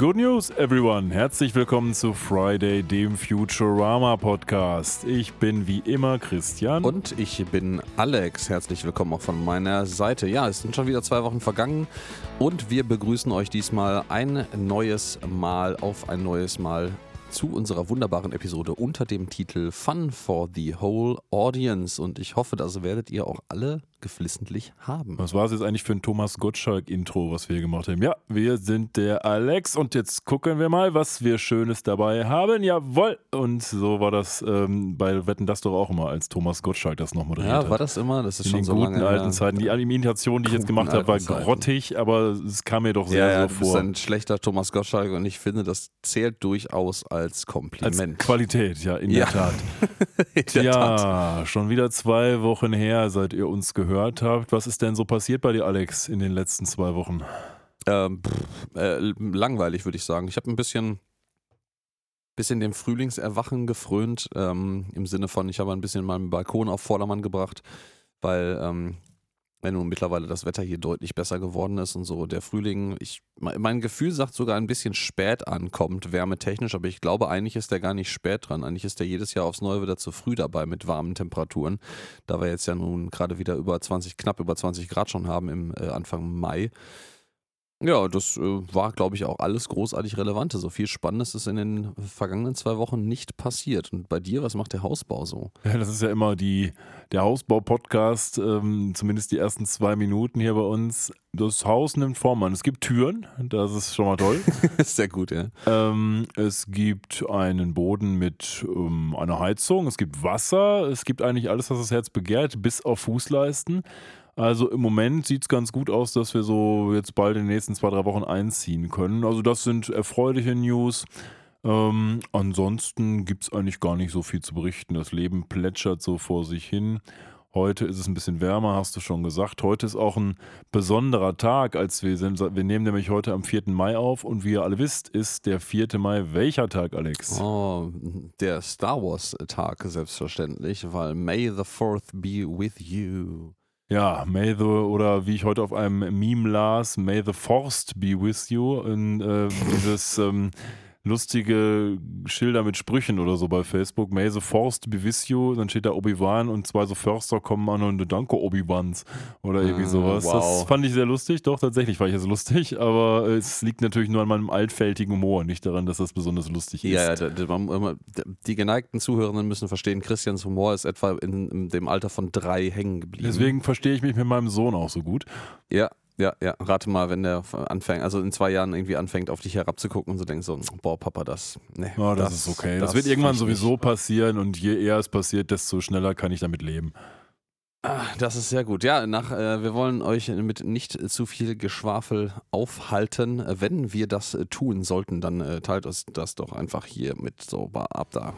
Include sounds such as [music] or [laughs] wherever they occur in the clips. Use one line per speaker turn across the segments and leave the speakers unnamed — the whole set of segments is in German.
Good news, everyone. Herzlich willkommen zu Friday, dem Futurama Podcast. Ich bin wie immer Christian.
Und ich bin Alex. Herzlich willkommen auch von meiner Seite. Ja, es sind schon wieder zwei Wochen vergangen und wir begrüßen euch diesmal ein neues Mal auf ein neues Mal zu unserer wunderbaren Episode unter dem Titel Fun for the Whole Audience. Und ich hoffe, das werdet ihr auch alle geflissentlich haben.
Was war es jetzt eigentlich für ein Thomas Gottschalk-Intro, was wir hier gemacht haben? Ja, wir sind der Alex und jetzt gucken wir mal, was wir Schönes dabei haben. Jawohl! Und so war das ähm, bei Wetten das doch auch immer, als Thomas Gottschalk das noch moderiert hat.
Ja, war das immer? Das ist
In
schon so
guten
lange
alten
her.
Zeiten. Die Imitation, die ich jetzt
Guten
gemacht habe, war grottig, aber es kam mir doch sehr
Ja, ja,
so
bist
vor.
ein schlechter Thomas Gottschalk und ich finde, das zählt durchaus als
Als
Kompliment.
Qualität, ja, in
Ja.
der Tat. [laughs]
In der Tat.
Ja, schon wieder zwei Wochen her, seit ihr uns gehört habt. Was ist denn so passiert bei dir, Alex, in den letzten zwei Wochen?
Ähm, pff, äh, langweilig, würde ich sagen. Ich habe ein bisschen, bisschen dem Frühlingserwachen gefrönt, ähm, im Sinne von, ich habe ein bisschen meinen Balkon auf Vordermann gebracht, weil ähm, wenn nun mittlerweile das Wetter hier deutlich besser geworden ist und so, der Frühling, ich, me- mein Gefühl sagt sogar ein bisschen spät ankommt, wärmetechnisch, aber ich glaube, eigentlich ist der gar nicht spät dran. Eigentlich ist der jedes Jahr aufs Neue wieder zu früh dabei mit warmen Temperaturen, da wir jetzt ja nun gerade wieder über 20, knapp über 20 Grad schon haben im äh, Anfang Mai. Ja, das äh, war, glaube ich, auch alles großartig Relevante. So viel Spannendes ist in den vergangenen zwei Wochen nicht passiert. Und bei dir, was macht der Hausbau so?
Ja, das ist ja immer die, der Hausbau-Podcast, ähm, zumindest die ersten zwei Minuten hier bei uns. Das Haus nimmt Form an. Es gibt Türen, das ist schon mal toll. [laughs]
ist sehr gut, ja.
ähm, es gibt einen Boden mit ähm, einer Heizung, es gibt Wasser, es gibt eigentlich alles, was das Herz begehrt, bis auf Fußleisten. Also im Moment sieht es ganz gut aus, dass wir so jetzt bald in den nächsten zwei, drei Wochen einziehen können. Also das sind erfreuliche News. Ähm, ansonsten gibt es eigentlich gar nicht so viel zu berichten. Das Leben plätschert so vor sich hin. Heute ist es ein bisschen wärmer, hast du schon gesagt. Heute ist auch ein besonderer Tag, als wir sind. Wir nehmen nämlich heute am 4. Mai auf und wie ihr alle wisst, ist der 4. Mai welcher Tag, Alex?
Oh, der Star Wars Tag selbstverständlich, weil May the 4th be with you.
Ja, May the, oder wie ich heute auf einem Meme las, May the Forst be with you. Und, äh, dieses ähm, lustige Schilder mit Sprüchen oder so bei Facebook. May the Forst you. Dann steht da Obi-Wan und zwei so Förster kommen an und Danke Obi-Wans oder irgendwie
Ah,
sowas. Das
wow.
fand ich sehr lustig. Doch, tatsächlich fand ich es lustig. Aber es liegt natürlich nur an meinem altfältigen Humor, nicht daran, dass das besonders lustig ist.
Ja, ja, die geneigten Zuhörerinnen müssen verstehen, Christians Humor ist etwa in, in dem Alter von drei hängen geblieben.
Deswegen verstehe ich mich mit meinem Sohn auch so gut.
Ja, ja, ja. Rate mal, wenn der anfängt, also in zwei Jahren irgendwie anfängt, auf dich herabzugucken und so denkt so, boah, Papa, das, ne.
Ja, das, ist okay. Das, wird irgendwann sowieso passieren und je eher es passiert, desto schneller kann ich damit leben.
Ah, Das ist sehr gut. Ja, nach, äh, wir wollen euch mit nicht zu viel Geschwafel aufhalten. Wenn wir das äh, tun sollten, dann äh, teilt uns das doch einfach hier mit so ab da.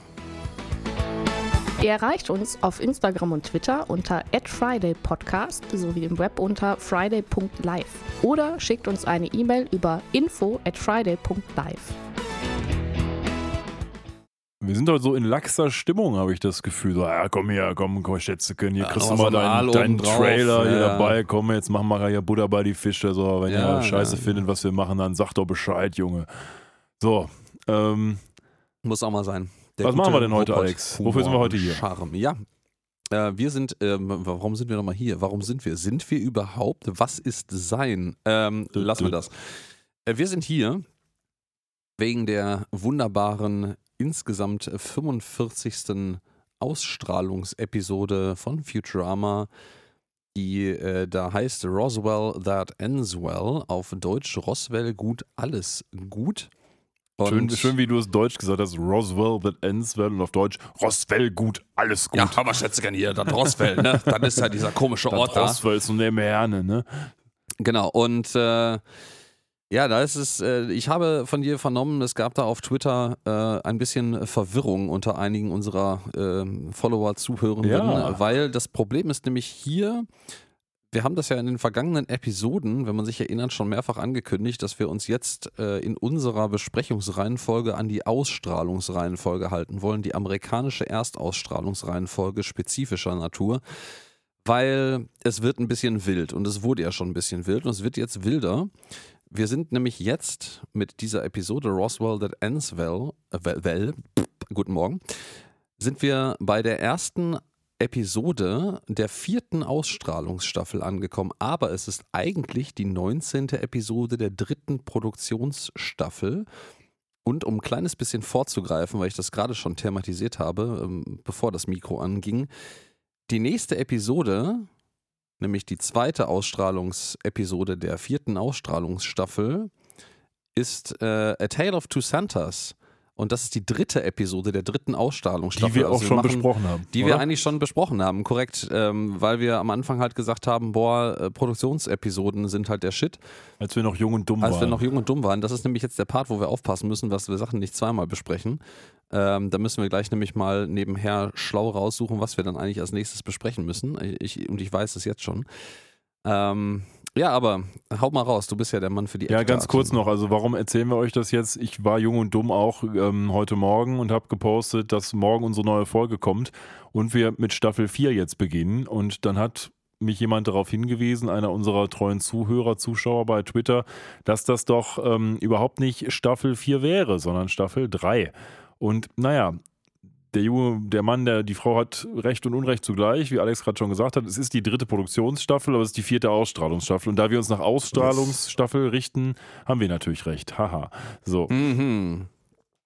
Ihr erreicht uns auf Instagram und Twitter unter @fridaypodcast sowie im Web unter friday.live oder schickt uns eine E-Mail über info@friday.live.
Wir sind heute so in laxer Stimmung, habe ich das Gefühl. So, ja, komm her, komm, komm, Schätzeken, hier
Ja,
kriegst du mal deinen, deinen Trailer hier
ja.
dabei. Komm, jetzt machen wir hier Butter bei die Fische. So, wenn
Ja,
ihr Scheiße
ja.
findet, was wir machen, dann sagt doch Bescheid, Junge. So, ähm,
Muss auch mal sein. Der
Was machen wir denn heute, Alex? Wofür sind wir heute hier?
Charme. Ja. Äh, wir sind, ähm, warum sind wir nochmal hier? Warum sind wir? Sind wir überhaupt? Was ist sein? Ähm, lassen wir das. Äh, wir sind hier wegen der wunderbaren, insgesamt 45. Ausstrahlungsepisode von Futurama, die äh, da heißt Roswell That Ends Well, auf Deutsch Roswell gut, alles gut.
Schön, schön, wie du es deutsch gesagt hast. Roswell, that ends well. Und auf Deutsch, Roswell, gut, alles gut.
Ja, aber Schätzchen hier, das Roswell, ne? Dann ist ja dieser komische
Das
Ort da.
Roswell ist so eine Merne, ne?
Genau, und äh, ja, da ist es, äh, ich habe von dir vernommen, es gab da auf Twitter äh, ein bisschen Verwirrung unter einigen unserer ähm, Follower, Zuhörenden,
Ja.
weil das Problem ist nämlich hier, wir haben das ja in den vergangenen Episoden, wenn man sich erinnert, schon mehrfach angekündigt, dass wir uns jetzt äh, in unserer Besprechungsreihenfolge an die Ausstrahlungsreihenfolge halten wollen, die amerikanische Erstausstrahlungsreihenfolge spezifischer Natur, weil es wird ein bisschen wild und es wurde ja schon ein bisschen wild und es wird jetzt wilder, wir sind nämlich jetzt mit dieser Episode Roswell That Ends Well, äh, well, well pff, guten Morgen, sind wir bei der ersten Episode der vierten Ausstrahlungsstaffel angekommen. Aber es ist eigentlich die 19. Episode der dritten Produktionsstaffel. Und um ein kleines bisschen vorzugreifen, weil ich das gerade schon thematisiert habe, ähm, bevor das Mikro anging, die nächste Episode, nämlich die zweite Ausstrahlungsepisode der vierten Ausstrahlungsstaffel, ist äh, A Tale of Two Santas. Und das ist die dritte Episode der dritten Ausstrahlungsstaffel.
Die wir auch
Also
schon
machen-
besprochen haben.
Die
oder?
wir eigentlich schon besprochen haben, korrekt. Ähm, weil wir am Anfang halt gesagt haben, boah, äh, Produktionsepisoden sind halt der Shit.
Als wir noch jung und dumm
Als
waren.
wir noch jung und dumm waren. Das ist nämlich jetzt der Part, wo wir aufpassen müssen, dass wir Sachen nicht zweimal besprechen. Ähm, da müssen wir gleich nämlich mal nebenher schlau raussuchen, was wir dann eigentlich als nächstes besprechen müssen. Ich, und ich weiß es jetzt schon. Ähm, ja, aber hau mal raus, du bist ja der Mann für die
Ja, ganz kurz noch. Also, warum erzählen wir euch das jetzt? Ich war jung und dumm auch ähm, heute Morgen und habe gepostet, dass morgen unsere neue Folge kommt und wir mit Staffel 4 jetzt beginnen. Und dann hat mich jemand darauf hingewiesen, einer unserer treuen Zuhörer, Zuschauer bei Twitter, dass das doch ähm, überhaupt nicht Staffel 4 wäre, sondern Staffel 3. Und naja, der Junge, der Mann, der, die Frau hat Recht und Unrecht zugleich, wie Alex gerade schon gesagt hat. Es ist die dritte Produktionsstaffel, aber es ist die vierte Ausstrahlungsstaffel. Und da wir uns nach Ausstrahlungsstaffel richten, haben wir natürlich recht. Haha. So,
Mhm.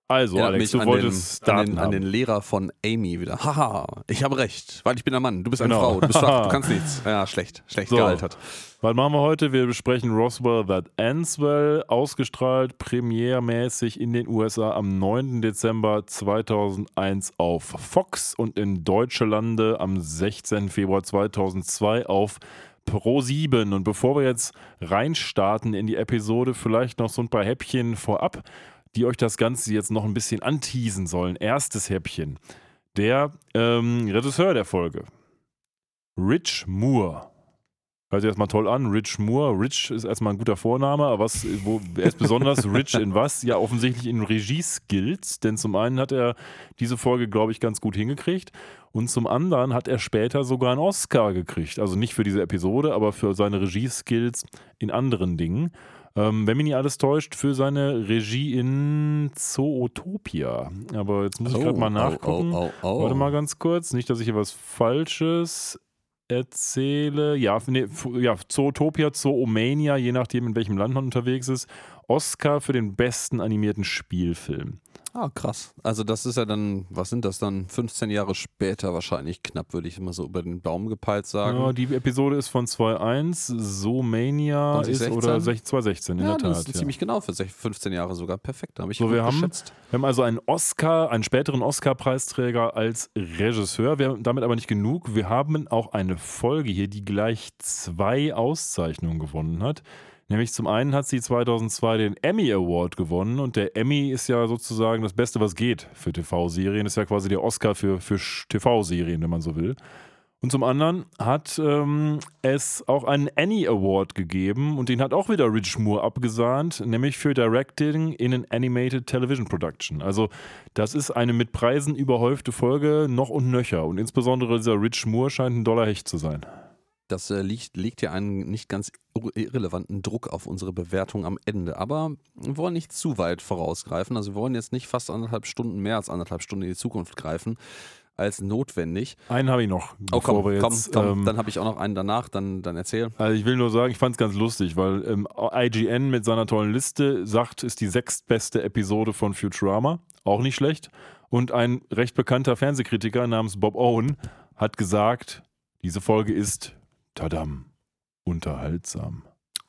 Also
Erinnert
Alex, du
an
wolltest
den, an, den, an den Lehrer von Amy wieder. Haha, ich habe recht, weil ich bin ein Mann, du bist eine
Genau.
Frau, du bist schwach, du [laughs] kannst nichts. Ja, schlecht, schlecht
So.
gealtert.
Was machen wir heute? Wir besprechen Roswell That Ends Well, ausgestrahlt premiermäßig in den USA am 9. Dezember 2001 auf Fox und in Deutsche Lande am 16. Februar 2002 auf Pro7. Und bevor wir jetzt reinstarten in die Episode, vielleicht noch so ein paar Häppchen vorab, die euch das Ganze jetzt noch ein bisschen anteasen sollen. Erstes Häppchen. Der ähm, Regisseur der Folge, Rich Moore. Hört sich erstmal toll an, Rich Moore. Rich ist erstmal ein guter Vorname, aber was, wo, er ist besonders [laughs] rich in was? Ja, offensichtlich in Regie-Skills, denn zum einen hat er diese Folge, glaube ich, ganz gut hingekriegt und zum anderen hat er später sogar einen Oscar gekriegt. Also nicht für diese Episode, aber für seine Regie-Skills in anderen Dingen. Ähm, wenn mich nicht alles täuscht, für seine Regie in Zootopia. Aber jetzt muss ich gerade mal nachgucken.
Oh, oh.
Warte mal ganz kurz, nicht, dass ich hier was Falsches erzähle. Ja, nee, ja Zootopia, Zoomania, je nachdem, in welchem Land man unterwegs ist. Oscar für den besten animierten Spielfilm.
Ah, krass. Also das ist ja dann, was sind das dann? 15 Jahre später wahrscheinlich knapp, würde ich immer so über den Daumen gepeilt sagen.
Ja, die Episode ist von 2.1, Zoomania ist
2016?
oder sech- 2016 in
ja,
der
das
Tat.
ist
ja.
ziemlich genau für sech- 15 Jahre sogar. Perfekt, habe ich
So, wir haben-
geschätzt.
Wir haben also einen Oscar, einen späteren Oscar-Preisträger als Regisseur. Wir haben damit aber nicht genug. Wir haben auch eine Folge hier, die gleich zwei Auszeichnungen gewonnen hat. Nämlich zum einen hat sie 2002 den Emmy Award gewonnen und der Emmy ist ja sozusagen das Beste, was geht für TV-Serien. Ist ja quasi der Oscar für, für TV-Serien, wenn man so will. Und zum anderen hat ähm, es auch einen Annie Award gegeben und den hat auch wieder Rich Moore abgesahnt, nämlich für Directing in an Animated Television Production. Also das ist eine mit Preisen überhäufte Folge noch und nöcher und insbesondere dieser Rich Moore scheint ein doller Hecht zu sein.
Das äh, liegt, legt ja einen nicht ganz irre- irrelevanten Druck auf unsere Bewertung am Ende. Aber wir wollen nicht zu weit vorausgreifen. Also wir wollen jetzt nicht fast anderthalb Stunden, mehr als anderthalb Stunden in die Zukunft greifen, als notwendig.
Einen habe ich noch,
Oh komm,
wir
komm,
jetzt...
komm,
ähm,
dann habe ich auch noch einen danach, dann, dann erzähl.
Also ich will nur sagen, ich fand es ganz lustig, weil ähm, IGN mit seiner tollen Liste sagt, ist die sechstbeste Episode von Futurama. Auch nicht schlecht. Und ein recht bekannter Fernsehkritiker namens Bob Owen hat gesagt, diese Folge ist, tadam, unterhaltsam.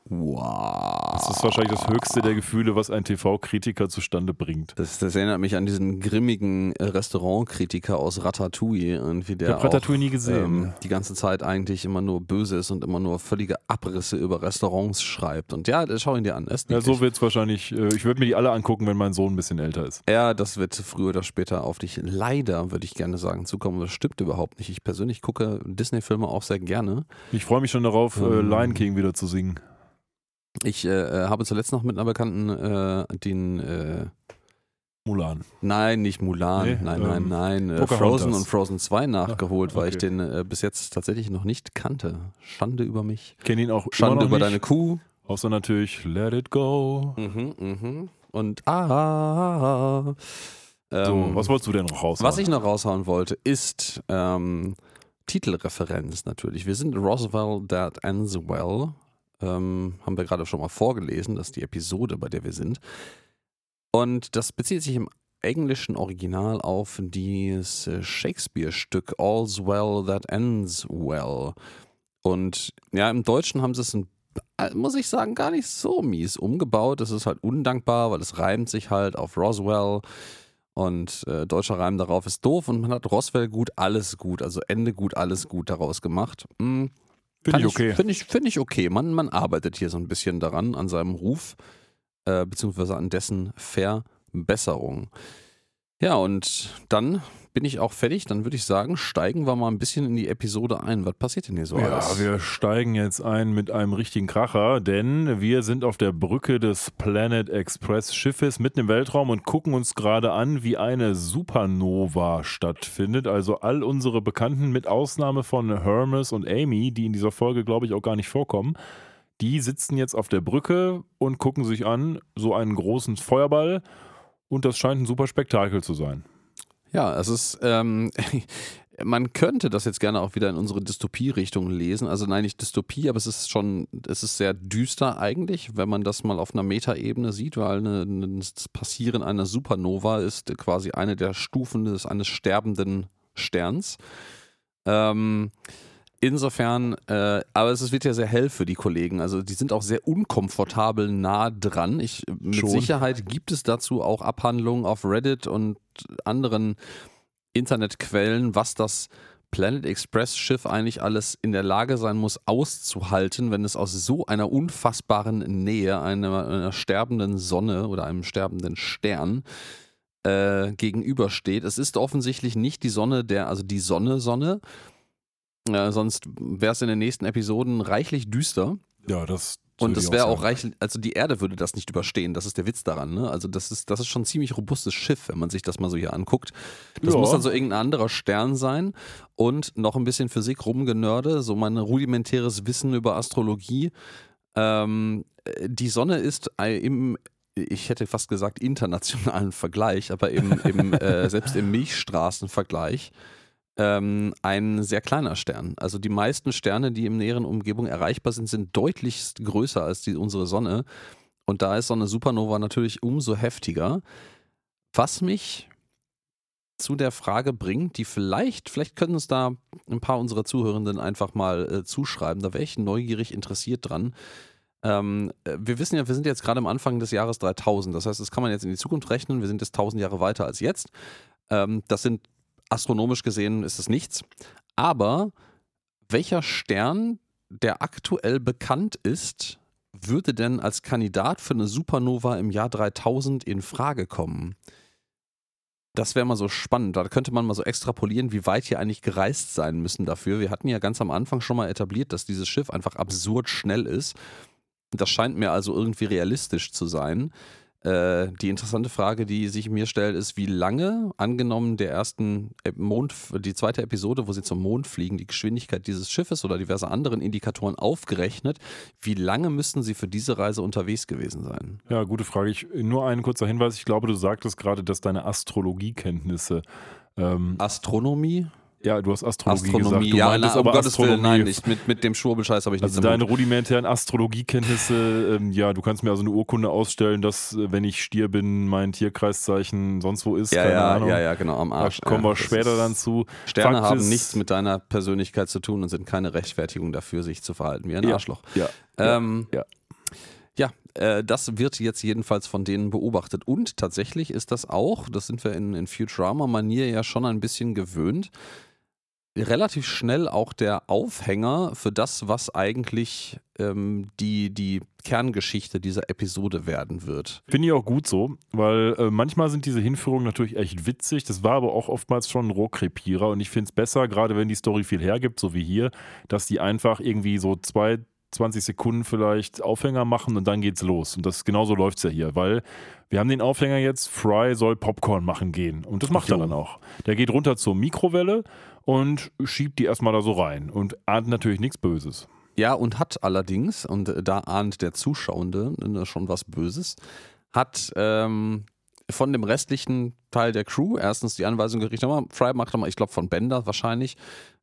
Wow.
Das ist wahrscheinlich das höchste der Gefühle, was ein TV-Kritiker zustande bringt.
Das, das erinnert mich an diesen grimmigen äh, Restaurantkritiker aus Ratatouille. Irgendwie, der
Ich habe Ratatouille nie gesehen.
ähm, die ganze Zeit eigentlich immer nur böse ist und immer nur völlige Abrisse über Restaurants schreibt. Und ja, schau ihn dir an.
ja, so wird es wahrscheinlich, äh, ich würde mir die alle angucken, wenn mein Sohn ein bisschen älter ist.
Ja, das wird früher oder später auf dich leider, würde ich gerne sagen, zukommen. Das stimmt überhaupt nicht. Ich persönlich gucke Disney-Filme auch sehr gerne.
Ich freue mich schon darauf, äh,
Ähm.
Lion King wieder zu singen.
Ich äh, äh, habe zuletzt noch mit einer Bekannten äh, den, äh,
Mulan.
nein, nicht Mulan,
Nee,
nein,
ähm,
nein, nein, äh,
Pocahontas.
Frozen und Frozen 2 nachgeholt, weil ich
okay.
den äh, bis jetzt tatsächlich noch nicht kannte. Schande über mich.
Kenne ihn auch
Schande über
nicht.
deine Kuh.
Außer natürlich Let It Go.
Mhm, mhm. Und ah.
So,
Ähm,
was wolltest du denn noch raushauen?
was ich noch raushauen wollte, ist ähm, Titelreferenz natürlich. Wir sind Roswell That Ends Well. Ähm, haben wir gerade schon mal vorgelesen, das ist die Episode, bei der wir sind. Und das bezieht sich im englischen Original auf dieses äh, Shakespeare-Stück All's Well That Ends Well. Und ja, im Deutschen haben sie es, ein, äh, muss ich sagen, gar nicht so mies umgebaut. Es ist halt undankbar, weil es reimt sich halt auf Roswell. Und äh, deutscher Reim darauf ist doof und man hat Roswell gut, alles gut, also Ende gut, alles gut daraus gemacht. Hm,
Finde ich okay.
Finde ich, find ich okay. Man, man arbeitet hier so ein bisschen daran, an seinem Ruf, äh, beziehungsweise an dessen Verbesserung. Ja, und dann bin ich auch fertig. Dann würde ich sagen, steigen wir mal ein bisschen in die Episode ein. Was passiert denn hier so
Ja,
alles?
wir steigen jetzt ein mit einem richtigen Kracher, denn wir sind auf der Brücke des Planet Express Schiffes mitten im Weltraum und gucken uns gerade an, wie eine Supernova stattfindet. Also all unsere Bekannten, mit Ausnahme von Hermes und Amy, die in dieser Folge, glaube ich, auch gar nicht vorkommen, die sitzen jetzt auf der Brücke und gucken sich an, so einen großen Feuerball. Und das scheint ein super Spektakel zu sein.
Ja, es ist, ähm, [laughs] man könnte das jetzt gerne auch wieder in unsere Dystopie-Richtung lesen. Also nein, nicht Dystopie, aber es ist schon, es ist sehr düster eigentlich, wenn man das mal auf einer Metaebene sieht, weil eine, eine, das Passieren einer Supernova ist quasi eine der Stufen des, eines sterbenden Sterns. Ähm, Insofern, äh, aber es wird ja sehr hell für die Kollegen. Also die sind auch sehr unkomfortabel nah dran. Ich, mit
Schon.
Sicherheit gibt es dazu auch Abhandlungen auf Reddit und anderen Internetquellen, was das Planet Express Schiff eigentlich alles in der Lage sein muss auszuhalten, wenn es aus so einer unfassbaren Nähe einer, einer sterbenden Sonne oder einem sterbenden Stern äh, gegenübersteht. Es ist offensichtlich nicht die Sonne der, also die Sonne Sonne, äh, sonst wäre es in den nächsten Episoden reichlich düster.
Ja, das.
Und das wäre
auch
reichlich, also die Erde würde das nicht überstehen. Das ist der Witz daran. Ne? Also das ist, das ist schon ein ziemlich robustes Schiff, wenn man sich das mal so hier anguckt. Das
Ja.
muss also irgendein anderer Stern sein und noch ein bisschen Physik rumgenörde, so mein rudimentäres Wissen über Astrologie. Ähm, äh, die Sonne ist ei- im, ich hätte fast gesagt internationalen Vergleich, aber im, im [laughs] äh, selbst im Milchstraßenvergleich ähm, ein sehr kleiner Stern. Also die meisten Sterne, die im näheren Umgebung erreichbar sind, sind deutlich größer als die, unsere Sonne. Und da ist so eine Supernova natürlich umso heftiger. Was mich zu der Frage bringt, die vielleicht, vielleicht können uns da ein paar unserer Zuhörenden einfach mal äh, zuschreiben. Da wäre ich neugierig interessiert dran. Ähm, äh, wir wissen ja, wir sind jetzt gerade am Anfang des Jahres 3000. Das heißt, das kann man jetzt in die Zukunft rechnen. Wir sind jetzt 1000 Jahre weiter als jetzt. Ähm, das sind astronomisch gesehen ist es nichts. Aber welcher Stern, der aktuell bekannt ist, würde denn als Kandidat für eine Supernova im Jahr 3000 in Frage kommen? Das wäre mal so spannend. Da könnte man mal so extrapolieren, wie weit hier eigentlich gereist sein müssen dafür. Wir hatten ja ganz am Anfang schon mal etabliert, dass dieses Schiff einfach absurd schnell ist. Das scheint mir also irgendwie realistisch zu sein. Äh, die interessante Frage, die sich mir stellt, ist, wie lange, angenommen der ersten Mond, die zweite Episode, wo sie zum Mond fliegen, die Geschwindigkeit dieses Schiffes oder diverse anderen Indikatoren aufgerechnet, wie lange müssten sie für diese Reise unterwegs gewesen sein?
Ja, gute Frage. Ich, nur ein kurzer Hinweis. Ich glaube, du sagtest gerade, dass deine Astrologiekenntnisse. Ähm,
Astronomie?
Ja, du hast Astrologie,
Astronomie,
gesagt. Du
ja,
meintest
na, um
aber
Gottes Willen,
Astronomie.
nein, nicht. Mit, mit dem Schwurbelscheiß habe ich
Also
nichts am
deine
Hut.
rudimentären Astrologiekenntnisse, ähm, ja, du kannst mir also eine Urkunde ausstellen, dass, äh, wenn ich Stier bin, mein Tierkreiszeichen sonst wo ist.
Ja,
keine
ja,
Ahnung.
ja, ja, genau, am
Da
Arsch.
kommen
ja,
wir später dann zu.
Sterne
Fakt
haben
ist-
nichts mit deiner Persönlichkeit zu tun und sind keine Rechtfertigung dafür, sich zu verhalten wie ein
Ja.
Arschloch.
Ja,
Ähm,
ja.
ja, äh, das wird jetzt jedenfalls von denen beobachtet. Und tatsächlich ist das auch, das sind wir in, in Futurama-Manier ja schon ein bisschen gewöhnt, relativ schnell auch der Aufhänger für das, was eigentlich ähm, die, die Kerngeschichte dieser Episode werden wird.
Finde ich auch gut so, weil äh, manchmal sind diese Hinführungen natürlich echt witzig. Das war aber auch oftmals schon ein Rohrkrepierer und ich finde es besser, gerade wenn die Story viel hergibt, so wie hier, dass die einfach irgendwie so zwei, 20 Sekunden vielleicht Aufhänger machen und dann geht's los. Und das genauso läuft es ja hier, weil wir haben den Aufhänger jetzt, Fry soll Popcorn machen gehen. Und das macht er dann auch. Der geht runter zur Mikrowelle und schiebt die erstmal da so rein und ahnt natürlich nichts Böses.
Ja, und hat allerdings, und da ahnt der Zuschauende ne, schon was Böses, hat ähm, von dem restlichen Teil der Crew erstens die Anweisung gerichtet, Fry macht doch mal, ich glaube von Bender wahrscheinlich,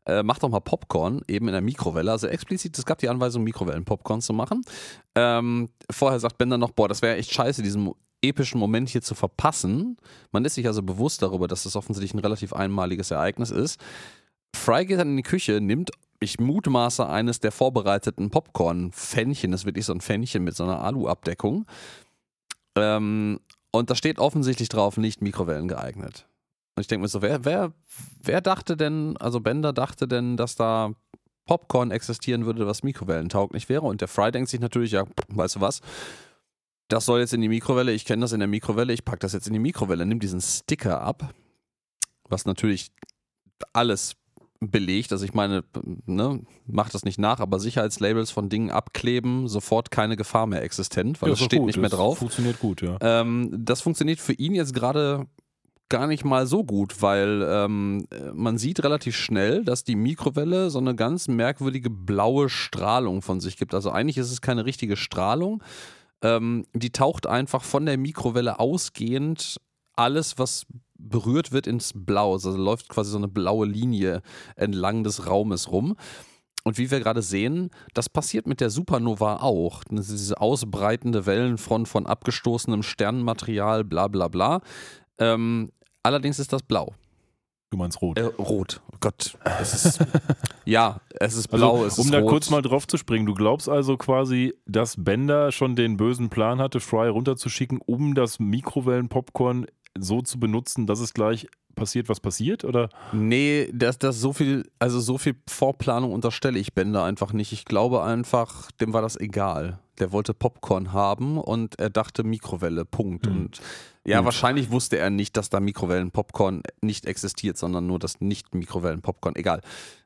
äh, mach doch mal Popcorn eben in der Mikrowelle. Also explizit, es gab die Anweisung, Mikrowellen-Popcorn zu machen. Ähm, vorher sagt Bender noch, boah, das wäre echt scheiße, diesen epischen Moment hier zu verpassen. Man ist sich also bewusst darüber, dass das offensichtlich ein relativ einmaliges Ereignis ist. Fry geht dann in die Küche, nimmt, ich mutmaße, eines der vorbereiteten Popcorn-Pfännchen, das ist wirklich so ein Pfännchen mit so einer Alu-Abdeckung. Ähm, und da steht offensichtlich drauf, nicht Mikrowellen geeignet. Und ich denke mir so, wer, wer, wer dachte denn, also Bender dachte denn, dass da Popcorn existieren würde, was mikrowellentauglich wäre? Und der Fry denkt sich natürlich, ja, weißt du was? Das soll jetzt in die Mikrowelle, ich kenne das in der Mikrowelle, ich packe das jetzt in die Mikrowelle, nimm diesen Sticker ab, was natürlich alles belegt. Also ich meine, ne, macht das nicht nach, aber Sicherheitslabels von Dingen abkleben, sofort keine Gefahr mehr existent, weil
Ja,
das steht
gut.
nicht mehr
Das
drauf.
Funktioniert gut, ja.
Ähm, das funktioniert für ihn jetzt gerade gar nicht mal so gut, weil ähm, man sieht relativ schnell, dass die Mikrowelle so eine ganz merkwürdige blaue Strahlung von sich gibt. Also eigentlich ist es keine richtige Strahlung. Ähm, die taucht einfach von der Mikrowelle ausgehend alles, was berührt wird, ins Blau. Also läuft quasi so eine blaue Linie entlang des Raumes rum. Und wie wir gerade sehen, das passiert mit der Supernova auch. Diese ausbreitende Wellenfront von abgestoßenem Sternenmaterial, bla bla bla. Ähm, allerdings ist das blau.
Du meinst rot.
Äh, rot. Oh Gott. Es ist, [laughs] ja, es ist blau.
Also,
es
um
ist
da
rot.
kurz mal drauf zu springen, du glaubst also quasi, dass Bender schon den bösen Plan hatte, Fry runterzuschicken, um das Mikrowellenpopcorn so zu benutzen, dass es gleich passiert, was passiert? Oder?
Nee, das, das so viel, also so viel Vorplanung unterstelle ich Bender einfach nicht. Ich glaube einfach, dem war das egal. Der wollte Popcorn haben und er dachte Mikrowelle, Punkt.
Hm.
Und ja,
Gut.
wahrscheinlich wusste er nicht, dass da Mikrowellenpopcorn nicht existiert, sondern nur das Nicht-Mikrowellenpopcorn. Egal.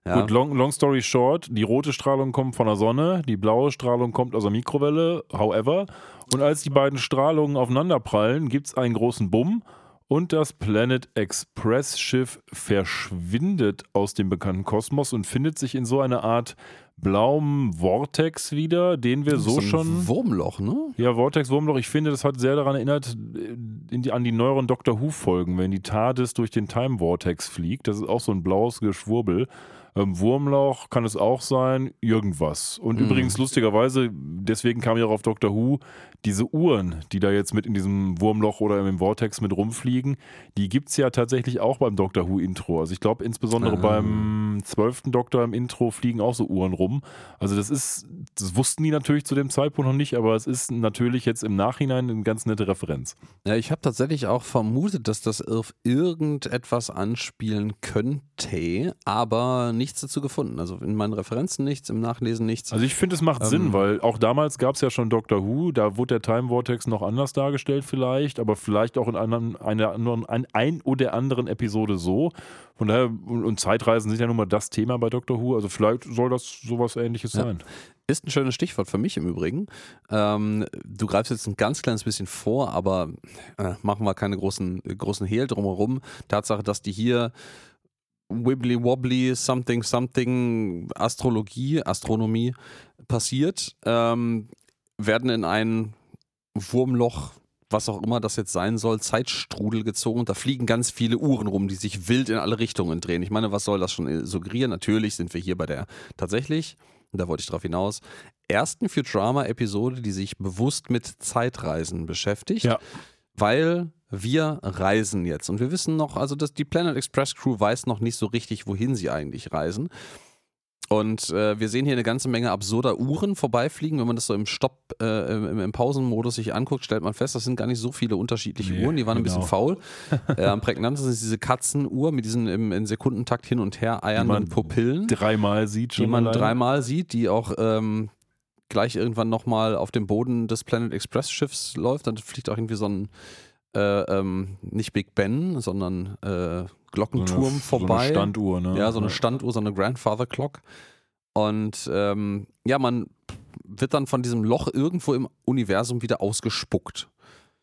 Ja.
Gut, long, long story short, die rote Strahlung kommt von der Sonne, die blaue Strahlung kommt aus der Mikrowelle, however. Und als die beiden Strahlungen aufeinanderprallen, gibt es einen großen Bumm und das Planet Express Schiff verschwindet aus dem bekannten Kosmos und findet sich in so einer Art blauem Vortex wieder, den wir so,
ein
schon.
Wurmloch, ne?
Ja, Vortex Wurmloch, ich finde, das hat sehr daran erinnert, äh, die, an die neueren Doctor Who-Folgen, wenn die TARDIS durch den Time Vortex fliegt. Das ist auch so ein blaues Geschwurbel. Ähm, Wurmloch kann es auch sein, irgendwas. Und
Mhm.
übrigens, lustigerweise, deswegen kam ich auch auf Doctor Who, diese Uhren, die da jetzt mit in diesem Wurmloch oder im Vortex mit rumfliegen, die gibt es ja tatsächlich auch beim Doctor Who-Intro. Also ich glaube, insbesondere
Ah.
beim zwölften Doktor im Intro fliegen auch so Uhren rum. Also das ist, das wussten die natürlich zu dem Zeitpunkt noch nicht, aber es ist natürlich jetzt im Nachhinein eine ganz nette Referenz.
Ja, ich habe tatsächlich auch vermutet, dass das auf irgendetwas anspielen könnte, aber nichts dazu gefunden. Also in meinen Referenzen nichts, im Nachlesen nichts.
Also ich finde, es macht
Ähm.
Sinn, weil auch damals gab es ja schon Doctor Who, da wurde der Time Vortex noch anders dargestellt vielleicht, aber vielleicht auch in anderen, einer anderen, ein, ein oder anderen Episode so. Von daher, und, und Zeitreisen sind ja nun mal das Thema bei Doctor Who, also vielleicht soll das sowas ähnliches
Ja.
sein.
Ist ein schönes Stichwort für mich im Übrigen. Ähm, du greifst jetzt ein ganz kleines bisschen vor, aber äh, machen wir keine großen, großen Hehl drumherum. Tatsache, dass die hier wibbly wobbly something something Astrologie, Astronomie passiert, ähm, werden in ein Wurmloch, was auch immer das jetzt sein soll, Zeitstrudel gezogen. Und da fliegen ganz viele Uhren rum, die sich wild in alle Richtungen drehen. Ich meine, was soll das schon suggerieren? Natürlich sind wir hier bei der tatsächlich, da wollte ich drauf hinaus, ersten Futurama-Episode, die sich bewusst mit Zeitreisen beschäftigt.
Ja.
Weil wir reisen jetzt. Und wir wissen noch, also dass die Planet Express Crew weiß noch nicht so richtig, wohin sie eigentlich reisen. Und äh, wir sehen hier eine ganze Menge absurder Uhren vorbeifliegen. Wenn man das so im Stopp, äh, im, im Pausenmodus sich anguckt, stellt man fest, das sind gar nicht so viele unterschiedliche
Nee,
Uhren. Die waren ein
genau.
bisschen faul. [laughs] äh, am prägnantesten ist diese Katzenuhr mit diesen im, in Sekundentakt hin und her eiernden Pupillen
Dreimal sieht schon.
die man
alleine.
dreimal sieht, die auch ähm, gleich irgendwann nochmal auf dem Boden des Planet Express Schiffs läuft. Dann fliegt auch irgendwie so ein, äh, ähm, nicht Big Ben, sondern äh,
So eine-
Glockenturm vorbei.
So eine Standuhr, ne?
ja, so eine Standuhr, so eine Grandfather Clock. Und ähm, ja, man wird dann von diesem Loch irgendwo im Universum wieder ausgespuckt.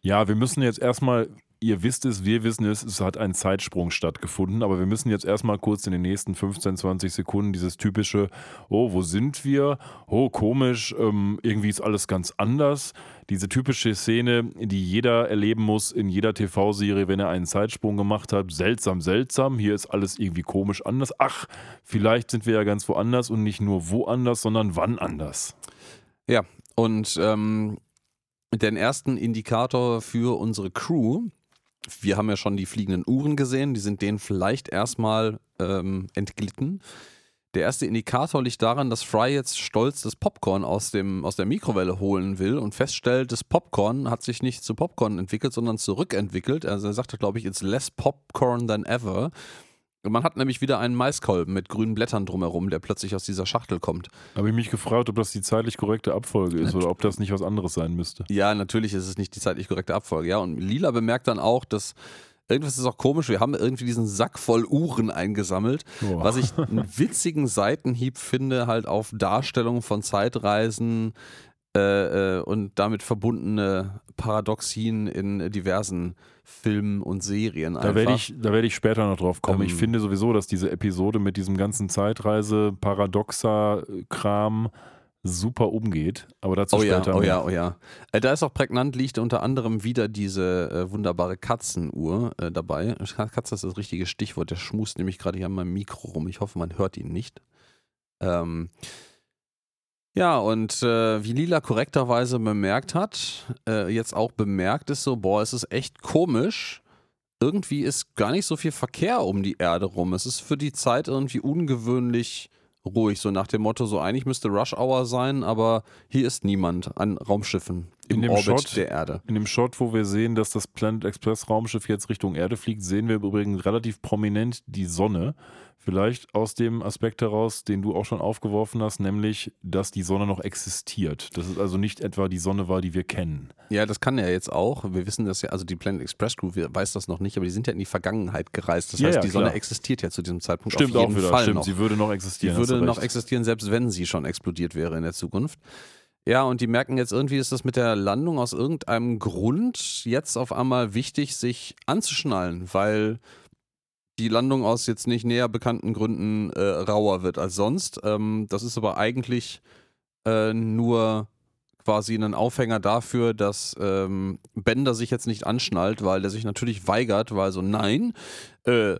Ja, wir müssen jetzt erstmal ihr wisst es, wir wissen es, es hat ein Zeitsprung stattgefunden, aber wir müssen jetzt erstmal kurz in den nächsten 15, 20 Sekunden dieses typische, oh, wo sind wir? Oh, komisch, ähm, irgendwie ist alles ganz anders. Diese typische Szene, die jeder erleben muss in jeder TV-Serie, wenn er einen Zeitsprung gemacht hat. Seltsam, seltsam, hier ist alles irgendwie komisch anders. Ach, vielleicht sind wir ja ganz woanders und nicht nur woanders, sondern wann anders.
Ja, und ähm, den ersten Indikator für unsere Crew wir haben ja schon die fliegenden Uhren gesehen, die sind denen vielleicht erstmal ähm, entglitten. Der erste Indikator liegt daran, dass Fry jetzt stolz das Popcorn aus, dem, aus der Mikrowelle holen will und feststellt, das Popcorn hat sich nicht zu Popcorn entwickelt, sondern zurückentwickelt. Also er sagte, glaube ich, it's less Popcorn than ever. Man hat nämlich wieder einen Maiskolben mit grünen Blättern drumherum, der plötzlich aus dieser Schachtel kommt.
Habe ich mich gefragt, ob das die zeitlich korrekte Abfolge ist oder ob das nicht was anderes sein müsste.
Ja, natürlich ist es nicht die zeitlich korrekte Abfolge. Ja, und Lila bemerkt dann auch, dass irgendwas ist auch komisch. Wir haben irgendwie diesen Sack voll Uhren eingesammelt, oh. was ich einen witzigen Seitenhieb finde, halt auf Darstellungen von Zeitreisen äh, äh, und damit verbundene Paradoxien in diversen Filmen und Serien.
Da werde ich, werd ich später noch drauf kommen. Ähm, ich finde sowieso, dass diese Episode mit diesem ganzen Zeitreise-Paradoxa-Kram super umgeht, aber dazu
oh
später.
Ja, oh ja, oh ja. Äh, da ist auch prägnant, liegt unter anderem wieder diese äh, wunderbare Katzenuhr äh, dabei. Katze ist das richtige Stichwort, der schmust nämlich gerade hier an meinem Mikro rum. Ich hoffe, man hört ihn nicht. Ähm, ja, und äh, wie Lila korrekterweise bemerkt hat, äh, jetzt auch bemerkt ist so, boah, es ist echt komisch. Irgendwie ist gar nicht so viel Verkehr um die Erde rum. Es ist für die Zeit irgendwie ungewöhnlich ruhig, so nach dem Motto, so eigentlich müsste Rush Hour sein, aber hier ist niemand an Raumschiffen im Orbit
Shot,
der Erde.
In dem Shot, wo wir sehen, dass das Planet Express Raumschiff jetzt Richtung Erde fliegt, sehen wir übrigens relativ prominent die Sonne. Vielleicht aus dem Aspekt heraus, den du auch schon aufgeworfen hast, nämlich, dass die Sonne noch existiert. Dass es also nicht etwa die Sonne war, die wir kennen.
Ja, das kann er jetzt auch. Wir wissen das ja, also die Planet Express Crew weiß das noch nicht, aber die sind ja in die Vergangenheit gereist. Das
ja,
heißt,
ja,
die Sonne
klar.
existiert ja zu diesem Zeitpunkt
Stimmt
auf jeden
auch wieder.
Fall
Stimmt,
noch.
sie würde noch existieren.
Die würde noch existieren, selbst wenn sie schon explodiert wäre in der Zukunft. Ja, und die merken jetzt irgendwie, ist das mit der Landung aus irgendeinem Grund jetzt auf einmal wichtig, sich anzuschnallen, weil die Landung aus jetzt nicht näher bekannten Gründen äh, rauer wird als sonst. Ähm, das ist aber eigentlich äh, nur quasi ein Aufhänger dafür, dass ähm, Bender sich jetzt nicht anschnallt, weil der sich natürlich weigert, weil so nein, äh,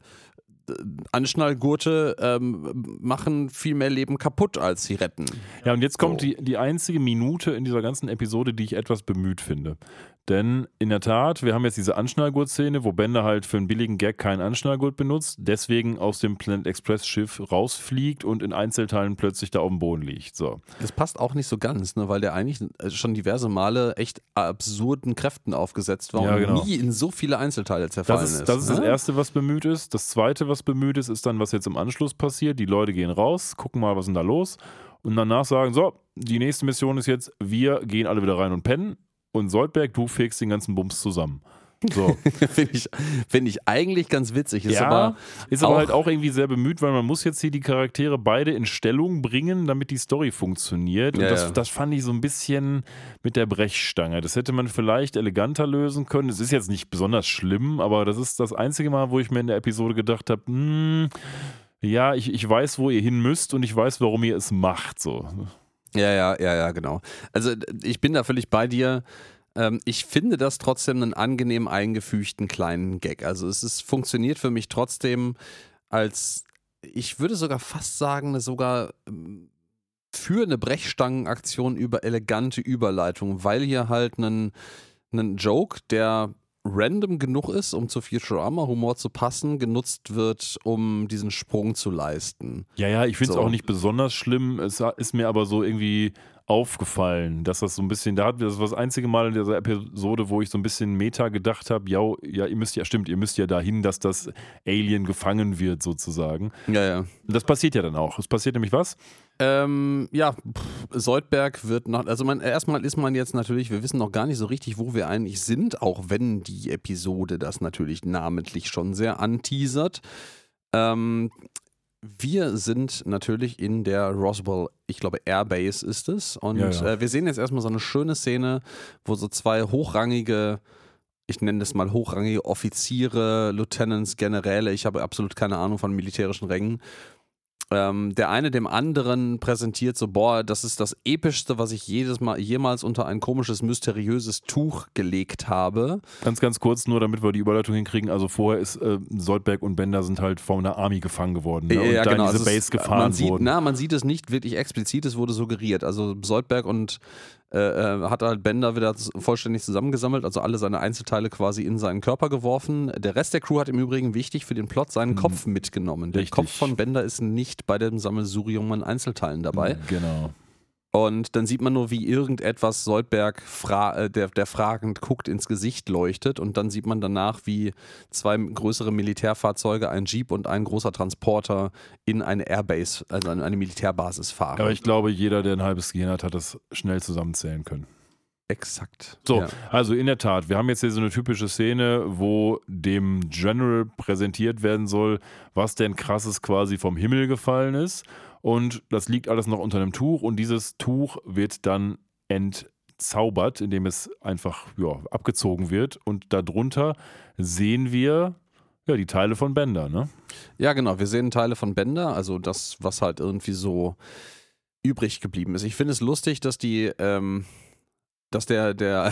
Anschnallgurte ähm, machen viel mehr Leben kaputt, als sie retten.
Ja, und jetzt kommt
So.
die, die einzige Minute in dieser ganzen Episode, die ich etwas bemüht finde. Denn in der Tat, wir haben jetzt diese Anschnallgurt-Szene, wo Bender halt für einen billigen Gag keinen Anschnallgurt benutzt, deswegen aus dem Planet Express Schiff rausfliegt und in Einzelteilen plötzlich da auf dem Boden liegt. So.
Das passt auch nicht so ganz, ne, weil der eigentlich äh, schon diverse Male echt absurden Kräften aufgesetzt war
Ja,
und
genau.
nie in so viele Einzelteile zerfallen
Das ist, das, ist das
ne?
Erste, was bemüht ist. Das Zweite, was bemüht ist, ist dann, was jetzt im Anschluss passiert. Die Leute gehen raus, gucken mal, was ist denn da los und danach sagen, so, die nächste Mission ist jetzt, wir gehen alle wieder rein und pennen und Soldberg, du fegst den ganzen Bums zusammen. So. [laughs]
Finde ich, find ich eigentlich ganz witzig. Ist
ja,
aber
ist aber halt auch irgendwie sehr bemüht, weil man muss jetzt hier die Charaktere beide in Stellung bringen, damit die Story funktioniert. Und
Ja,
das,
ja.
das fand ich so ein bisschen mit der Brechstange. Das hätte man vielleicht eleganter lösen können. Es ist jetzt nicht besonders schlimm, aber das ist das einzige Mal, wo ich mir in der Episode gedacht habe, hm, ja, ich, ich weiß, wo ihr hin müsst und ich weiß, warum ihr es macht. So.
Ja, ja, ja, ja, genau. Also ich bin da völlig bei dir. Ähm, ich finde das trotzdem einen angenehm eingefügten kleinen Gag. Also es ist, funktioniert für mich trotzdem als, ich würde sogar fast sagen, sogar ähm, für eine Brechstangenaktion über elegante Überleitung, weil hier halt einen, einen Joke, der random genug ist, um zu Futurama-Humor zu passen, genutzt wird, um diesen Sprung zu leisten.
Ja, ja, ich finde es
So.
auch nicht besonders schlimm. Es ist mir aber so irgendwie aufgefallen, dass das so ein bisschen, da hat das war das einzige Mal in dieser Episode, wo ich so ein bisschen Meta gedacht habe, ja, ja, ihr müsst ja, stimmt, ihr müsst ja dahin, dass das Alien gefangen wird, sozusagen.
Ja, ja.
Das passiert ja dann auch. Es passiert nämlich was?
Ähm, ja, pff, Soldberg wird noch, also man, erstmal ist man jetzt natürlich, wir wissen noch gar nicht so richtig, wo wir eigentlich sind, auch wenn die Episode das natürlich namentlich schon sehr anteasert. Ähm, wir sind natürlich in der Roswell, ich glaube Airbase ist es. Und
Ja, ja.
Äh, wir sehen jetzt erstmal so eine schöne Szene, wo so zwei hochrangige ich nenne das mal hochrangige Offiziere, Lieutenants, Generäle, ich habe absolut keine Ahnung von militärischen Rängen, ähm, der eine dem anderen präsentiert so, boah, das ist das epischste, was ich jedes Mal, jemals unter ein komisches, mysteriöses Tuch gelegt habe.
Ganz, ganz kurz, nur damit wir die Überleitung hinkriegen. Also vorher ist äh, Soldberg und Bender sind halt von der Army gefangen geworden. Ne? Und
ja, genau.
diese
Also
Base gefahren
man sieht,
wurden.
Na, man sieht es nicht wirklich explizit, es wurde suggeriert. Also Soldberg und äh, äh, hat halt Bender wieder vollständig zusammengesammelt, also alle seine Einzelteile quasi in seinen Körper geworfen. Der Rest der Crew hat im Übrigen wichtig für den Plot seinen Kopf mitgenommen. Der.
Richtig.
Kopf von Bender ist nicht bei dem Sammelsurium an Einzelteilen dabei.
Genau.
Und dann sieht man nur, wie irgendetwas Soldberg, fra äh, der, der fragend guckt, ins Gesicht leuchtet. Und dann sieht man danach, wie zwei größere Militärfahrzeuge, ein Jeep und ein großer Transporter in eine Airbase, also in eine Militärbasis fahren.
Aber ich glaube, jeder, der ein halbes Gehirn hat, hat das schnell zusammenzählen können.
Exakt.
So,
Ja.
also in der Tat, wir haben jetzt hier so eine typische Szene, wo dem General präsentiert werden soll, was denn krasses quasi vom Himmel gefallen ist. Und das liegt alles noch unter einem Tuch und dieses Tuch wird dann entzaubert, indem es einfach ja, abgezogen wird. Und darunter sehen wir ja, die Teile von Bender, ne?
ja, genau. Wir sehen Teile von Bender, also das, was halt irgendwie so übrig geblieben ist. Ich finde es lustig, dass die, ähm, dass der, der,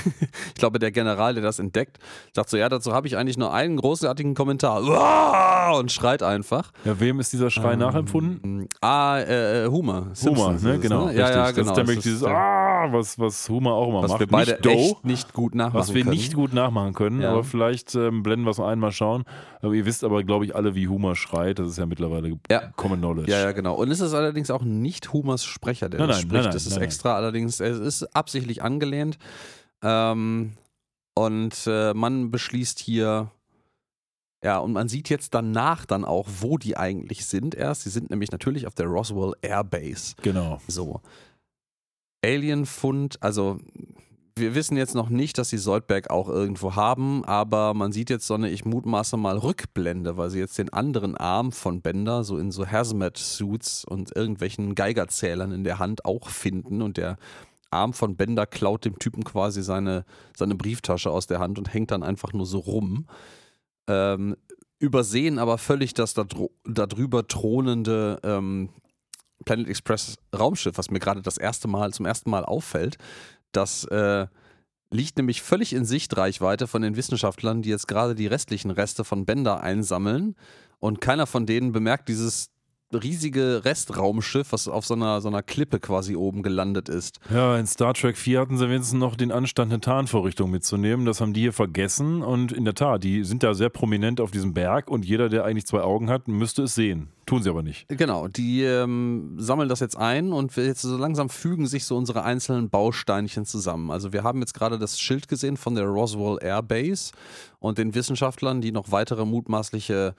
[laughs] ich glaube, der General, der das entdeckt, sagt so, ja, dazu habe ich eigentlich nur einen großartigen Kommentar. Uah! Und schreit einfach.
Ja, wem ist dieser Schrei nachempfunden?
Ähm, Ah, äh, äh, Humor.
Humor,
Simpsons
ne? Genau.
Ja, ja,
richtig.
genau.
Das ist nämlich
ist
dieses Ah, was, was Humor auch immer
was
macht.
wir beide
nicht Doe,
echt nicht gut nachmachen
was wir
können.
nicht gut nachmachen können,
Ja.
aber vielleicht ähm, blenden wir es noch einmal schauen. Aber ihr wisst aber, glaube ich, alle, wie Humor schreit. Das ist ja mittlerweile
Ja.
Common Knowledge.
Ja, ja, genau. Und es ist allerdings auch nicht Humors Sprecher, der
Nein,
das
nein,
spricht.
nein, nein,
das ist extra, allerdings, es ist absichtlich angelehnt. Ähm, und äh, man beschließt hier, ja, und man sieht jetzt danach dann auch, wo die eigentlich sind erst. Sie sind nämlich natürlich auf der Roswell Air Base.
Genau.
So. Alienfund, also wir wissen jetzt noch nicht, dass sie Soldberg auch irgendwo haben, aber man sieht jetzt so eine, ich mutmaße mal, Rückblende, weil sie jetzt den anderen Arm von Bender so in so Hazmat-Suits und irgendwelchen Geigerzählern in der Hand auch finden und der Arm von Bender klaut dem Typen quasi seine, seine Brieftasche aus der Hand und hängt dann einfach nur so rum. Ähm, übersehen aber völlig das darüber thronende ähm, Planet Express Raumschiff, was mir gerade das erste Mal, zum ersten Mal auffällt. Das äh, liegt nämlich völlig in Sichtreichweite von den Wissenschaftlern, die jetzt gerade die restlichen Reste von Bender einsammeln. Und keiner von denen bemerkt dieses riesige Restraumschiff, was auf so einer, so einer Klippe quasi oben gelandet ist.
Ja, in Star Trek 4 hatten sie wenigstens noch den Anstand, eine Tarnvorrichtung mitzunehmen. Das haben die hier vergessen. Und in der Tat, die sind da sehr prominent auf diesem Berg und jeder, der eigentlich zwei Augen hat, müsste es sehen. Tun sie aber nicht.
Genau, die ähm, sammeln das jetzt ein und jetzt so langsam fügen sich so unsere einzelnen Bausteinchen zusammen. Also wir haben jetzt gerade das Schild gesehen von der Roswell Air Base und den Wissenschaftlern, die noch weitere mutmaßliche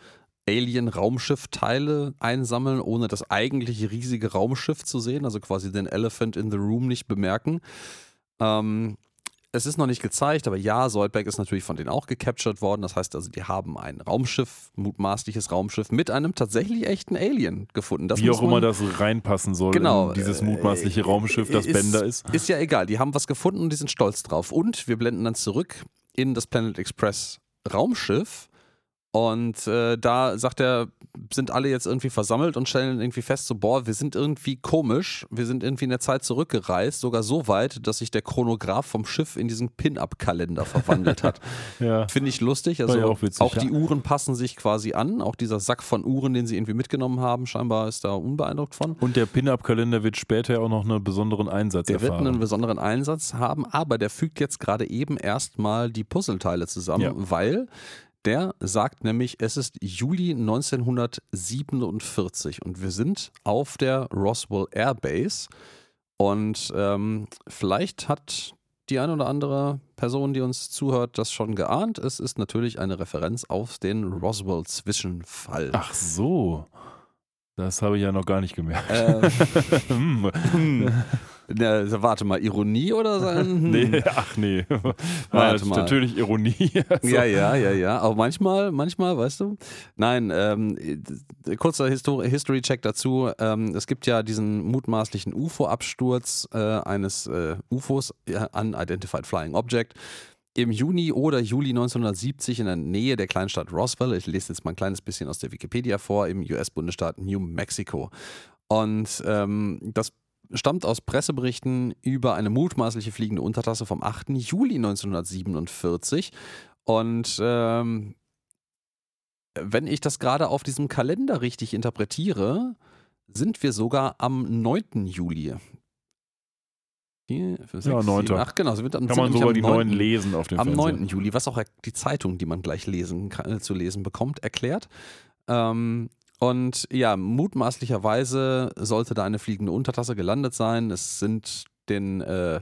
Alien-Raumschiff-Teile einsammeln, ohne das eigentliche riesige Raumschiff zu sehen, also quasi den Elephant in the Room nicht bemerken. Ähm, es ist noch nicht gezeigt, aber ja, Soldberg ist natürlich von denen auch gecaptured worden. Das heißt also, die haben ein Raumschiff, mutmaßliches Raumschiff, mit einem tatsächlich echten Alien gefunden. Das
Wie auch immer das reinpassen soll
Genau,
dieses
äh,
mutmaßliche Raumschiff, das
ist,
Bender ist.
Ist ja egal, die haben was gefunden und die sind stolz drauf. Und wir blenden dann zurück in das Planet Express Raumschiff. Und äh, da sagt er, sind alle jetzt irgendwie versammelt und stellen irgendwie fest, so, boah, wir sind irgendwie komisch, wir sind irgendwie in der Zeit zurückgereist, sogar so weit, dass sich der Chronograph vom Schiff in diesen Pin-Up-Kalender verwandelt hat. [laughs]
Ja.
Finde ich lustig. Also
ja auch witzig,
die
ja.
Uhren passen sich quasi an. Auch dieser Sack von Uhren, den sie irgendwie mitgenommen haben, scheinbar ist da unbeeindruckt von.
Und der Pin-Up-Kalender wird später auch noch einen besonderen Einsatz
Der wird
erfahren.
einen besonderen Einsatz haben, aber der fügt jetzt gerade eben erstmal die Puzzleteile zusammen, weil der sagt nämlich, es ist Juli 1947 und wir sind auf der Roswell Air Base und ähm, vielleicht hat die eine oder andere Person, die uns zuhört, das schon geahnt. Es ist natürlich eine Referenz auf den Roswell-Zwischenfall.
Ach so. Das habe ich ja noch gar nicht gemerkt.
Ähm, [laughs]
Hm. [laughs]
Na, warte mal, Ironie oder sein? [laughs]
nee, ach nee. [laughs]
Warte
War
mal.
Natürlich Ironie. [laughs] Also,
Ja, ja, ja, ja. Aber manchmal, manchmal, weißt du. Nein, ähm, äh, kurzer History-Check dazu. Ähm, es gibt ja diesen mutmaßlichen UFO-Absturz äh, eines äh, UFOs, ja, Unidentified Flying Object. im Juni oder Juli 1970 in der Nähe der Kleinstadt Roswell, ich lese jetzt mal ein kleines bisschen aus der Wikipedia vor, im US-Bundesstaat New Mexico. Und ähm, das stammt aus Presseberichten über eine mutmaßliche fliegende Untertasse vom 8. Juli 1947. Und ähm, wenn ich das gerade auf diesem Kalender richtig interpretiere, sind wir sogar am 9. Juli.
Vier, fünf, ja, 9.
Ach genau, sind
am, Kann man sogar die 9. lesen auf dem
Am
Fernseher.
9. Juli, was auch die Zeitung, die man gleich lesen, äh, zu lesen bekommt, erklärt. Ähm, und ja, mutmaßlicherweise sollte da eine fliegende Untertasse gelandet sein. Es sind den äh,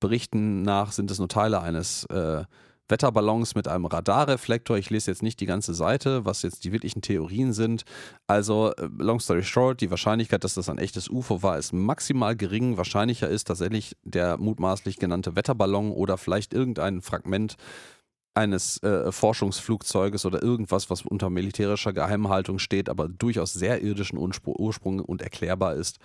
Berichten nach sind es nur Teile eines äh, Wetterballons mit einem Radarreflektor. Ich lese jetzt nicht die ganze Seite, was jetzt die wirklichen Theorien sind. Also, äh, long story short, die Wahrscheinlichkeit, dass das ein echtes UFO war, ist maximal gering. Wahrscheinlicher ist tatsächlich der mutmaßlich genannte Wetterballon oder vielleicht irgendein Fragment eines äh, Forschungsflugzeuges oder irgendwas, was unter militärischer Geheimhaltung steht, aber durchaus sehr irdischen Ursprung und erklärbar ist.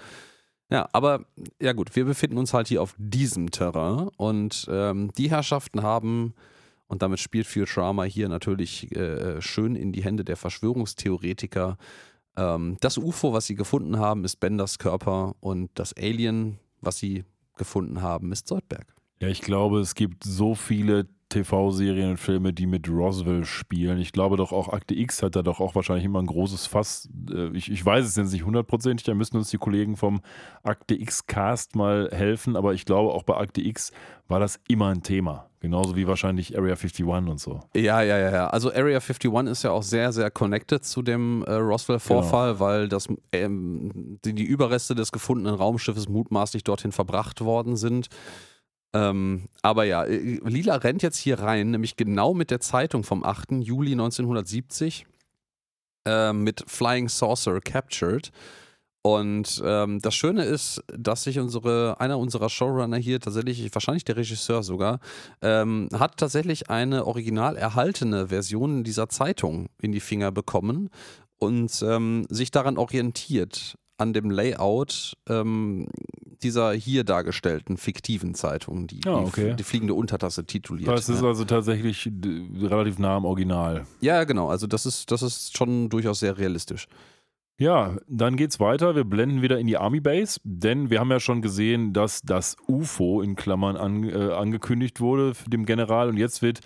Ja, aber ja gut, wir befinden uns halt hier auf diesem Terrain und ähm, die Herrschaften haben und damit spielt Futurama hier natürlich äh, schön in die Hände der Verschwörungstheoretiker. Ähm, das UFO, was sie gefunden haben, ist Benders Körper und das Alien, was sie gefunden haben, ist Soldberg.
Ja, ich glaube, es gibt so viele TV-Serien und Filme, die mit Roswell spielen. Ich glaube doch auch Akte X hat da doch auch wahrscheinlich immer ein großes Fass. Äh, ich, ich weiß es jetzt nicht hundertprozentig, da müssen uns die Kollegen vom Akte X-Cast mal helfen, aber ich glaube auch bei Akte X war das immer ein Thema. Genauso wie wahrscheinlich Area 51 und so.
Ja, ja, ja, ja. Also Area 51 ist ja auch sehr, sehr connected zu dem äh, Roswell-Vorfall, genau. weil das, ähm, die, die Überreste des gefundenen Raumschiffes mutmaßlich dorthin verbracht worden sind. Ähm, aber ja, äh, Lila rennt jetzt hier rein, nämlich genau mit der Zeitung vom 8. Juli 1970 äh, mit Flying Saucer Captured. Und ähm, das Schöne ist, dass sich unsere, einer unserer Showrunner hier tatsächlich, wahrscheinlich der Regisseur sogar, ähm, hat tatsächlich eine original erhaltene Version dieser Zeitung in die Finger bekommen und ähm, sich daran orientiert an dem Layout ähm, dieser hier dargestellten fiktiven Zeitung, die,
ah, okay.
die, die, fliegende Untertasse tituliert.
Das ist ja. also tatsächlich relativ nah am Original.
Ja, genau. Also das ist, das ist schon durchaus sehr realistisch.
Ja, dann geht's weiter. Wir blenden wieder in die Army Base, denn wir haben ja schon gesehen, dass das UFO in Klammern an, äh, angekündigt wurde dem General und jetzt wird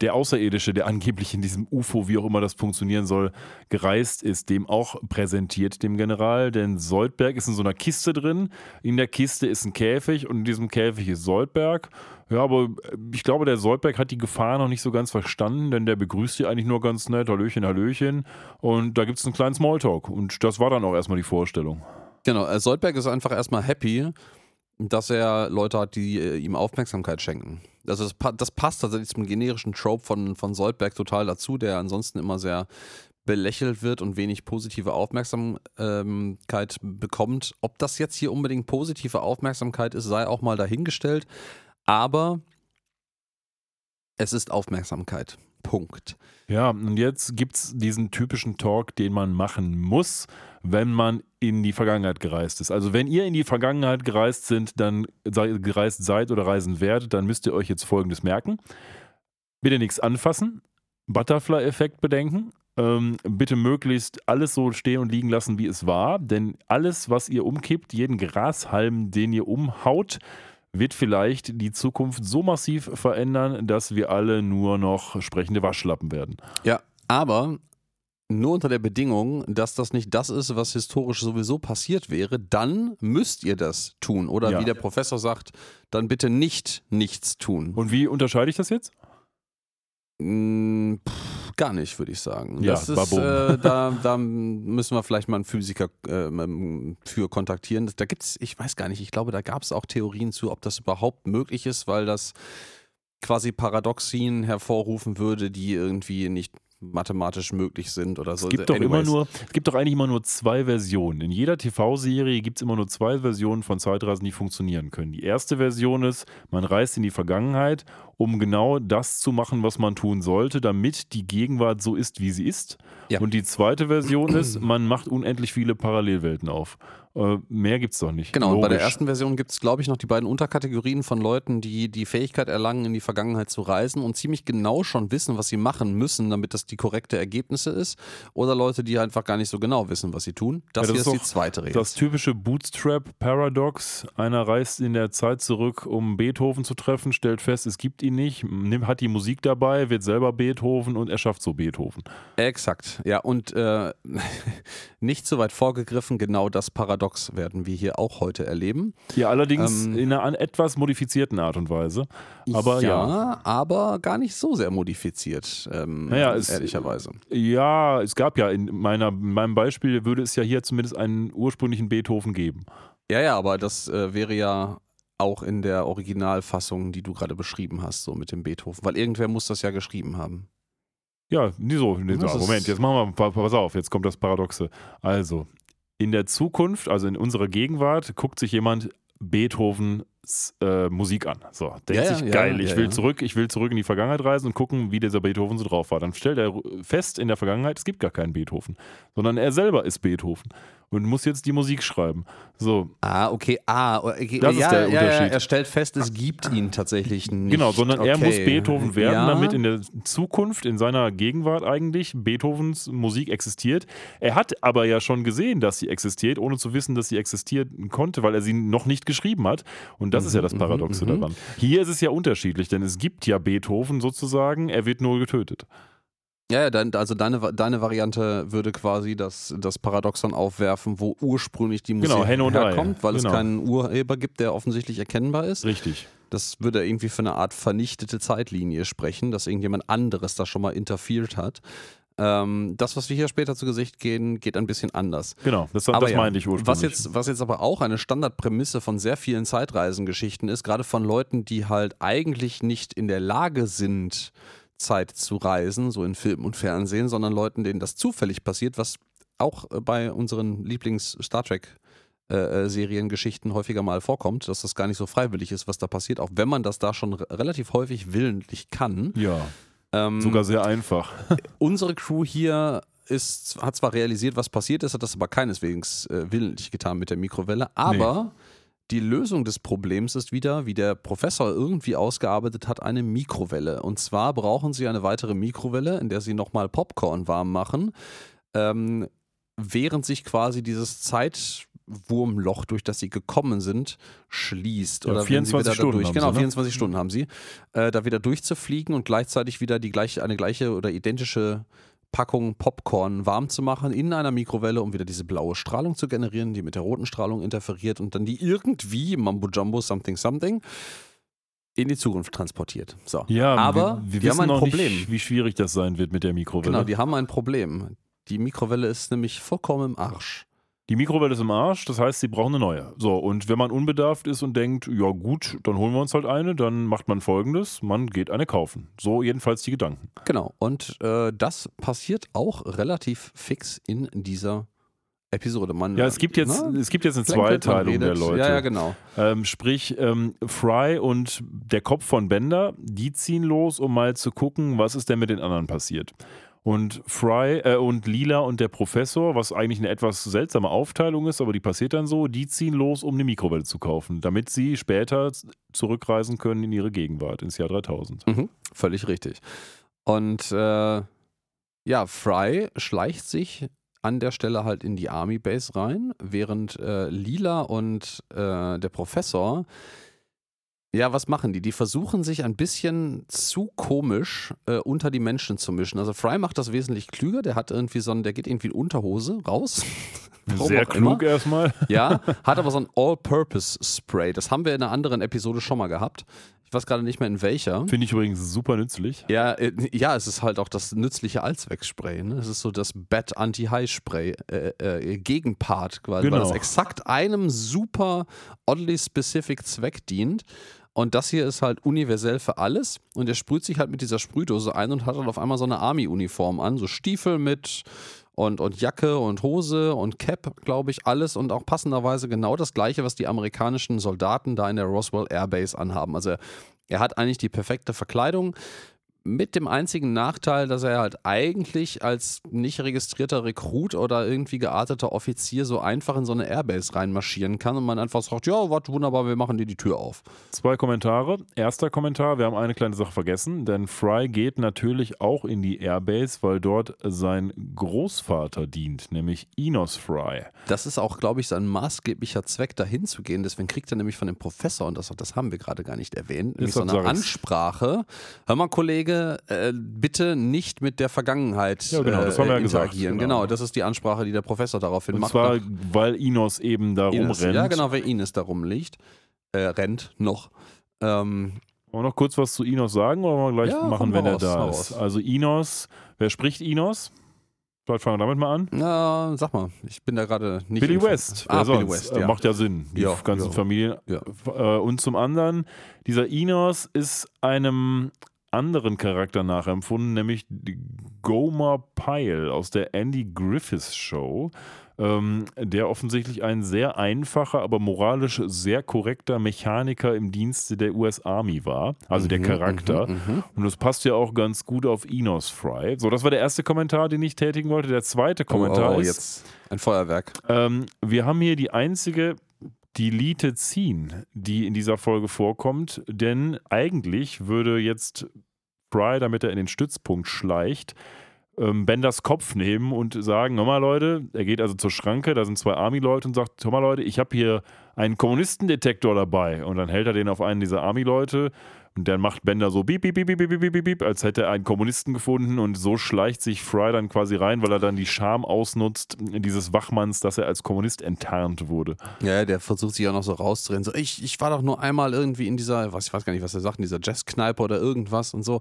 der Außerirdische, der angeblich in diesem UFO, wie auch immer das funktionieren soll, gereist ist, dem auch präsentiert, dem General. Denn Soldberg ist in so einer Kiste drin. In der Kiste ist ein Käfig und in diesem Käfig ist Soldberg. Ja, aber ich glaube, der Soldberg hat die Gefahr noch nicht so ganz verstanden, denn der begrüßt sie eigentlich nur ganz nett. Hallöchen, Hallöchen. Und da gibt es einen kleinen Smalltalk. Und das war dann auch erstmal die Vorstellung.
Genau, äh, Soldberg ist einfach erstmal happy, dass er Leute hat, die äh, ihm Aufmerksamkeit schenken. Also das, das passt tatsächlich zum generischen Trope von, von Soldberg total dazu, der ansonsten immer sehr belächelt wird und wenig positive Aufmerksamkeit bekommt. Ob das jetzt hier unbedingt positive Aufmerksamkeit ist, sei auch mal dahingestellt. Aber es ist Aufmerksamkeit. Punkt.
Ja, und jetzt gibt es diesen typischen Talk, den man machen muss, wenn man in die Vergangenheit gereist ist. Also wenn ihr in die Vergangenheit gereist sind, dann gereist seid oder reisen werdet, dann müsst ihr euch jetzt folgendes merken. Bitte nichts anfassen, Butterfly-Effekt bedenken. Ähm, bitte möglichst alles so stehen und liegen lassen, wie es war, denn alles, was ihr umkippt, jeden Grashalm, den ihr umhaut, wird vielleicht die Zukunft so massiv verändern, dass wir alle nur noch sprechende Waschlappen werden.
Ja, aber nur unter der Bedingung, dass das nicht das ist, was historisch sowieso passiert wäre, dann müsst ihr das tun. Oder ja. wie der Professor sagt, dann bitte nicht nichts tun.
Und wie unterscheide ich das jetzt?
Hm, pff, gar nicht, würde ich sagen. Ja, das ist, äh, [laughs] da, da, müssen wir vielleicht mal einen Physiker äh, für kontaktieren. Da gibt es, ich weiß gar nicht, ich glaube, da gab es auch Theorien zu, ob das überhaupt möglich ist, weil das quasi Paradoxien hervorrufen würde, die irgendwie nicht mathematisch möglich sind oder so.
Es gibt, doch immer nur, es gibt doch eigentlich immer nur zwei Versionen. In jeder TV-Serie gibt es immer nur zwei Versionen von Zeitreisen, die funktionieren können. Die erste Version ist, man reist in die Vergangenheit um genau das zu machen, was man tun sollte, damit die Gegenwart so ist, wie sie ist.
Ja.
Und die zweite Version ist, man macht unendlich viele Parallelwelten auf. Äh, mehr gibt es doch nicht.
Genau, und bei der ersten Version gibt es, glaube ich, noch die beiden Unterkategorien von Leuten, die die Fähigkeit erlangen, in die Vergangenheit zu reisen und ziemlich genau schon wissen, was sie machen müssen, damit das die korrekte Ergebnisse ist. Oder Leute, die einfach gar nicht so genau wissen, was sie tun. Das,
Ja,
hier
das ist
ist die zweite Regel.
Das typische Bootstrap-Paradox. Einer reist in der Zeit zurück, um Beethoven zu treffen, stellt fest, es gibt ihn nicht, nimmt, hat die Musik dabei, wird selber Beethoven und erschafft so Beethoven.
Exakt, ja, und äh, [laughs] nicht so weit vorgegriffen, genau das Paradox werden wir hier auch heute erleben.
Ja, allerdings
Ähm,
in einer etwas modifizierten Art und Weise. Aber ja.
aber gar nicht so sehr modifiziert, ähm,
Naja, es-
ehrlicherweise.
Ja, es gab ja in, meiner, in meinem Beispiel, würde es ja hier zumindest einen ursprünglichen Beethoven geben.
Ja, ja, aber das äh, wäre ja auch in der Originalfassung, die du gerade beschrieben hast, so mit dem Beethoven, weil irgendwer muss das ja geschrieben haben.
Ja, nie so. Nee, so, Moment, jetzt machen wir, pa- pass auf, jetzt kommt das Paradoxe. Also, in der Zukunft, also in unserer Gegenwart, guckt sich jemand Beethovens äh, Musik an. So, denkt
Ja,
sich,
ja,
geil, ich
ja,
will
ja.
zurück, ich will zurück in die Vergangenheit reisen und gucken, wie dieser Beethoven so drauf war. Dann stellt er fest in der Vergangenheit, es gibt gar keinen Beethoven, sondern er selber ist Beethoven und muss jetzt die Musik schreiben. So,
Ah, okay, ah, okay.
Das ist
ja,
der
ja, ja,
Unterschied.
er stellt fest, es gibt ihn tatsächlich nicht.
Genau, sondern er
okay.
muss Beethoven werden,
ja.
damit in der Zukunft, in seiner Gegenwart eigentlich, Beethovens Musik existiert. Er hat aber ja schon gesehen, dass sie existiert, ohne zu wissen, dass sie existieren konnte, weil er sie noch nicht geschrieben hat. Und das ist ja das
Mhm,
Paradoxe
mhm, mhm.
daran. Hier ist es ja unterschiedlich, denn es gibt ja Beethoven sozusagen, er wird nur getötet.
Ja, ja, also deine, deine Variante würde quasi das, das Paradoxon aufwerfen, wo ursprünglich die Musik
Genau, und Ei.
herkommt, weil
Genau.
es keinen Urheber gibt, der offensichtlich erkennbar ist.
Richtig.
Das würde irgendwie für eine Art vernichtete Zeitlinie sprechen, dass irgendjemand anderes da schon mal interferiert hat. Ähm, das, was wir hier später zu Gesicht gehen, geht ein bisschen anders.
Genau, das, das
ja,
meinte ich ursprünglich.
Was jetzt, was jetzt aber auch eine Standardprämisse von sehr vielen Zeitreisengeschichten ist, gerade von Leuten, die halt eigentlich nicht in der Lage sind, Zeit zu reisen, so in Film und Fernsehen, sondern Leuten, denen das zufällig passiert, was auch äh, bei unseren Lieblings-Star Trek äh, äh, Seriengeschichten häufiger mal vorkommt, dass das gar nicht so freiwillig ist, was da passiert, auch wenn man das da schon re- relativ häufig willentlich kann.
ja,
Ähm,
sogar sehr einfach.
Unsere Crew hier ist, hat zwar realisiert, was passiert ist, hat das aber keineswegs äh, willentlich getan mit der Mikrowelle, aber die Lösung des Problems ist wieder, wie der Professor irgendwie ausgearbeitet hat, eine Mikrowelle. Und zwar brauchen sie eine weitere Mikrowelle, in der sie nochmal Popcorn warm machen, ähm, während sich quasi dieses Zeitwurmloch, durch das sie gekommen sind, schließt.
Ja,
Oder wenn
24
sie wieder da
Stunden
durch,
haben
genau,
sie, ne?
24 Stunden haben sie, äh, da wieder durchzufliegen und gleichzeitig wieder die gleiche, eine gleiche oder identische Packung Popcorn warm zu machen in einer Mikrowelle, um wieder diese blaue Strahlung zu generieren, die mit der roten Strahlung interferiert und dann die irgendwie, Mambo Jumbo, something, something, in die Zukunft transportiert. So.
Ja,
aber
wir, wir
die haben ein Problem.
nicht, wie schwierig das sein wird mit der Mikrowelle.
Genau, die haben ein Problem. Die Mikrowelle ist nämlich vollkommen im Arsch.
Die Mikrowelle ist im Arsch, das heißt, sie brauchen eine neue. So, und wenn man unbedarft ist und denkt, ja gut, dann holen wir uns halt eine, dann macht man folgendes: man geht eine kaufen. So jedenfalls die Gedanken.
Genau. Und äh, das passiert auch relativ fix in dieser Episode. Man,
Ja, es gibt jetzt,
ne?
es gibt jetzt eine Zweiteilung der. Leute.
Ja, ja, genau.
ähm, sprich, ähm, Fry und der Kopf von Bender, die ziehen los, um mal zu gucken, was ist denn mit den anderen passiert. Und Fry äh, und Lila und der Professor, was eigentlich eine etwas seltsame Aufteilung ist, aber die passiert dann so, die ziehen los, um eine Mikrowelle zu kaufen, damit sie später zurückreisen können in ihre Gegenwart, ins Jahr 3000.
Mhm, völlig richtig. Und äh, ja, Fry schleicht sich an der Stelle halt in die Army Base rein, während äh, Lila und äh, der Professor ja, was machen die? Die versuchen sich ein bisschen zu komisch äh, unter die Menschen zu mischen. Also Fry macht das wesentlich klüger. Der hat irgendwie so ein, der geht irgendwie in Unterhose raus. [laughs]
Sehr
auch immer.
klug erstmal. [laughs]
Ja, hat aber so ein All-Purpose-Spray. Das haben wir in einer anderen Episode schon mal gehabt. Ich weiß gerade nicht mehr in welcher.
Finde ich übrigens super nützlich.
Ja, äh, ja, es ist halt auch das nützliche Allzweckspray. Ne? Es ist so das Bat-Anti-High-Spray äh, äh, Gegenpart quasi, weil
Genau.
das exakt einem super oddly specific Zweck dient. Und das hier ist halt universell für alles. Und er sprüht sich halt mit dieser Sprühdose ein und hat dann auf einmal so eine Army-Uniform an, so Stiefel mit und, und Jacke und Hose und Cap, glaube ich, alles und auch passenderweise genau das gleiche, was die amerikanischen Soldaten da in der Roswell Airbase anhaben. Also er, er hat eigentlich die perfekte Verkleidung mit dem einzigen Nachteil, dass er halt eigentlich als nicht registrierter Rekrut oder irgendwie gearteter Offizier so einfach in so eine Airbase reinmarschieren kann und man einfach sagt, ja, warte, wunderbar, wir machen dir die Tür auf.
Zwei Kommentare. Erster Kommentar, wir haben eine kleine Sache vergessen, denn Fry geht natürlich auch in die Airbase, weil dort sein Großvater dient, nämlich Enos Fry.
Das ist auch, glaube ich, sein maßgeblicher Zweck, dahin zu gehen. Deswegen kriegt er nämlich von dem Professor, und das, das haben wir gerade gar nicht erwähnt, nämlich so eine Ansprache. Hör mal, Kollege, äh, bitte nicht mit der Vergangenheit
ja, genau, das haben wir
äh,
interagieren.
Gesagt, genau. genau. das ist die Ansprache, die der Professor daraufhin
Und
macht.
Zwar, weil Inos eben da rumrennt.
Ja, genau, weil Ines da rumliegt. Äh, rennt noch. Ähm,
wollen wir noch kurz was zu Inos sagen oder wollen wir gleich
ja,
machen, wenn er da
raus.
ist? Also Inos, wer spricht Inos? Vielleicht fangen wir damit mal an.
Na, sag mal, ich bin da gerade nicht.
Billy West.
Ah,
wer
Billy
sonst?
West,
Äh,
ja.
Macht ja Sinn, die
Ja,
ganzen
ja.
Familien.
Ja.
Äh, Und zum anderen, dieser Inos ist einem anderen Charakter nachempfunden, nämlich Gomer Pyle aus der Andy Griffiths Show, ähm, der offensichtlich ein sehr einfacher, aber moralisch sehr korrekter Mechaniker im Dienste der US Army war. Also der
Mhm,
Charakter.
mhm, mhm.
Und das passt ja auch ganz gut auf Enos Fry. So, das war der erste Kommentar, den ich tätigen wollte. Der zweite Kommentar
oh, oh,
ist,
jetzt ein Feuerwerk.
ähm, wir haben hier die einzige Deleted Scene, die in dieser Folge vorkommt, denn eigentlich würde jetzt Fry, damit er in den Stützpunkt schleicht, ähm, Benders Kopf nehmen und sagen, hör mal Leute, er geht also zur Schranke, da sind zwei Army-Leute und sagt, hör mal Leute, ich habe hier einen Kommunistendetektor dabei. Und dann hält er den auf einen dieser Army-Leute und dann macht Bender so beep, beep, beep, beep, beep, beep, beep, als hätte er einen Kommunisten gefunden. Und so schleicht sich Fry dann quasi rein, weil er dann die Scham ausnutzt, dieses Wachmanns, dass er als Kommunist enttarnt wurde.
Ja, der versucht sich auch noch so rauszureden. So, ich, ich war doch nur einmal irgendwie in dieser, was, ich weiß gar nicht, was er sagt, in dieser Jazzkneipe oder irgendwas und so.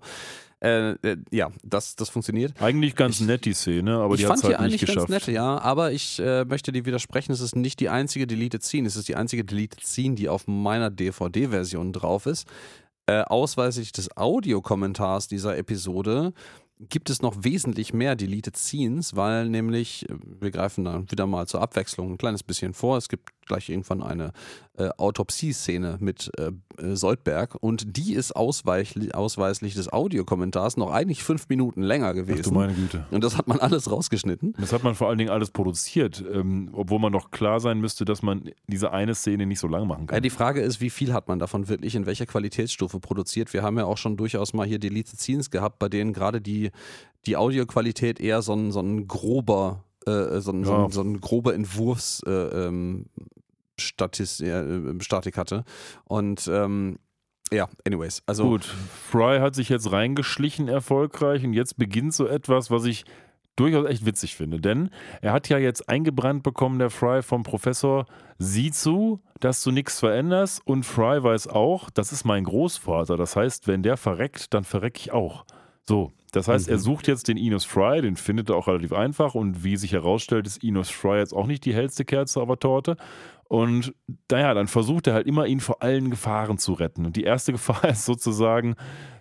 Äh, äh, ja, das, das funktioniert.
Eigentlich ganz ich, nett, die Szene, aber die hat es halt nicht geschafft.
Ich fand die eigentlich ganz nett, ja, aber ich äh, möchte dir widersprechen, es ist nicht die einzige Deleted Scene, es ist die einzige Deleted Scene, die auf meiner DVD-Version drauf ist. Äh, ausweislich des Audiokommentars dieser Episode gibt es noch wesentlich mehr Deleted Scenes, weil nämlich, äh, wir greifen da wieder mal zur Abwechslung ein kleines bisschen vor, es gibt gleich irgendwann eine äh, Autopsie-Szene mit äh, Soldberg und die ist ausweislich, des Audiokommentars noch eigentlich fünf Minuten länger
Ach du
gewesen.
meine Güte.
Und das hat man alles rausgeschnitten.
Das hat man vor allen Dingen alles produziert, ähm, obwohl man doch klar sein müsste, dass man diese eine Szene nicht so lang machen
Ja,
kann.
die Frage ist, wie viel hat man davon wirklich in welcher Qualitätsstufe produziert? Wir haben ja auch schon durchaus mal hier Deleted Scenes gehabt, bei denen gerade die, die Audioqualität eher so ein, so ein grober, äh, so, ein, so,
Ja.
ein, so ein grober Entwurfs äh, ähm, Statis, äh, äh, Statik hatte. Und ähm, ja, anyways, also
Gut, Fry hat sich jetzt reingeschlichen erfolgreich und jetzt beginnt so etwas, was ich durchaus echt witzig finde. Denn er hat ja jetzt eingebrannt bekommen, der Fry vom Professor, sieh zu, dass du nichts veränderst und Fry weiß auch, das ist mein Großvater. Das heißt, wenn der verreckt, dann verreck ich auch. So, das heißt, er
Mhm.
sucht jetzt den Enos Fry, den findet er auch relativ einfach und wie sich herausstellt, ist Enos Fry jetzt auch nicht die hellste Kerze auf der Torte. Und naja, dann versucht er halt immer, ihn vor allen Gefahren zu retten. Und die erste [laughs] Gefahr ist sozusagen,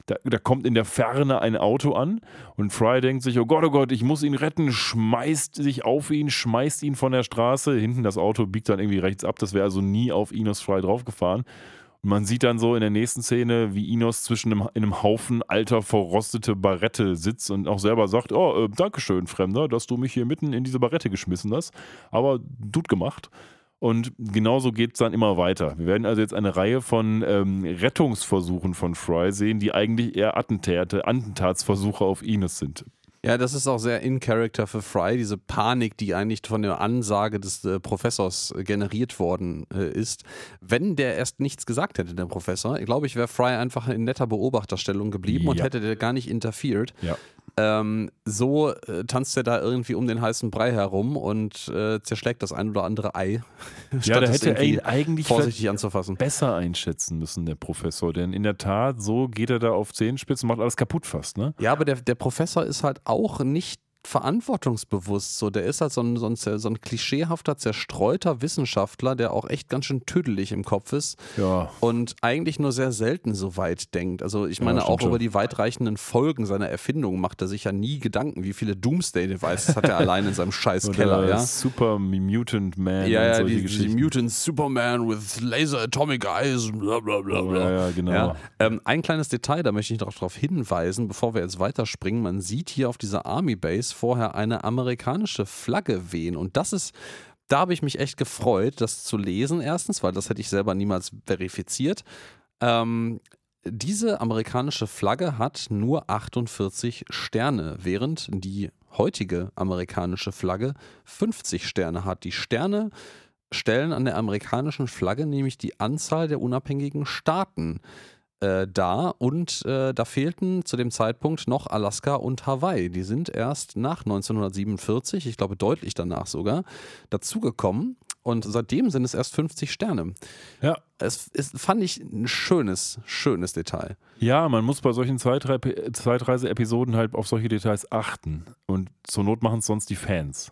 da, da kommt in der Ferne ein Auto an und Fry denkt sich, oh Gott, oh Gott, ich muss ihn retten, schmeißt sich auf ihn, schmeißt ihn von der Straße. Hinten das Auto biegt dann irgendwie rechts ab, das wäre also nie auf Enos Fry draufgefahren. Man sieht dann so in der nächsten Szene, wie Inos zwischen einem, in einem Haufen alter, verrostete Barette sitzt und auch selber sagt, oh, äh, Dankeschön, Fremder, dass du mich hier mitten in diese Barette geschmissen hast. Aber gut gemacht. Und genauso geht es dann immer weiter. Wir werden also jetzt eine Reihe von ähm, Rettungsversuchen von Fry sehen, die eigentlich eher Attentate, Attentatsversuche auf Ines sind.
Ja, das ist auch sehr in Character für Fry, diese Panik, die eigentlich von der Ansage des äh, Professors äh, generiert worden äh, ist. Wenn der erst nichts gesagt hätte, der Professor, ich glaube ich, wäre Fry einfach in netter Beobachterstellung geblieben und
Ja.
hätte der gar nicht interferiert.
Ja.
Ähm, so äh, tanzt er da irgendwie um den heißen Brei herum und äh, zerschlägt das ein oder andere Ei. [laughs]
Ja,
statt
da hätte er eigentlich
vorsichtig anzufassen.
besser einschätzen müssen, der Professor. Denn in der Tat, so geht er da auf Zehenspitzen und macht alles kaputt fast, ne?
Ja, aber der, der Professor ist halt auch nicht verantwortungsbewusst. So, der ist halt so ein, so ein, so ein klischeehafter, zerstreuter Wissenschaftler, der auch echt ganz schön tüdelig im Kopf ist
Ja.
und eigentlich nur sehr selten so weit denkt. Also ich meine,
stimmt
auch über
schon.
die weitreichenden Folgen seiner Erfindung macht er sich ja nie Gedanken, wie viele Doomsday-Devices hat er [laughs] allein in seinem scheiß Keller, ja.
Super Mutant Man
Ja, ja, die, die. Mutant Superman with Laser Atomic Eyes, bla bla bla bla.
ja, ja, genau.
Ja, ähm, ein kleines Detail, da möchte ich noch darauf hinweisen, bevor wir jetzt weiterspringen. Man sieht hier auf dieser Army Base vorher eine amerikanische Flagge wehen. Und das ist, da habe ich mich echt gefreut, das zu lesen, erstens, weil das hätte ich selber niemals verifiziert. Ähm, diese amerikanische Flagge hat nur 48 Sterne, während die heutige amerikanische Flagge 50 Sterne hat. Die Sterne stellen an der amerikanischen Flagge nämlich die Anzahl der unabhängigen Staaten äh, dar und äh, da fehlten zu dem Zeitpunkt noch Alaska und Hawaii. Die sind erst nach 1947, ich glaube deutlich danach sogar, dazugekommen und seitdem sind es erst 50 Sterne.
Ja.
Es ist, fand ich ein schönes, schönes Detail.
Ja, man muss bei solchen Zeitre Zeitreise-Episoden halt auf solche Details achten. Und zur Not machen es sonst die Fans.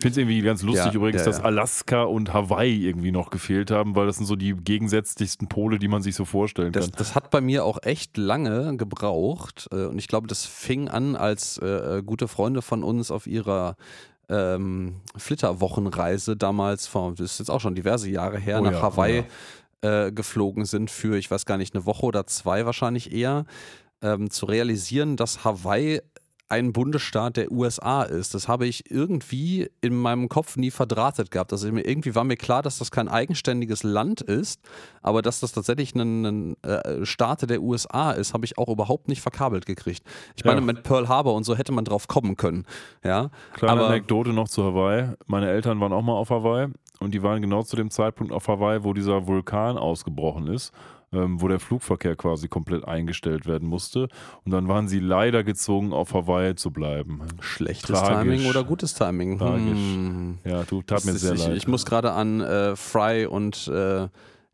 Ich finde es irgendwie ganz lustig
Ja,
übrigens,
ja,
dass
ja.
Alaska und Hawaii irgendwie noch gefehlt haben, weil das sind so die gegensätzlichsten Pole, die man sich so vorstellen
Das,
kann.
das hat bei mir auch echt lange gebraucht. äh, Und ich glaube, das fing an, als äh, äh, gute Freunde von uns auf ihrer ähm, Flitterwochenreise damals, vor, das ist jetzt auch schon diverse Jahre her,
Oh
nach Hawaii äh, geflogen sind für, ich weiß gar nicht, eine Woche oder zwei wahrscheinlich eher, ähm, zu realisieren, dass Hawaii ein Bundesstaat der USA ist. Das habe ich irgendwie in meinem Kopf nie verdrahtet gehabt. Also irgendwie war mir klar, dass das kein eigenständiges Land ist, aber dass das tatsächlich ein, ein äh, Staat der USA ist, habe ich auch überhaupt nicht verkabelt gekriegt. Ich meine,
Ja.
mit Pearl Harbor und so hätte man drauf kommen können. Ja,
Kleine
aber
Anekdote noch zu Hawaii. Meine Eltern waren auch mal auf Hawaii und die waren genau zu dem Zeitpunkt auf Hawaii, wo dieser Vulkan ausgebrochen ist, ähm, wo der Flugverkehr quasi komplett eingestellt werden musste. Und dann waren sie leider gezwungen, auf Hawaii zu bleiben.
schlechtes
Tragisch.
Timing oder gutes Timing?
Tragisch.
Hm.
Ja, du, tat mir
Das
sehr
ist, ich,
leid.
ich muss gerade an äh, Fry und äh,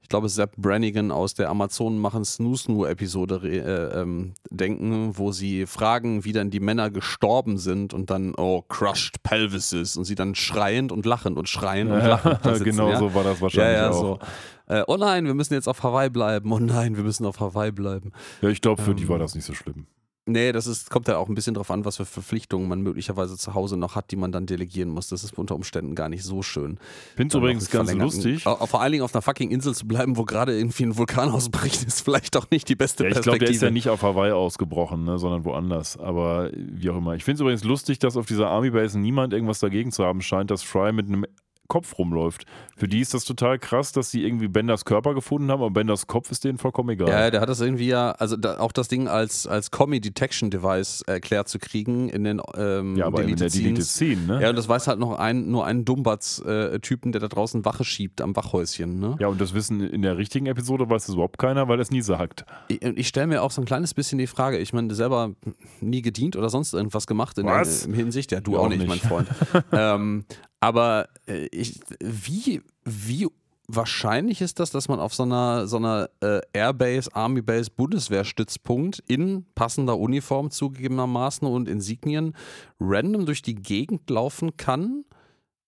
ich glaube Sepp Brannigan aus der Amazon machen Snoo Snoo Episode re- äh, ähm, denken, wo sie fragen, wie dann die Männer gestorben sind und dann oh crushed pelvises und sie dann schreiend und lachend und schreiend und lachend [laughs] sitzen,
genau
ja?
so war das
Ja,
wahrscheinlich
ja,
auch.
so. Äh, oh nein, wir müssen jetzt auf Hawaii bleiben. Oh nein, wir müssen auf Hawaii bleiben.
Ja, ich glaube, für die
Ähm,
war das nicht so schlimm.
Nee, das ist, kommt ja auch ein bisschen drauf an, was für Verpflichtungen man möglicherweise zu Hause noch hat, die man dann delegieren muss. Das ist unter Umständen gar nicht so schön.
Finde es
Dann
übrigens ganz lustig.
Vor allen Dingen auf einer fucking Insel zu bleiben, wo gerade irgendwie ein Vulkan [laughs] ausbricht, ist vielleicht auch nicht die beste
Ja, ich
Perspektive.
glaube, der ist ja nicht auf Hawaii ausgebrochen, ne, sondern woanders. Aber wie auch immer. Ich finde es übrigens lustig, dass auf dieser Army Base niemand irgendwas dagegen zu haben scheint, dass Fry mit einem Kopf rumläuft. Für die ist das total krass, dass sie irgendwie Benders Körper gefunden haben, aber Benders Kopf ist denen vollkommen egal.
Ja, der hat das irgendwie ja, also da, auch das Ding als, als Commie-Detection-Device erklärt zu kriegen in den ähm,
Ja, aber in der
Deleted
Deleted. Scene, ne?
Ja, und das weiß halt noch ein, nur einen Dummbatz-Typen, der da draußen Wache schiebt am Wachhäuschen. Ne?
Ja, und das Wissen in der richtigen Episode weiß es überhaupt keiner, weil er es nie sagt.
Ich, ich stelle mir auch so ein kleines bisschen die Frage, ich meine, selber nie gedient oder sonst irgendwas gemacht in
Was?
der in Hinsicht, ja, du auch
auch
nicht, mein
nicht.
Freund. [laughs] ähm, aber äh, ich, wie, wie wahrscheinlich ist das, dass man auf so einer, so einer äh, Airbase, Army Base, Bundeswehrstützpunkt in passender Uniform zugegebenermaßen und Insignien random durch die Gegend laufen kann?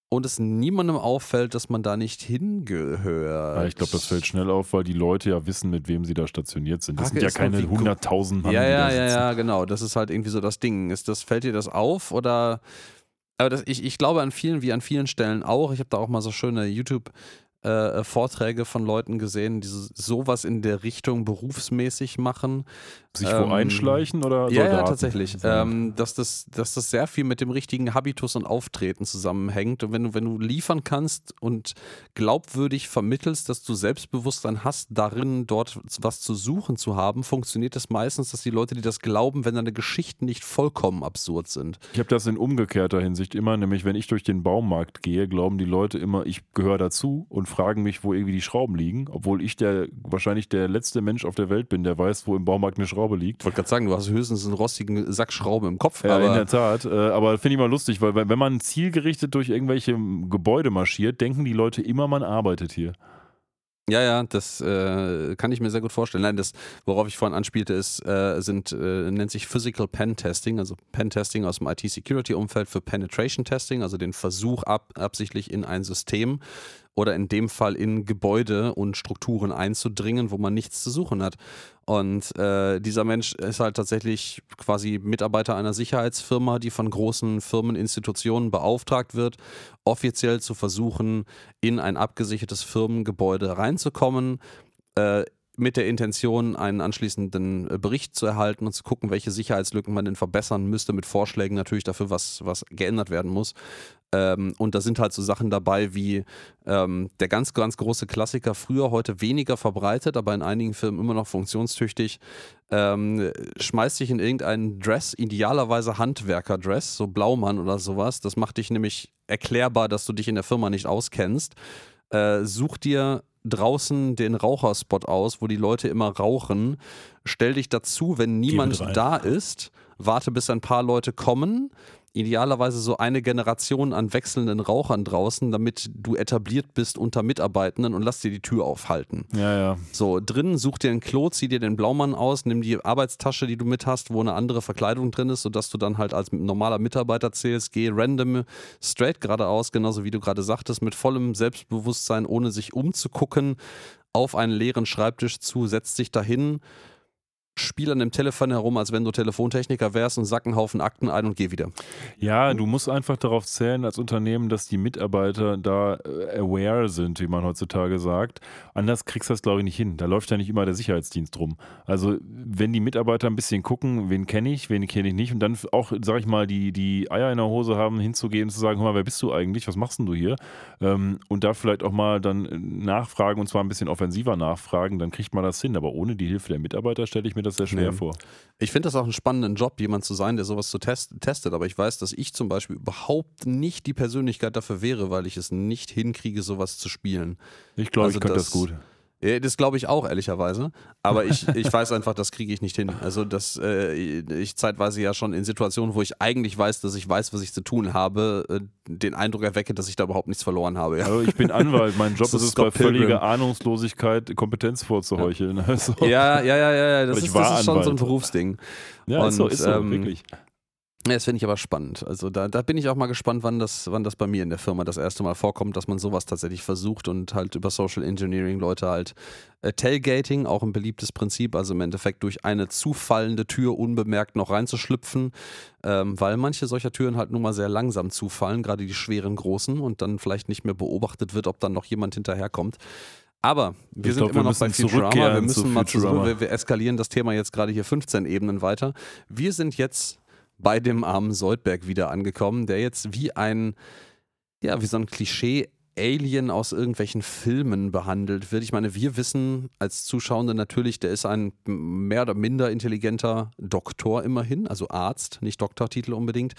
Und es niemandem auffällt, dass man da nicht hingehört.
Ja, ich glaube, das fällt schnell auf, weil die Leute ja wissen, mit wem sie da stationiert sind. Das
Frage
sind ja keine
noch, wie gu-
100.000 Mann,
ja,
die
ja, ja, ja, genau. Das ist halt irgendwie so das Ding. Ist das, fällt dir das auf oder? Aber das, ich, ich glaube an vielen, wie an vielen Stellen auch. Ich habe da auch mal so schöne YouTube- äh, Vorträge von Leuten gesehen, die so- sowas in der Richtung berufsmäßig machen.
Sich wo
Ähm,
einschleichen oder
Ja, ja, tatsächlich. Ähm, dass, das, dass das sehr viel mit dem richtigen Habitus und Auftreten zusammenhängt. Und wenn du, wenn du liefern kannst und glaubwürdig vermittelst, dass du Selbstbewusstsein hast, darin dort was zu suchen zu haben, funktioniert es meistens, dass die Leute, die das glauben, wenn deine Geschichten nicht vollkommen absurd sind.
Ich habe das in umgekehrter Hinsicht immer, nämlich wenn ich durch den Baumarkt gehe, glauben die Leute immer, ich gehöre dazu und fragen mich, wo irgendwie die Schrauben liegen, obwohl ich der wahrscheinlich der letzte Mensch auf der Welt bin, der weiß, wo im Baumarkt eine Schraube liegt.
Ich wollte gerade sagen, du hast höchstens einen rostigen Sack Schrauben im Kopf,
Ja, in der Tat. Äh, aber finde ich mal lustig, weil wenn wenn man zielgerichtet durch irgendwelche Gebäude marschiert, denken die Leute immer, man arbeitet hier.
Ja, ja, das äh, kann ich mir sehr gut vorstellen. Nein, das, worauf ich vorhin anspielte, ist, äh, sind, äh, nennt sich Physical Pen Testing, also Pen Testing aus dem IT-Security-Umfeld für Penetration Testing, also den Versuch ab, absichtlich in ein System oder in dem Fall in Gebäude und Strukturen einzudringen, wo man nichts zu suchen hat. Und äh, dieser Mensch ist halt tatsächlich quasi Mitarbeiter einer Sicherheitsfirma, die von großen Firmen, Institutionen beauftragt wird, offiziell zu versuchen, in ein abgesichertes Firmengebäude reinzukommen. Äh, mit der Intention, einen anschließenden äh, Bericht zu erhalten und zu gucken, welche Sicherheitslücken man denn verbessern müsste, mit Vorschlägen natürlich dafür, was, was geändert werden muss. Ähm, und da sind halt so Sachen dabei wie ähm, der ganz, ganz große Klassiker, früher, heute weniger verbreitet, aber in einigen Firmen immer noch funktionstüchtig. Ähm, schmeißt dich in irgendeinen Dress, idealerweise Handwerker-Dress, so Blaumann oder sowas. Das macht dich nämlich erklärbar, dass du dich in der Firma nicht auskennst. Äh, such dir draußen den Raucherspot aus, wo die Leute immer rauchen. Stell dich dazu, wenn niemand da ist, warte bis ein paar Leute kommen idealerweise so eine Generation an wechselnden Rauchern draußen, damit du etabliert bist unter Mitarbeitenden und lass dir die Tür aufhalten.
Ja, ja.
So, drinnen such dir ein Klo, zieh dir den Blaumann aus, nimm die Arbeitstasche, die du mit hast, wo eine andere Verkleidung drin ist, sodass du dann halt als normaler Mitarbeiter zählst, geh random straight geradeaus, genauso wie du gerade sagtest, mit vollem Selbstbewusstsein, ohne sich umzugucken, auf einen leeren Schreibtisch zu, setzt dich dahin spiel an dem Telefon herum, als wenn du Telefontechniker wärst und sack einen Haufen Akten ein und geh wieder.
Ja, du musst einfach darauf zählen als Unternehmen, dass die Mitarbeiter da äh, aware sind, wie man heutzutage sagt. Anders kriegst du das, glaube ich, nicht hin. Da läuft ja nicht immer der Sicherheitsdienst rum. Also, wenn die Mitarbeiter ein bisschen gucken, wen kenne ich, wen kenne ich nicht und dann auch, sag ich mal, die, die Eier in der Hose haben, hinzugehen und zu sagen, hör mal, wer bist du eigentlich, was machst denn du hier? Ähm, und da vielleicht auch mal dann nachfragen und zwar ein bisschen offensiver nachfragen, dann kriegt man das hin. Aber ohne die Hilfe der Mitarbeiter stelle ich mir das sehr schwer nee. vor.
Ich finde das auch einen spannenden Job, jemand zu sein, der sowas zu test testet. Aber ich weiß, dass ich zum Beispiel überhaupt nicht die Persönlichkeit dafür wäre, weil ich es nicht hinkriege, sowas zu spielen.
Ich glaube, also ich könnte das, das gut.
Das glaube ich auch, ehrlicherweise. Aber ich, ich weiß einfach, das kriege ich nicht hin. Also, dass äh, ich zeitweise ja schon in Situationen, wo ich eigentlich weiß, dass ich weiß, was ich zu tun habe, äh, den Eindruck erwecke, dass ich da überhaupt nichts verloren habe.
Ja. Also ich bin Anwalt. Mein Job [laughs] ist es, bei völliger Ahnungslosigkeit Kompetenz vorzuheucheln.
Ja, [laughs] also. ja, ja, ja, ja. Das, ist, das ist, schon so ein Berufsding.
Ja, Und, ist so, ist so ähm, wirklich.
Ja, das finde ich aber spannend. Also da, da bin ich auch mal gespannt, wann das, wann das bei mir in der Firma das erste Mal vorkommt, dass man sowas tatsächlich versucht und halt über Social Engineering Leute halt äh, Tailgating, auch ein beliebtes Prinzip, also im Endeffekt durch eine zufallende Tür unbemerkt noch reinzuschlüpfen, ähm, weil manche solcher Türen halt nun mal sehr langsam zufallen, gerade die schweren großen und dann vielleicht nicht mehr beobachtet wird, ob dann noch jemand hinterherkommt. Aber wir ich sind glaub, immer noch bei Futurama. Wir müssen mal zurück, wir, wir eskalieren das Thema jetzt gerade hier 15 Ebenen weiter. Wir sind jetzt bei dem armen Soldberg wieder angekommen, der jetzt wie ein, ja, wie so ein Klischee Alien aus irgendwelchen Filmen behandelt wird. Ich meine, wir wissen als Zuschauende natürlich, der ist ein mehr oder minder intelligenter Doktor immerhin, also Arzt, nicht Doktortitel unbedingt.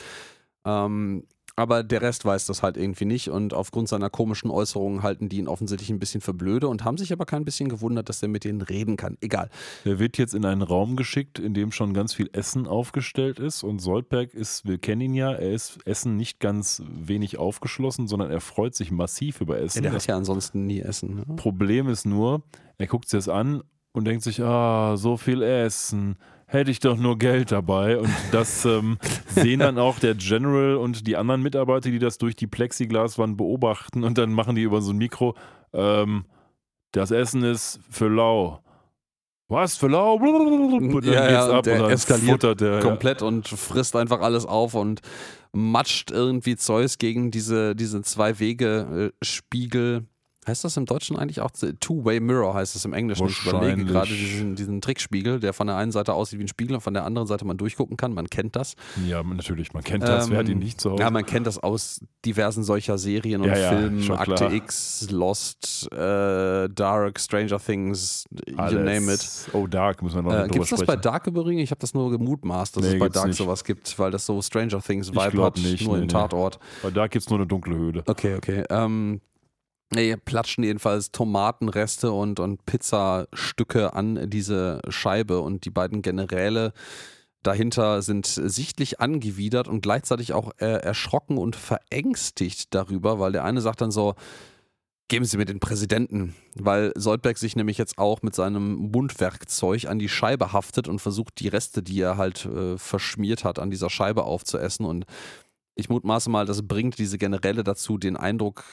Ähm, aber der Rest weiß das halt irgendwie nicht und aufgrund seiner komischen Äußerungen halten die ihn offensichtlich ein bisschen für blöde und haben sich aber kein bisschen gewundert, dass er mit denen reden kann. Egal.
Er wird jetzt in einen Raum geschickt, in dem schon ganz viel Essen aufgestellt ist und Soldberg ist, wir kennen ihn ja, er ist Essen nicht ganz wenig aufgeschlossen, sondern er freut sich massiv über Essen.
Ja, der hat ja ansonsten nie Essen.
Ne? Problem ist nur, er guckt sich das an und denkt sich, ah, so viel Essen hätte ich doch nur Geld dabei. Und das ähm, sehen dann auch der General und die anderen Mitarbeiter, die das durch die Plexiglaswand beobachten. Und dann machen die über so ein Mikro, ähm, das Essen ist für lau. Was für lau?
Und dann ja, geht's ab der und dann eskaliert der komplett ja. und frisst einfach alles auf und matscht irgendwie Zeus gegen diese, diese Zwei-Wege-Spiegel Heißt das im Deutschen eigentlich auch Two-Way Mirror heißt es im Englischen? Ich überlege gerade diesen, diesen Trickspiegel, der von der einen Seite aussieht wie ein Spiegel und von der anderen Seite man durchgucken kann. Man kennt das.
Ja, natürlich, man kennt das. Ähm, Wer hat ihn ähm, nicht zu Hause?
Ja, man kennt das aus diversen solcher Serien und ja, Filmen. Ja, Akte klar. X, Lost, äh, Dark, Stranger Things, Alles. you name it.
Oh, Dark, muss man noch
äh, Gibt es das bei Dark übrigens? Ich habe das nur gemutmaßt, dass nee, es bei Dark nicht. sowas gibt, weil das so Stranger Things Vibe hat, nicht, nur nee, im Tatort.
Bei Dark gibt es nur eine dunkle Höhle.
Okay, okay. Ähm, Nee, platschen jedenfalls Tomatenreste und, und Pizzastücke an diese Scheibe und die beiden Generäle dahinter sind sichtlich angewidert und gleichzeitig auch äh, erschrocken und verängstigt darüber, weil der eine sagt dann so, Geben Sie mir den Präsidenten, weil Soldberg sich nämlich jetzt auch mit seinem Mundwerkzeug an die Scheibe haftet und versucht, die Reste, die er halt äh, verschmiert hat, an dieser Scheibe aufzuessen. Und ich mutmaße mal, das bringt diese Generäle dazu, den Eindruck,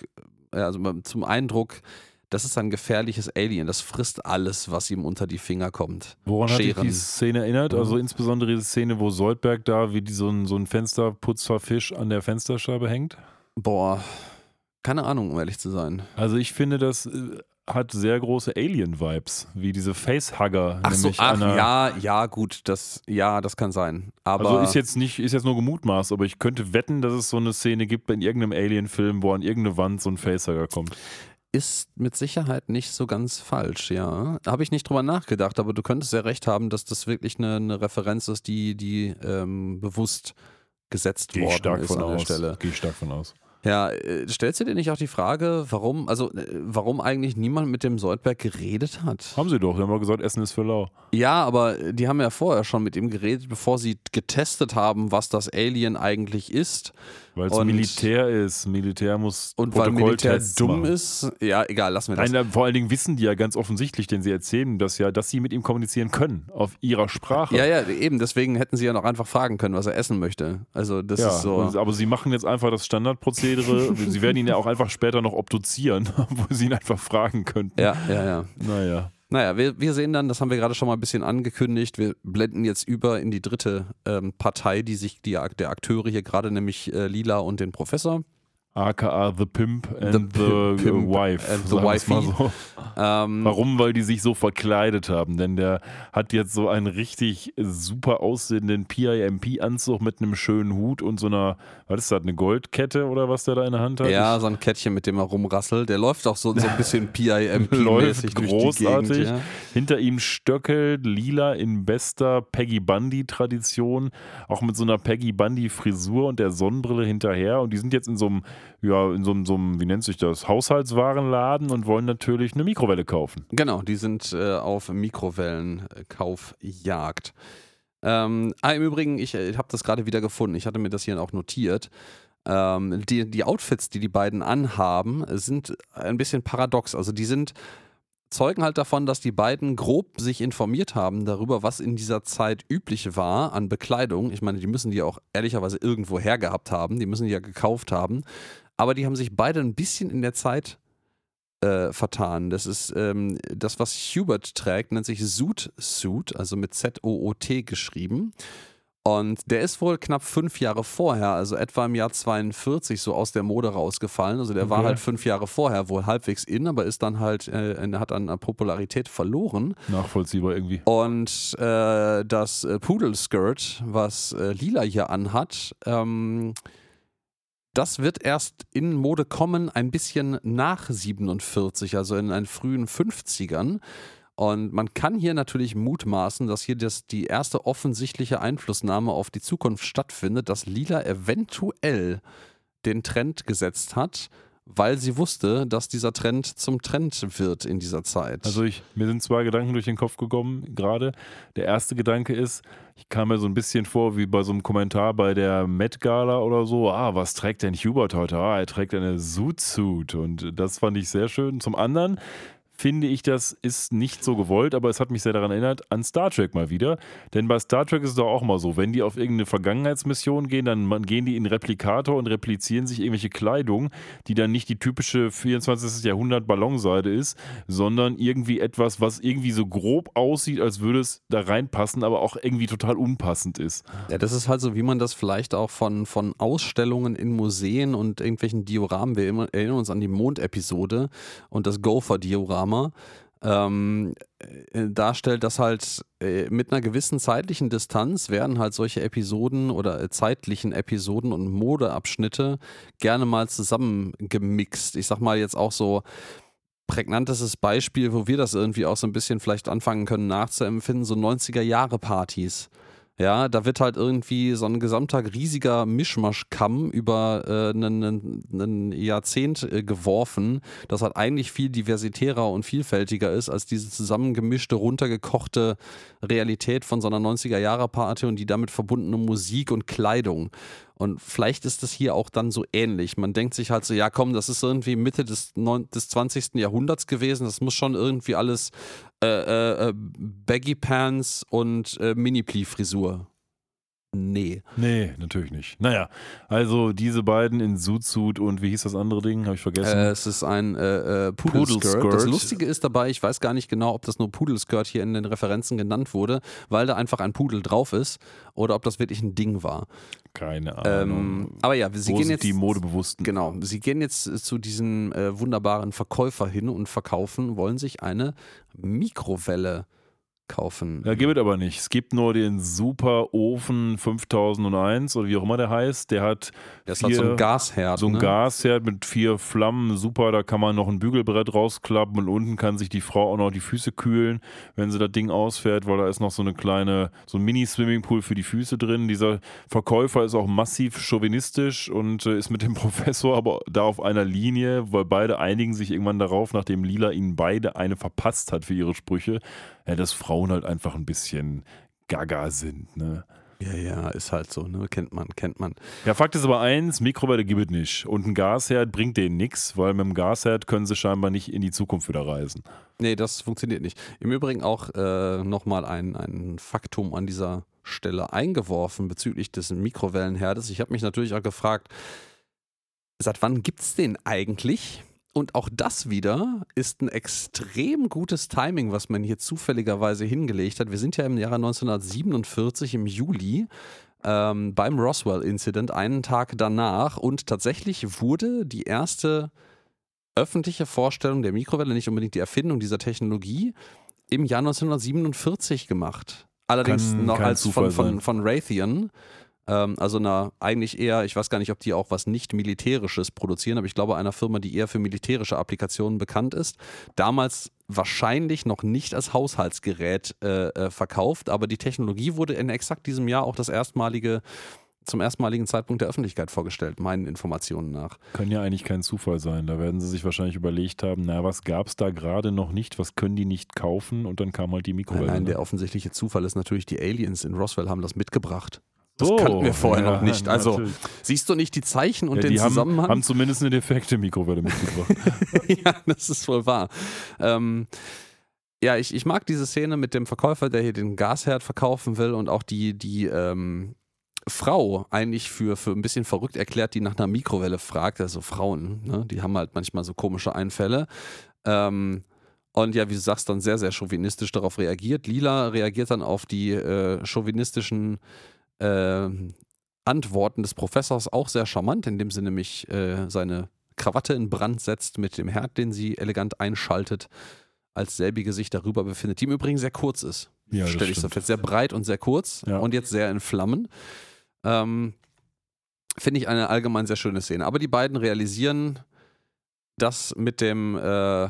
also zum Eindruck, das ist ein gefährliches Alien. Das frisst alles, was ihm unter die Finger kommt.
Woran hat dich
Scheren.
die Szene erinnert? Also insbesondere diese Szene, wo Soldberg da wie die, so ein, so ein Fensterputzerfisch an der Fensterscheibe hängt.
Boah, keine Ahnung, um ehrlich zu sein.
Also ich finde, das äh, hat sehr große Alien-Vibes, wie diese Facehugger.
Ach so, ach, ja, ja, gut, das, ja, das kann sein. Aber
Also ist jetzt nicht, ist jetzt nur gemutmaßt, aber ich könnte wetten, dass es so eine Szene gibt in irgendeinem Alien-Film, wo an irgendeine Wand so ein Facehugger kommt.
ist mit Sicherheit nicht so ganz falsch, ja. Habe ich nicht drüber nachgedacht, aber du könntest ja recht haben, dass das wirklich eine, eine Referenz ist, die, die ähm, bewusst gesetzt
ich
worden
stark
ist
von
an der
aus.
Stelle.
Gehe ich stark von aus.
Ja, äh, stellst du dir nicht auch die Frage, warum, also äh, warum eigentlich niemand mit dem Soldberg geredet hat?
Haben sie doch, die haben mal gesagt, Essen ist für lau.
Ja, aber die haben ja vorher schon mit ihm geredet, bevor sie getestet haben, was das Alien eigentlich ist.
Weil es Militär ist. Militär muss
Und weil Militär dumm
machen.
ist, ja, egal, lassen wir das.
Nein, vor allen Dingen wissen die ja ganz offensichtlich, denn sie erzählen das ja, dass sie mit ihm kommunizieren können, auf ihrer Sprache.
Ja, ja, eben, deswegen hätten sie ja noch einfach fragen können, was er essen möchte. Also das
Ja,
ist so.
aber sie machen jetzt einfach das Standardprozedere. Sie werden ihn ja auch einfach später noch obduzieren, [laughs] wo sie ihn einfach fragen könnten.
ja, ja, ja.
Naja.
Naja, wir, wir sehen dann, das haben wir gerade schon mal ein bisschen angekündigt, wir blenden jetzt über in die dritte ähm, Partei, die sich die, der Akteure hier gerade, nämlich äh, Lila und den Professor.
AKA The Pimp and
The
the,
Pimp- Pimp
Wife.
and the Wifey.
so.
Ähm,
Warum? Weil die sich so verkleidet haben. Denn der hat jetzt so einen richtig super aussehenden PIMP-Anzug mit einem schönen Hut und so einer, was ist das, eine Goldkette oder was der da in der Hand hat?
Ja, so ein Kettchen, mit dem er rumrasselt. Der läuft auch so, so ein bisschen [laughs]
Läuft
PIMP-mäßig durch die
großartig.
Gegend. Ja.
Hinter ihm stöckelt Lila in bester Peggy Bundy-Tradition, auch mit so einer Peggy Bundy-Frisur und der Sonnenbrille hinterher. Und die sind jetzt in so einem, ja, in so einem, so einem, wie nennt sich das, Haushaltswarenladen und wollen natürlich eine Mikrowelle kaufen.
Genau, die sind äh, auf Mikrowellenkaufjagd. Ähm, ah, im Übrigen, ich äh, habe das gerade wieder gefunden. Ich hatte mir das hier auch notiert. Ähm, die, die Outfits, die die beiden anhaben, sind ein bisschen paradox. Also die sind zeugen halt davon, dass die beiden grob sich informiert haben darüber, was in dieser Zeit üblich war an Bekleidung. Ich meine, die müssen die auch ehrlicherweise irgendwo hergehabt haben. Die müssen die ja gekauft haben. Aber die haben sich beide ein bisschen in der Zeit äh, vertan. Das ist ähm, das, was Hubert trägt, nennt sich Zoot Suit, also mit Z-O-O-T geschrieben. Und der ist wohl knapp fünf Jahre vorher, also etwa im Jahr 42, so aus der Mode rausgefallen. Also der war
Okay.
halt fünf Jahre vorher wohl halbwegs in, aber ist dann halt, äh, hat an Popularität verloren.
Nachvollziehbar irgendwie.
Und äh, das äh, Pudelskirt, was äh, Lila hier anhat, ähm, das wird erst in Mode kommen, ein bisschen nach 47, also in den frühen 50ern. Und man kann hier natürlich mutmaßen, dass hier das, die erste offensichtliche Einflussnahme auf die Zukunft stattfindet, dass Lila eventuell den Trend gesetzt hat, weil sie wusste, dass dieser Trend zum Trend wird in dieser Zeit.
Also ich, mir sind zwei Gedanken durch den Kopf gekommen gerade. Der erste Gedanke ist, ich kam mir so ein bisschen vor wie bei so einem Kommentar bei der Met Gala oder so. Ah, was trägt denn Hubert heute? Ah, er trägt eine Zoot-Suit und das fand ich sehr schön. Zum anderen finde ich, das ist nicht so gewollt, aber es hat mich sehr daran erinnert, an Star Trek mal wieder. Denn bei Star Trek ist es doch auch mal so, wenn die auf irgendeine Vergangenheitsmission gehen, dann gehen die in Replikator und replizieren sich irgendwelche Kleidung, die dann nicht die typische 24. Jahrhundert Ballonseide ist, sondern irgendwie etwas, was irgendwie so grob aussieht, als würde es da reinpassen, aber auch irgendwie total unpassend ist.
Ja, das ist halt so, wie man das vielleicht auch von, von Ausstellungen in Museen und irgendwelchen Dioramen, wir erinnern uns an die Mond-Episode und das Gopher-Diorama, ähm, äh, darstellt, dass halt äh, mit einer gewissen zeitlichen Distanz werden halt solche Episoden oder äh, zeitlichen Episoden und Modeabschnitte gerne mal zusammengemixt. Ich sag mal jetzt auch so, prägnantestes Beispiel, wo wir das irgendwie auch so ein bisschen vielleicht anfangen können nachzuempfinden, so 90er-Jahre-Partys. Ja, da wird halt irgendwie so ein gesamter riesiger Mischmaschkamm über äh, einen Jahrzehnt äh, geworfen, das halt eigentlich viel diversitärer und vielfältiger ist als diese zusammengemischte, runtergekochte Realität von so einer 90er-Jahre-Party und die damit verbundene Musik und Kleidung. Und vielleicht ist das hier auch dann so ähnlich. Man denkt sich halt so, ja komm, das ist irgendwie Mitte des, 9, des 20. Jahrhunderts gewesen. Das muss schon irgendwie alles äh, äh, äh Baggy Pants und äh, Mini-Plee-Frisur Nee.
Nee, natürlich nicht. Naja, also diese beiden in Suit und wie hieß das andere Ding? Habe ich vergessen.
Äh, es ist ein äh, äh, Pudelskirt. Pudelskirt. Das Lustige ist dabei, ich weiß gar nicht genau, ob das nur Pudelskirt hier in den Referenzen genannt wurde, weil da einfach ein Pudel drauf ist oder ob das wirklich ein Ding war.
Keine Ahnung. Ähm,
aber ja, sie
Wo
gehen jetzt.
Die Modebewussten.
Genau, sie gehen jetzt zu diesem äh, wunderbaren Verkäufer hin und verkaufen, wollen sich eine Mikrowelle kaufen.
Ja, gibt es aber nicht. Es gibt nur den Super Ofen 5001 oder wie auch immer der heißt. Der hat,
der vier, hat so ein Gasherd.
So ein ne? Gasherd mit vier Flammen. Super, da kann man noch ein Bügelbrett rausklappen und unten kann sich die Frau auch noch die Füße kühlen, wenn sie das Ding ausfährt, weil da ist noch so eine kleine, so ein Mini-Swimmingpool für die Füße drin. Dieser Verkäufer ist auch massiv chauvinistisch und äh, ist mit dem [laughs] Professor aber da auf einer Linie, weil beide einigen sich irgendwann darauf, nachdem Lila ihnen beide eine verpasst hat für ihre Sprüche ja, dass Frauen halt einfach ein bisschen gaga sind, ne?
Ja, ja, ist halt so, ne? Kennt man, kennt man.
Ja, Fakt ist aber eins, Mikrowelle gibt es nicht. Und ein Gasherd bringt denen nichts, weil mit dem Gasherd können sie scheinbar nicht in die Zukunft wieder reisen.
Nee, das funktioniert nicht. Im Übrigen auch äh, nochmal ein, ein Faktum an dieser Stelle eingeworfen bezüglich des Mikrowellenherdes. Ich habe mich natürlich auch gefragt, seit wann gibt es den eigentlich? Und auch das wieder ist ein extrem gutes Timing, was man hier zufälligerweise hingelegt hat. Wir sind ja im Jahre 1947 im Juli ähm, beim Roswell-Incident, einen Tag danach. Und tatsächlich wurde die erste öffentliche Vorstellung der Mikrowelle, nicht unbedingt die Erfindung dieser Technologie, im Jahr 1947 gemacht. Allerdings kann, noch als von, von, von Raytheon. Ähm, also einer eigentlich eher, ich weiß gar nicht, ob die auch was nicht militärisches produzieren, aber ich glaube einer Firma, die eher für militärische Applikationen bekannt ist. Damals wahrscheinlich noch nicht als Haushaltsgerät äh, äh, verkauft, aber die Technologie wurde in exakt diesem Jahr auch das erstmalige zum erstmaligen Zeitpunkt der Öffentlichkeit vorgestellt, meinen Informationen nach.
Kann ja eigentlich kein Zufall sein. Da werden sie sich wahrscheinlich überlegt haben, na, was gab es da gerade noch nicht, was können die nicht kaufen und dann kam halt die Mikrowelle.
Nein, nein, der offensichtliche Zufall ist natürlich, die Aliens in Roswell haben das mitgebracht. Das oh, kannten wir vorher ja, noch nicht. Also natürlich. siehst du nicht die Zeichen und ja, den Zusammenhang?
Haben, haben zumindest eine defekte Mikrowelle mitgebracht. [laughs]
ja, das ist wohl wahr. Ähm, ja, ich, ich mag diese Szene mit dem Verkäufer, der hier den Gasherd verkaufen will und auch die, die ähm, Frau eigentlich für, für ein bisschen verrückt erklärt, die nach einer Mikrowelle fragt. Also Frauen, ne? die haben halt manchmal so komische Einfälle. Ähm, und ja, wie du sagst, dann sehr, sehr chauvinistisch darauf reagiert. Lila reagiert dann auf die äh, chauvinistischen äh, Antworten des Professors auch sehr charmant, indem sie nämlich äh, seine Krawatte in Brand setzt mit dem Herd, den sie elegant einschaltet, als selbige sich darüber befindet, die im Übrigen sehr kurz ist. Ja, Stelle ich so fest. Sehr breit und sehr kurz ja. und jetzt sehr in Flammen. Ähm, Finde ich eine allgemein sehr schöne Szene. Aber die beiden realisieren, das mit dem äh,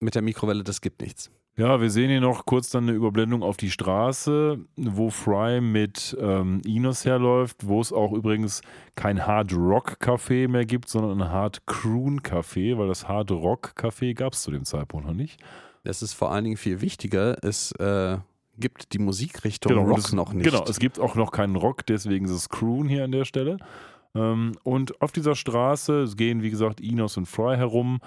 mit der Mikrowelle, das gibt nichts.
Ja, wir sehen hier noch kurz dann eine Überblendung auf die Straße, wo Fry mit ähm, Inos herläuft, wo es auch übrigens kein Hard Rock Café mehr gibt, sondern ein Hard Croon Café, weil das Hard Rock Café gab es zu dem Zeitpunkt noch nicht.
Das ist vor allen Dingen viel wichtiger, es äh, gibt die Musikrichtung genau, Rock
es,
noch nicht.
Genau, es gibt auch noch keinen Rock, deswegen ist es Croon hier an der Stelle. Ähm, und auf dieser Straße gehen, wie gesagt, Inos und Fry herum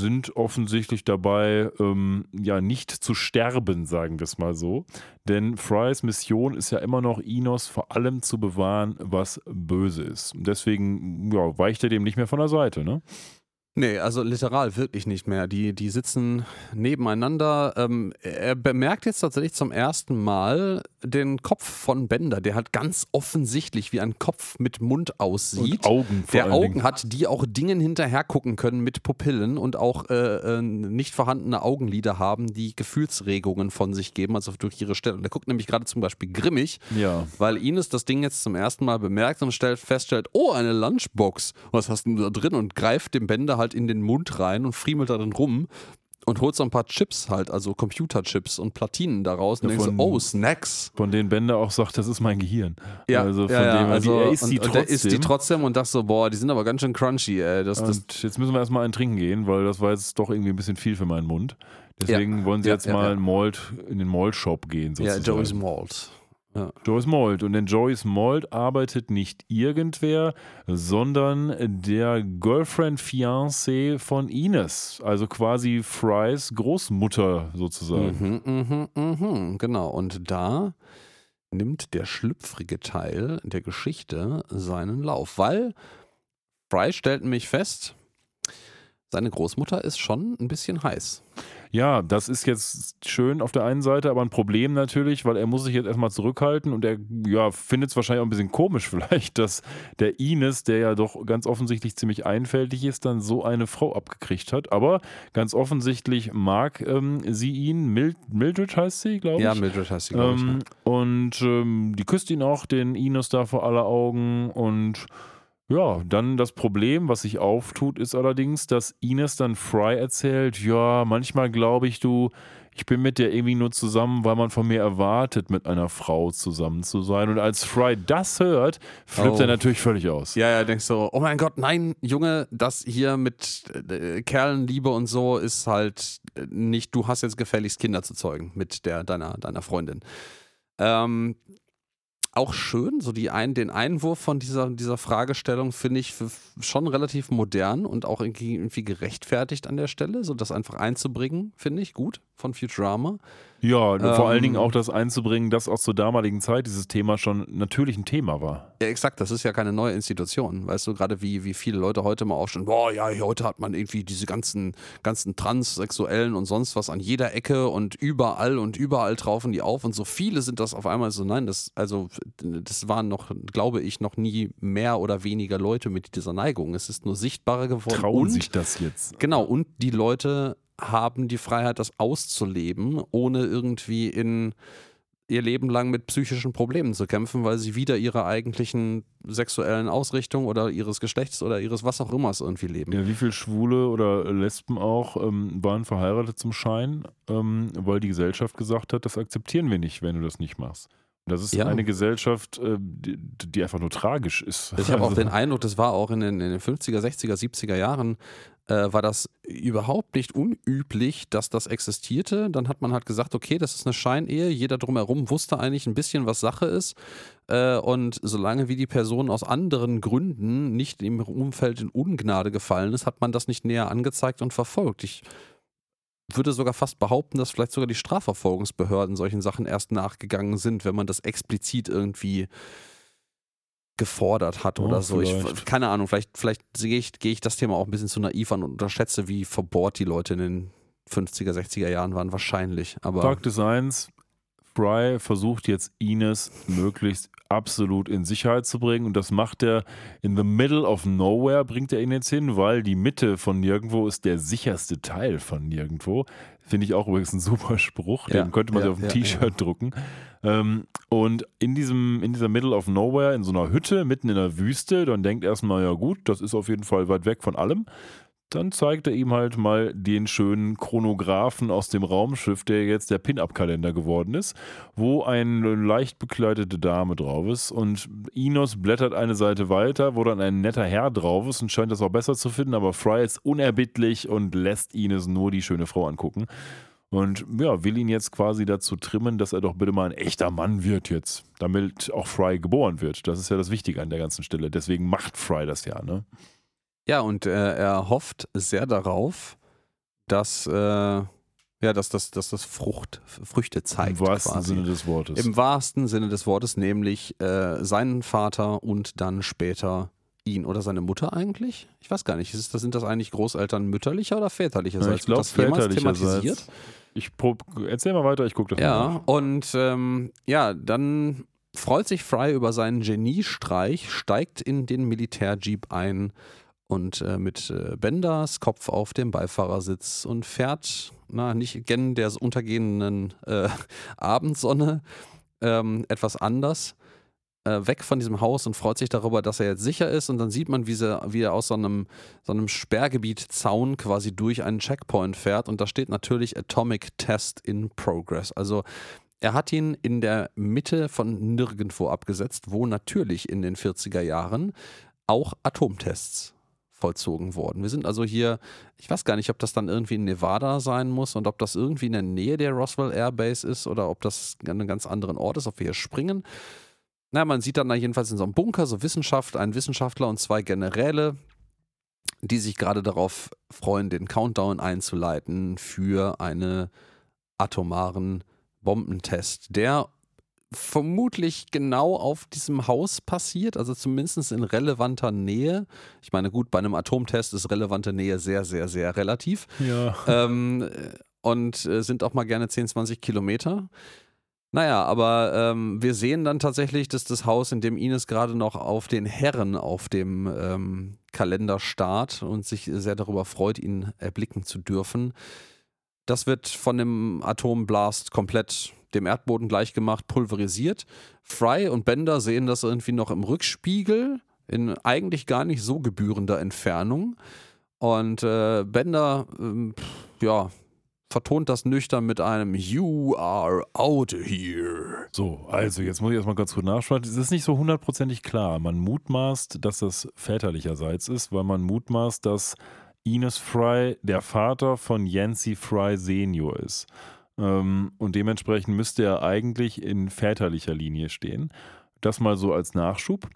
sind offensichtlich dabei, ähm, ja, nicht zu sterben, sagen wir es mal so. Denn Frys Mission ist ja immer noch, Inos vor allem zu bewahren, was böse ist. Deswegen ja, weicht er dem nicht mehr von der Seite, ne?
Nee, also literal wirklich nicht mehr. Die, die sitzen nebeneinander. Ähm, er bemerkt jetzt tatsächlich zum ersten Mal den Kopf von Bender, der halt ganz offensichtlich wie ein Kopf mit Mund aussieht.
Und Augen vor
Der Augen Dingen. hat, die auch Dingen hinterher gucken können mit Pupillen und auch äh, äh, nicht vorhandene Augenlider haben, die Gefühlsregungen von sich geben, also durch ihre Stellung. Der guckt nämlich gerade zum Beispiel grimmig,
ja.
weil Ines das Ding jetzt zum ersten Mal bemerkt und stellt, feststellt, oh, eine Lunchbox. Was hast du da drin? Und greift dem Bender halt in den Mund rein und friemelt da drin rum und holt so ein paar Chips halt, also Computerchips und Platinen daraus und ja, denkst so, oh, Snacks.
Von denen Bender auch sagt, das ist mein Gehirn.
Ja,
also
von ja,
dem
also,
er isst die
und,
trotzdem.
Und isst die trotzdem und das so, boah, die sind aber ganz schön crunchy, ey. Das, das
jetzt müssen wir erstmal einen trinken gehen, weil das war jetzt doch irgendwie ein bisschen viel für meinen Mund. Deswegen ja. wollen sie jetzt mal Malt, in den Malt-Shop gehen
sozusagen. Ja, Joey's Malt. Ja.
Joyce Mold. Und in Joyce Mold arbeitet nicht irgendwer, sondern der Girlfriend-Fiancé von Ines. Also quasi Frys Großmutter sozusagen.
Mhm, mhm, mhm, genau. Und da nimmt der schlüpfrige Teil der Geschichte seinen Lauf, weil Fry stellt nämlich fest, seine Großmutter ist schon ein bisschen heiß.
Ja, das ist jetzt schön auf der einen Seite, aber ein Problem natürlich, weil er muss sich jetzt erstmal zurückhalten und er ja, findet es wahrscheinlich auch ein bisschen komisch [laughs] vielleicht, dass der Ines, der ja doch ganz offensichtlich ziemlich einfältig ist, dann so eine Frau abgekriegt hat. Aber ganz offensichtlich mag ähm, sie ihn, Mil Mildred heißt sie, glaube ich.
Ja, Mildred heißt sie, glaube ich.
Ähm, und ähm, die küsst ihn auch, den Ines da vor aller Augen und ja, dann das Problem, was sich auftut, ist allerdings, dass Ines dann Fry erzählt, ja, manchmal glaube ich, du, ich bin mit dir irgendwie nur zusammen, weil man von mir erwartet, mit einer Frau zusammen zu sein. Und als Fry das hört, flippt
Oh.
er natürlich völlig aus.
Ja, ja, denkst du, oh mein Gott, nein, Junge, das hier mit äh, Kerlenliebe und so ist halt äh, nicht, du hast jetzt gefälligst Kinder zu zeugen mit der, deiner, deiner Freundin. Ähm, auch schön, so die ein, den Einwurf von dieser, dieser Fragestellung finde ich schon relativ modern und auch irgendwie gerechtfertigt an der Stelle, so das einfach einzubringen, finde ich gut von Futurama.
Ja, vor allen
Ähm,
Dingen auch das einzubringen, dass auch zur damaligen Zeit dieses Thema schon natürlich ein Thema war.
Ja, exakt, das ist ja keine neue Institution. Weißt du, gerade wie, wie viele Leute heute mal aufstehen, boah, ja, heute hat man irgendwie diese ganzen, ganzen Transsexuellen und sonst was an jeder Ecke und überall und überall traufen die auf und so viele sind das auf einmal so, nein, das, also, das waren noch, glaube ich, noch nie mehr oder weniger Leute mit dieser Neigung. Es ist nur sichtbarer geworden.
Trauen
und,
sich das jetzt.
Genau, und die Leute haben die Freiheit, das auszuleben, ohne irgendwie in ihr Leben lang mit psychischen Problemen zu kämpfen, weil sie wieder ihrer eigentlichen sexuellen Ausrichtung oder ihres Geschlechts oder ihres was auch immer irgendwie leben.
Ja, wie viele Schwule oder Lesben auch ähm, waren verheiratet zum Schein, ähm, weil die Gesellschaft gesagt hat, das akzeptieren wir nicht, wenn du das nicht machst. Das ist
Ja.
eine Gesellschaft, äh, die, einfach nur tragisch ist.
Ich habe auch
Also,
den Eindruck, das war auch in den, in den 50er, 60er, 70er Jahren, äh, war das überhaupt nicht unüblich, dass das existierte. Dann hat man halt gesagt, okay, das ist eine Scheinehe. Jeder drumherum wusste eigentlich ein bisschen, was Sache ist. Äh, und solange wie die Person aus anderen Gründen nicht im Umfeld in Ungnade gefallen ist, hat man das nicht näher angezeigt und verfolgt. Ich würde sogar fast behaupten, dass vielleicht sogar die Strafverfolgungsbehörden solchen Sachen erst nachgegangen sind, wenn man das explizit irgendwie gefordert hat
Oh,
oder so. Ich, keine Ahnung, vielleicht, vielleicht gehe ich, gehe ich das Thema auch ein bisschen zu naiv an und unterschätze, wie verbohrt die Leute in den 50er, 60er Jahren waren. Wahrscheinlich. Aber
Fakt ist eins, Fry versucht jetzt Ines möglichst absolut in Sicherheit zu bringen und das macht er in the middle of nowhere, bringt er ihn jetzt hin, weil die Mitte von nirgendwo ist der sicherste Teil von nirgendwo. Finde ich auch übrigens ein super Spruch,
Ja,
den könnte man
ja,
sich auf ein
ja,
T-Shirt drucken. Ähm, und in diesem, in dieser Middle of Nowhere, in so einer Hütte mitten in der Wüste, dann denkt erstmal, ja gut, das ist auf jeden Fall weit weg von allem. Dann zeigt er ihm halt mal den schönen Chronographen aus dem Raumschiff, der jetzt der Pin-Up-Kalender geworden ist, wo eine leicht bekleidete Dame drauf ist. Und Inos blättert eine Seite weiter, wo dann ein netter Herr drauf ist und scheint das auch besser zu finden, aber Fry ist unerbittlich und lässt Ines nur die schöne Frau angucken. Und ja, will ihn jetzt quasi dazu trimmen, dass er doch bitte mal ein echter Mann wird jetzt, damit auch Fry geboren wird. Das ist ja das Wichtige an der ganzen Stelle. Deswegen macht Fry das ja, ne?
Ja, und äh, er hofft sehr darauf, dass, äh, ja, dass das, dass das Frucht, Früchte zeigt.
Im wahrsten
quasi.
Sinne des Wortes.
Im wahrsten Sinne des Wortes, nämlich äh, seinen Vater und dann später ihn oder seine Mutter eigentlich? Ich weiß gar nicht. Ist das, sind das eigentlich Großeltern mütterlicher oder väterlicherseits?
Ja, ich glaube, väterlicherseits.
thematisiert?
Ich erzähl mal weiter, ich gucke das mal
Ja, und ähm, ja, dann freut sich Fry über seinen Geniestreich, steigt in den Militärjeep ein und äh, mit äh, Benders Kopf auf dem Beifahrersitz und fährt, na, nicht gen der untergehenden äh, [laughs] Abendsonne, ähm, etwas anders, äh, weg von diesem Haus und freut sich darüber, dass er jetzt sicher ist. Und dann sieht man, wie, sie, wie er aus so einem, so einem Sperrgebiet Zaun quasi durch einen Checkpoint fährt. Und da steht natürlich Atomic Test in Progress. Also er hat ihn in der Mitte von nirgendwo abgesetzt, wo natürlich in den 40er Jahren auch Atomtests vollzogen worden. Wir sind also hier, ich weiß gar nicht, ob das dann irgendwie in Nevada sein muss und ob das irgendwie in der Nähe der Roswell Airbase ist oder ob das an einem ganz anderen Ort ist, ob wir hier springen. Na, man sieht dann da jedenfalls in so einem Bunker so Wissenschaft, einen Wissenschaftler und zwei Generäle, die sich gerade darauf freuen, den Countdown einzuleiten für einen atomaren Bombentest, der vermutlich genau auf diesem Haus passiert, also zumindest in relevanter Nähe. Ich meine, gut, bei einem Atomtest ist relevante Nähe sehr, sehr, sehr relativ.
Ja.
Ähm, und äh, sind auch mal gerne 10, 20 Kilometer. Naja, aber ähm, wir sehen dann tatsächlich, dass das Haus, in dem Ines gerade noch auf den Herren auf dem ähm, Kalender starrt und sich sehr darüber freut, ihn erblicken zu dürfen, das wird von dem Atomblast komplett dem Erdboden gleichgemacht, pulverisiert. Fry und Bender sehen das irgendwie noch im Rückspiegel, in eigentlich gar nicht so gebührender Entfernung. Und äh, Bender, ähm, ja, vertont das nüchtern mit einem You are out here.
So, also jetzt muss ich erstmal ganz kurz nachschauen. Es ist nicht so hundertprozentig klar. Man mutmaßt, dass das väterlicherseits ist, weil man mutmaßt, dass Ines Fry der Vater von Yancy Fry Senior ist. Ähm, und dementsprechend müsste er eigentlich in väterlicher Linie stehen. Das mal so als Nachschub.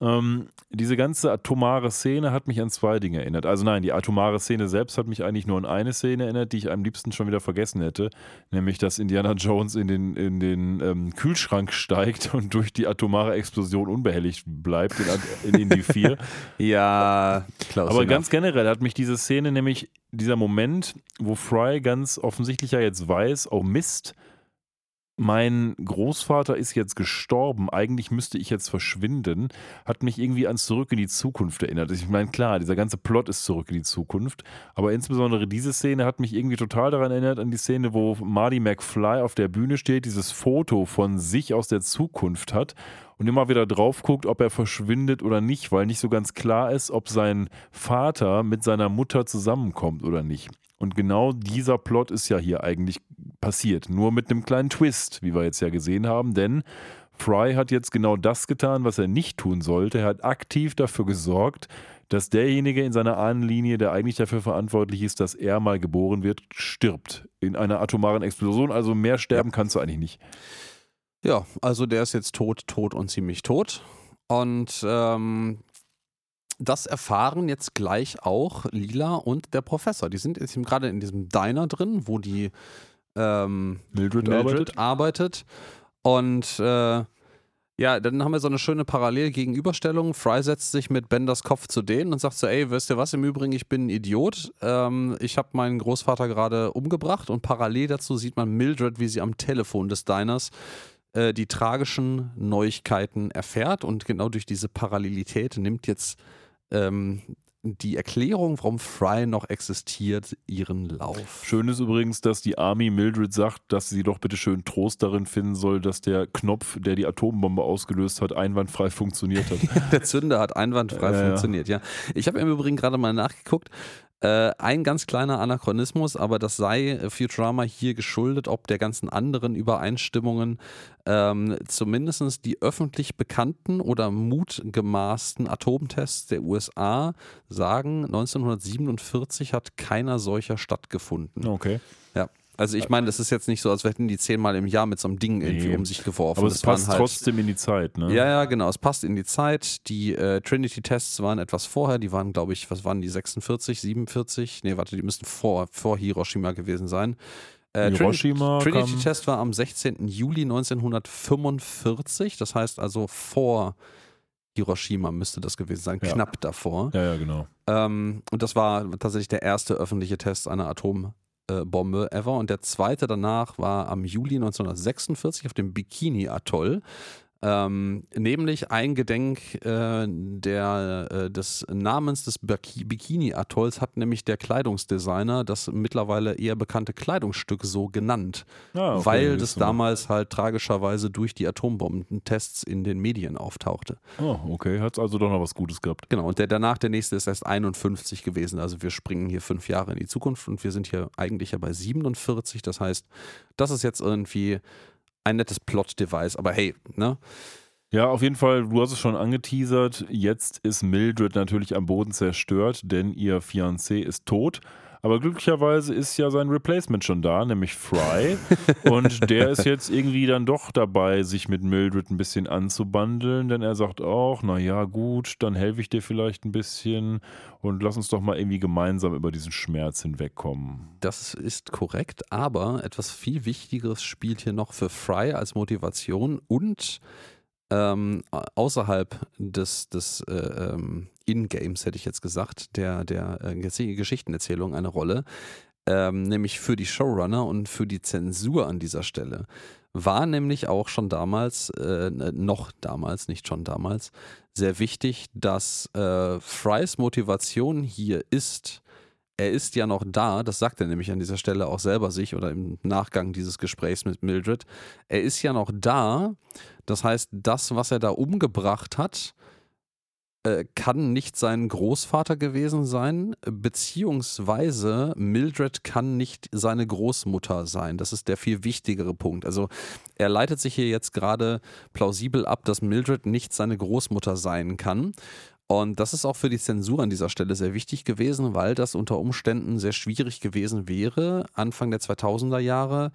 Ähm, diese ganze atomare Szene hat mich an zwei Dinge erinnert. Also nein, die atomare Szene selbst hat mich eigentlich nur an eine Szene erinnert, die ich am liebsten schon wieder vergessen hätte. Nämlich, dass Indiana Jones in den, in den ähm, Kühlschrank steigt und durch die atomare Explosion unbehelligt bleibt in, in Indie 4. [laughs]
Ja, Klaus.
Aber ganz generell hat mich diese Szene nämlich, dieser Moment, wo Fry ganz offensichtlich ja jetzt weiß, oh Mist, mein Großvater ist jetzt gestorben, eigentlich müsste ich jetzt verschwinden, hat mich irgendwie ans Zurück in die Zukunft erinnert. Ich meine, klar, dieser ganze Plot ist Zurück in die Zukunft, aber insbesondere diese Szene hat mich irgendwie total daran erinnert, an die Szene, wo Marty McFly auf der Bühne steht, dieses Foto von sich aus der Zukunft hat und immer wieder drauf guckt, ob er verschwindet oder nicht, weil nicht so ganz klar ist, ob sein Vater mit seiner Mutter zusammenkommt oder nicht. Und genau dieser Plot ist ja hier eigentlich passiert. Nur mit einem kleinen Twist, wie wir jetzt ja gesehen haben, denn Fry hat jetzt genau das getan, was er nicht tun sollte. Er hat aktiv dafür gesorgt, dass derjenige in seiner Ahnenlinie, der eigentlich dafür verantwortlich ist, dass er mal geboren wird, stirbt. In einer atomaren Explosion. Also mehr sterben ja. kannst du eigentlich nicht.
Ja, also der ist jetzt tot, tot und ziemlich tot. Und ähm, das erfahren jetzt gleich auch Lila und der Professor. Die sind jetzt gerade in diesem Diner drin, wo die ähm,
Mildred, Mildred arbeitet.
arbeitet. Und äh, ja, dann haben wir so eine schöne Parallelgegenüberstellung. Fry setzt sich mit Benders Kopf zu denen und sagt so, ey, weißt du was, im Übrigen, ich bin ein Idiot. Ähm, ich habe meinen Großvater gerade umgebracht und parallel dazu sieht man Mildred, wie sie am Telefon des Diners äh, die tragischen Neuigkeiten erfährt und genau durch diese Parallelität nimmt jetzt ähm, die Erklärung, warum Fry noch existiert, ihren Lauf.
Schön ist übrigens, dass die Army Mildred sagt, dass sie doch bitte schön Trost darin finden soll, dass der Knopf, der die Atombombe ausgelöst hat, einwandfrei funktioniert hat. [laughs]
der Zünder hat einwandfrei äh, funktioniert, ja. Ich habe im Übrigen gerade mal nachgeguckt. Äh, ein ganz kleiner Anachronismus, aber das sei Futurama hier geschuldet, ob der ganzen anderen Übereinstimmungen ähm, zumindest die öffentlich bekannten oder mutgemaßten Atomtests der USA sagen, 1947 hat keiner solcher stattgefunden.
Okay.
Ja. Also ich meine, das ist jetzt nicht so, als hätten die zehnmal im Jahr mit so einem Ding irgendwie nee. um sich geworfen.
Aber es passt halt, trotzdem in die Zeit, ne?
Ja, ja, genau. Es passt in die Zeit. Die äh, Trinity-Tests waren etwas vorher. Die waren, glaube ich, was waren die, 46, 47? Nee, warte, die müssten vor, vor Hiroshima gewesen sein.
Äh, Hiroshima
Trinity-Test war am 16. Juli 1945. Das heißt also vor Hiroshima müsste das gewesen sein, ja. knapp davor.
Ja, ja, genau.
Ähm, und das war tatsächlich der erste öffentliche Test einer Atom- äh, Bombe ever. Und der zweite danach war am Juli 1946 auf dem Bikini Atoll. Ähm, nämlich eingedenk äh, der, äh, des Namens des Bikini-Atolls hat nämlich der Kleidungsdesigner das mittlerweile eher bekannte Kleidungsstück so genannt, ah, okay, weil das damals halt tragischerweise durch die Atombombentests in den Medien auftauchte.
Oh, okay, hat es also doch noch was Gutes gehabt.
Genau, und der danach, der nächste ist erst 51 gewesen, also wir springen hier fünf Jahre in die Zukunft und wir sind hier eigentlich ja bei 47, das heißt, das ist jetzt irgendwie ein nettes Plot-Device, aber hey, ne?
Ja, auf jeden Fall, du hast es schon angeteasert. Jetzt ist Mildred natürlich am Boden zerstört, denn ihr Fiancé ist tot. Aber glücklicherweise ist ja sein Replacement schon da, nämlich Fry. [laughs] und der ist jetzt irgendwie dann doch dabei, sich mit Mildred ein bisschen anzubandeln, denn er sagt auch, naja, gut, dann helfe ich dir vielleicht ein bisschen und lass uns doch mal irgendwie gemeinsam über diesen Schmerz hinwegkommen.
Das ist korrekt, aber etwas viel Wichtigeres spielt hier noch für Fry als Motivation und ähm, außerhalb des, des äh, ähm, In-Games, hätte ich jetzt gesagt, der, der äh, Geschichtenerzählung eine Rolle, ähm, nämlich für die Showrunner und für die Zensur an dieser Stelle. War nämlich auch schon damals, äh, noch damals, nicht schon damals, sehr wichtig, dass äh, Frys Motivation hier ist, er ist ja noch da, das sagt er nämlich an dieser Stelle auch selber sich oder im Nachgang dieses Gesprächs mit Mildred. Er ist ja noch da, das heißt, das, was er da umgebracht hat, äh, kann nicht sein Großvater gewesen sein, beziehungsweise Mildred kann nicht seine Großmutter sein. Das ist der viel wichtigere Punkt. Also er leitet sich hier jetzt gerade plausibel ab, dass Mildred nicht seine Großmutter sein kann. Und das ist auch für die Zensur an dieser Stelle sehr wichtig gewesen, weil das unter Umständen sehr schwierig gewesen wäre, Anfang der 2000er Jahre.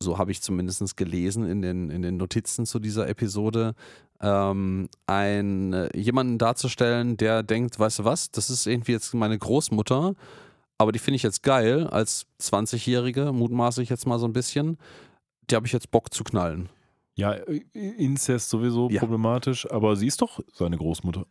So habe ich zumindest gelesen in den, in den Notizen zu dieser Episode, ähm, ein, äh, jemanden darzustellen, der denkt, weißt du was, das ist irgendwie jetzt meine Großmutter, aber die finde ich jetzt geil, als 20-Jährige, mutmaße ich jetzt mal so ein bisschen, die habe ich jetzt Bock zu knallen.
Ja, Inzest sowieso ja. problematisch, aber sie ist doch seine Großmutter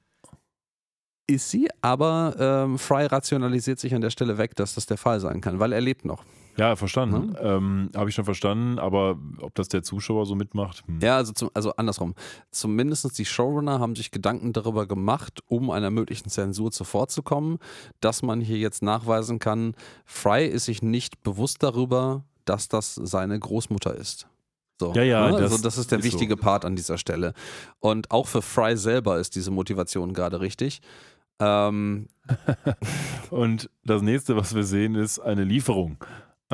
ist sie, aber ähm, Fry rationalisiert sich an der Stelle weg, dass das der Fall sein kann, weil er lebt noch.
Ja, verstanden. Mhm. Ähm, Habe ich schon verstanden, aber ob das der Zuschauer so mitmacht?
Hm. Ja, also, zum, also andersrum. Zumindest die Showrunner haben sich Gedanken darüber gemacht, um einer möglichen Zensur zuvorzukommen, dass man hier jetzt nachweisen kann, Fry ist sich nicht bewusst darüber, dass das seine Großmutter ist. So,
ja, ja,
ne? das, also das ist der ist wichtige so. Part an dieser Stelle. Und auch für Fry selber ist diese Motivation gerade richtig. Ähm. [laughs]
und das nächste, was wir sehen, ist eine Lieferung.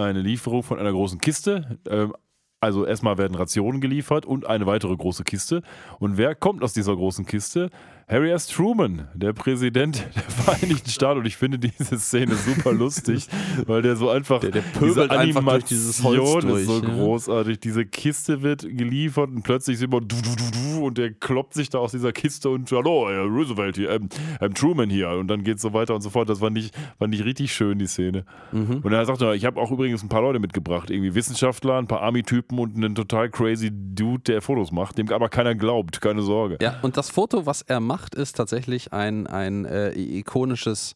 Eine Lieferung von einer großen Kiste. Ähm, also erstmal werden Rationen geliefert und eine weitere große Kiste. Und wer kommt aus dieser großen Kiste? Harry S. Truman, der Präsident [laughs] der Vereinigten Staaten. Und ich finde diese Szene super lustig, [laughs] weil der so einfach,
der, der diese Animation einfach dieses Holz durch,
ist so ja. großartig. Diese Kiste wird geliefert und plötzlich sieht man du, du, du, du, und der kloppt sich da aus dieser Kiste und hallo, Roosevelt hier, ähm, ähm, Truman hier. Und dann geht es so weiter und so fort. Das fand ich, fand ich richtig schön, die Szene. Mhm. Und er sagt er, ich habe auch übrigens ein paar Leute mitgebracht, irgendwie Wissenschaftler, ein paar Army-Typen und einen total crazy Dude, der Fotos macht, dem aber keiner glaubt, keine Sorge.
Ja, und das Foto, was er macht, gemacht ist tatsächlich ein, ein äh, ikonisches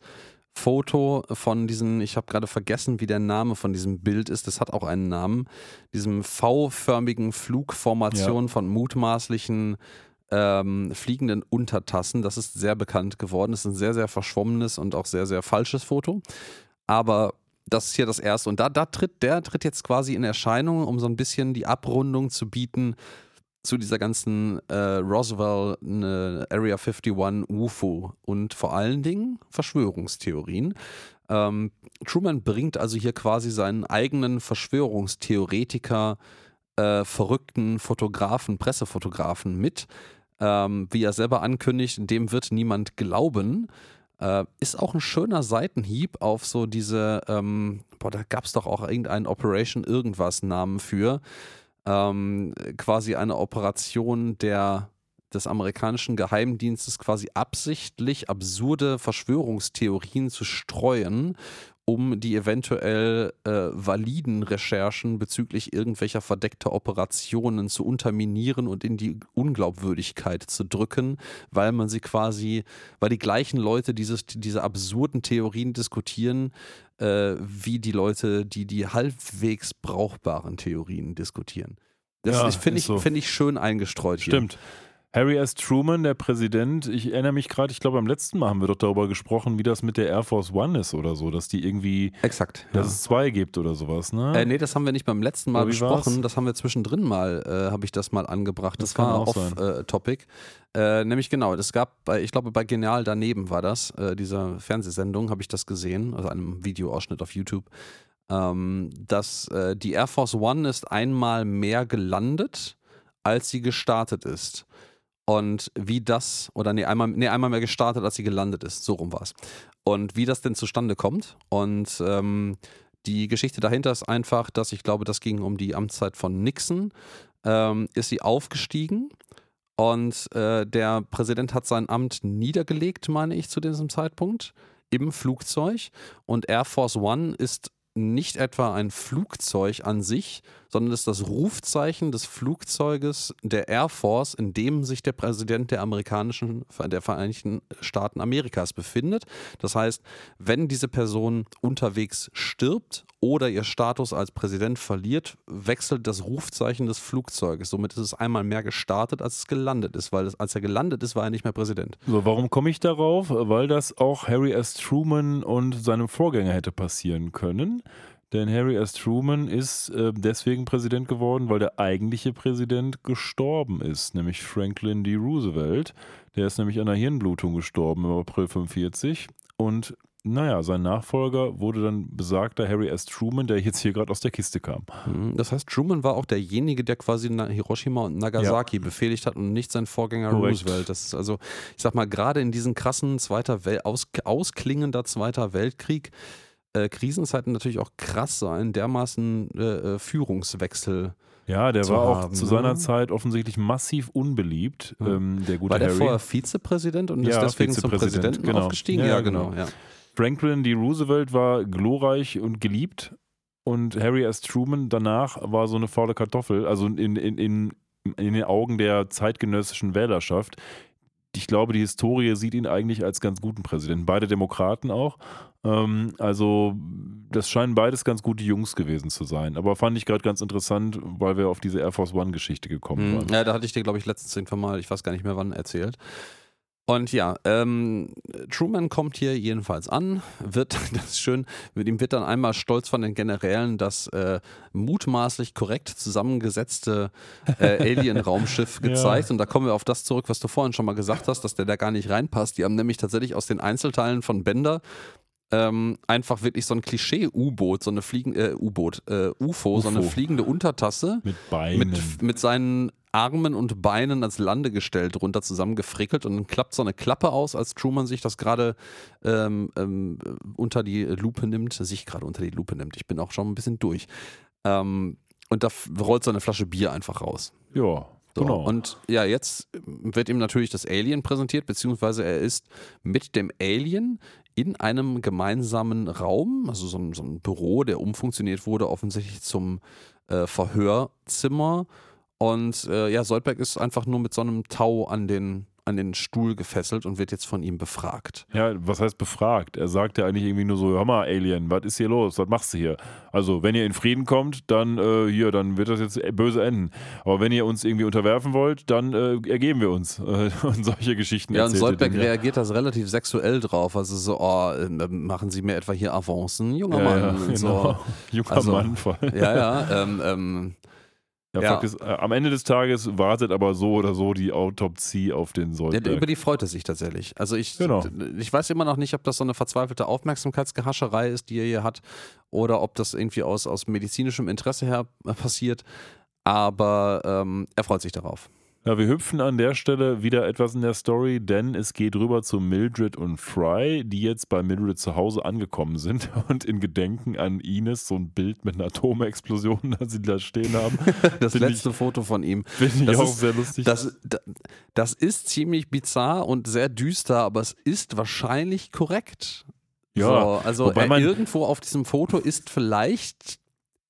Foto von diesen, ich habe gerade vergessen, wie der Name von diesem Bild ist, das hat auch einen Namen, diesem V-förmigen Flugformation ja. von mutmaßlichen ähm, fliegenden Untertassen. Das ist sehr bekannt geworden. Das ist ein sehr, sehr verschwommenes und auch sehr, sehr falsches Foto. Aber das ist hier das erste. Und da, da tritt, der tritt jetzt quasi in Erscheinung, um so ein bisschen die Abrundung zu bieten zu dieser ganzen äh, Roswell ne, Area 51 UFO und vor allen Dingen Verschwörungstheorien. Ähm, Truman bringt also hier quasi seinen eigenen Verschwörungstheoretiker, äh, verrückten Fotografen, Pressefotografen mit. Ähm, wie er selber ankündigt, dem wird niemand glauben. Äh, ist auch ein schöner Seitenhieb auf so diese, ähm, boah, da gab es doch auch irgendeinen Operation irgendwas Namen für ähm, quasi eine Operation der des amerikanischen Geheimdienstes quasi absichtlich absurde Verschwörungstheorien zu streuen, um die eventuell äh, validen Recherchen bezüglich irgendwelcher verdeckter Operationen zu unterminieren und in die Unglaubwürdigkeit zu drücken, weil man sie quasi, weil die gleichen Leute dieses, diese absurden Theorien diskutieren, äh, wie die Leute, die die halbwegs brauchbaren Theorien diskutieren. Das ja, finde ich, so. find ich schön eingestreut
hier. Harry S. Truman, der Präsident, ich erinnere mich gerade, ich glaube, beim letzten Mal haben wir doch darüber gesprochen, wie das mit der Air Force One ist oder so, dass die irgendwie.
Exakt.
Dass ja. es zwei gibt oder sowas, ne?
Äh, nee, das haben wir nicht beim letzten Mal besprochen. War's? Das haben wir zwischendrin mal, äh, habe ich das mal angebracht. Das, das war off-Topic. Äh, äh, nämlich genau, es gab, bei, ich glaube, bei Genial daneben war das, äh, dieser Fernsehsendung, habe ich das gesehen, also einem Videoausschnitt auf YouTube. Ähm, dass äh, die Air Force One ist einmal mehr gelandet, als sie gestartet ist. Und wie das, oder nee, einmal, nee, einmal mehr gestartet, als sie gelandet ist. So rum war es. Und wie das denn zustande kommt. Und ähm, die Geschichte dahinter ist einfach, dass ich glaube, das ging um die Amtszeit von Nixon. Ähm, ist sie aufgestiegen und äh, der Präsident hat sein Amt niedergelegt, meine ich, zu diesem Zeitpunkt im Flugzeug. Und Air Force One ist nicht etwa ein Flugzeug an sich, sondern ist das Rufzeichen des Flugzeuges der Air Force, in dem sich der Präsident der amerikanischen, der Vereinigten Staaten Amerikas befindet. Das heißt, wenn diese Person unterwegs stirbt oder ihr Status als Präsident verliert, wechselt das Rufzeichen des Flugzeuges. Somit ist es einmal mehr gestartet, als es gelandet ist, weil es, als er gelandet ist, war er nicht mehr Präsident.
So, warum komme ich darauf? Weil das auch Harry S. Truman und seinem Vorgänger hätte passieren können. Denn Harry S. Truman ist äh, deswegen Präsident geworden, weil der eigentliche Präsident gestorben ist, nämlich Franklin D. Roosevelt. Der ist nämlich an einer Hirnblutung gestorben im April 45. Und naja, sein Nachfolger wurde dann besagter Harry S. Truman, der jetzt hier gerade aus der Kiste kam.
Mhm, das heißt, Truman war auch derjenige, der quasi Hiroshima und Nagasaki ja. befehligt hat und nicht sein Vorgänger Korrekt. Roosevelt. Das ist also, ich sag mal, gerade in diesen krassen zweiter Wel aus, ausklingender Zweiter Weltkrieg äh, Krisenzeiten natürlich auch krass sein, dermaßen äh, äh Führungswechsel.
Ja, der war auch haben, zu seiner ne? Zeit offensichtlich massiv unbeliebt. Ja. Ähm, der gute
war der
Harry.
vorher Vizepräsident und ist deswegen zum Präsidenten genau. aufgestiegen?
Ja, ja genau. genau. Ja. Franklin D. Roosevelt war glorreich und geliebt und Harry S. Truman danach war so eine faule Kartoffel, also in, in, in, in den Augen der zeitgenössischen Wählerschaft. Ich glaube, die Historie sieht ihn eigentlich als ganz guten Präsidenten. Beide Demokraten auch. Ähm, also, das scheinen beides ganz gute Jungs gewesen zu sein. Aber fand ich gerade ganz interessant, weil wir auf diese Air Force One-Geschichte gekommen mhm. waren.
Ja, da hatte ich dir, glaube ich, letztens irgendwann mal, ich weiß gar nicht mehr wann, erzählt. Und ja, ähm, Truman kommt hier jedenfalls an, wird, [laughs] das ist schön, mit ihm wird dann einmal stolz von den Generälen das äh, mutmaßlich korrekt zusammengesetzte äh, [laughs] Alien-Raumschiff gezeigt. Ja. Und da kommen wir auf das zurück, was du vorhin schon mal gesagt hast, dass der da gar nicht reinpasst. Die haben nämlich tatsächlich aus den Einzelteilen von Bender ähm, einfach wirklich so ein Klischee-U-Boot, so eine fliegende äh, U-Boot, äh, UFO, UFO, so eine fliegende Untertasse
mit Beinen,
mit, mit seinen Armen und Beinen als Landegestell drunter zusammengefrickelt und dann klappt so eine Klappe aus, als Truman sich das gerade ähm, ähm, unter die Lupe nimmt, sich gerade unter die Lupe nimmt. Ich bin auch schon ein bisschen durch. Ähm, und da rollt so eine Flasche Bier einfach raus.
Ja.
So, genau. Und ja, jetzt wird ihm natürlich das Alien präsentiert, beziehungsweise er ist mit dem Alien in einem gemeinsamen Raum, also so ein, so ein Büro, der umfunktioniert wurde, offensichtlich zum äh, Verhörzimmer. Und äh, ja, Soldberg ist einfach nur mit so einem Tau an den an den Stuhl gefesselt und wird jetzt von ihm befragt.
Ja, was heißt befragt? Er sagt ja eigentlich irgendwie nur so, hör mal, Alien, was ist hier los? Was machst du hier? Also, wenn ihr in Frieden kommt, dann äh, hier, dann wird das jetzt böse enden. Aber wenn ihr uns irgendwie unterwerfen wollt, dann äh, ergeben wir uns. Äh, [laughs] und solche Geschichten.
Ja, und Soldberg reagiert das relativ sexuell drauf. Also so, oh, ähm, machen Sie mir etwa hier Avancen, junger ja, Mann. Ja, [laughs] genau. so.
Junger also, Mann voll.
Ja, ja, [laughs] ähm, ähm,
ja, ja. Ist, äh, am Ende des Tages wartet aber so oder so die Autopsie auf den Soldberg.
Ja, über die freut er sich tatsächlich. Also ich,
genau.
ich weiß immer noch nicht, ob das so eine verzweifelte Aufmerksamkeitsgehascherei ist, die er hier hat, oder ob das irgendwie aus, aus medizinischem Interesse her passiert. Aber ähm, er freut sich darauf.
Ja, wir hüpfen an der Stelle wieder etwas in der Story, denn es geht rüber zu Mildred und Fry, die jetzt bei Mildred zu Hause angekommen sind [laughs] und in Gedenken an Ines so ein Bild mit einer Atomexplosion, [laughs] das sie da stehen haben. [laughs]
Das letzte ich, Foto von ihm.
Finde ich das auch ist, sehr lustig.
Das, das ist ziemlich bizarr und sehr düster, aber es ist wahrscheinlich korrekt.
Ja,
so, also äh, irgendwo auf diesem Foto ist vielleicht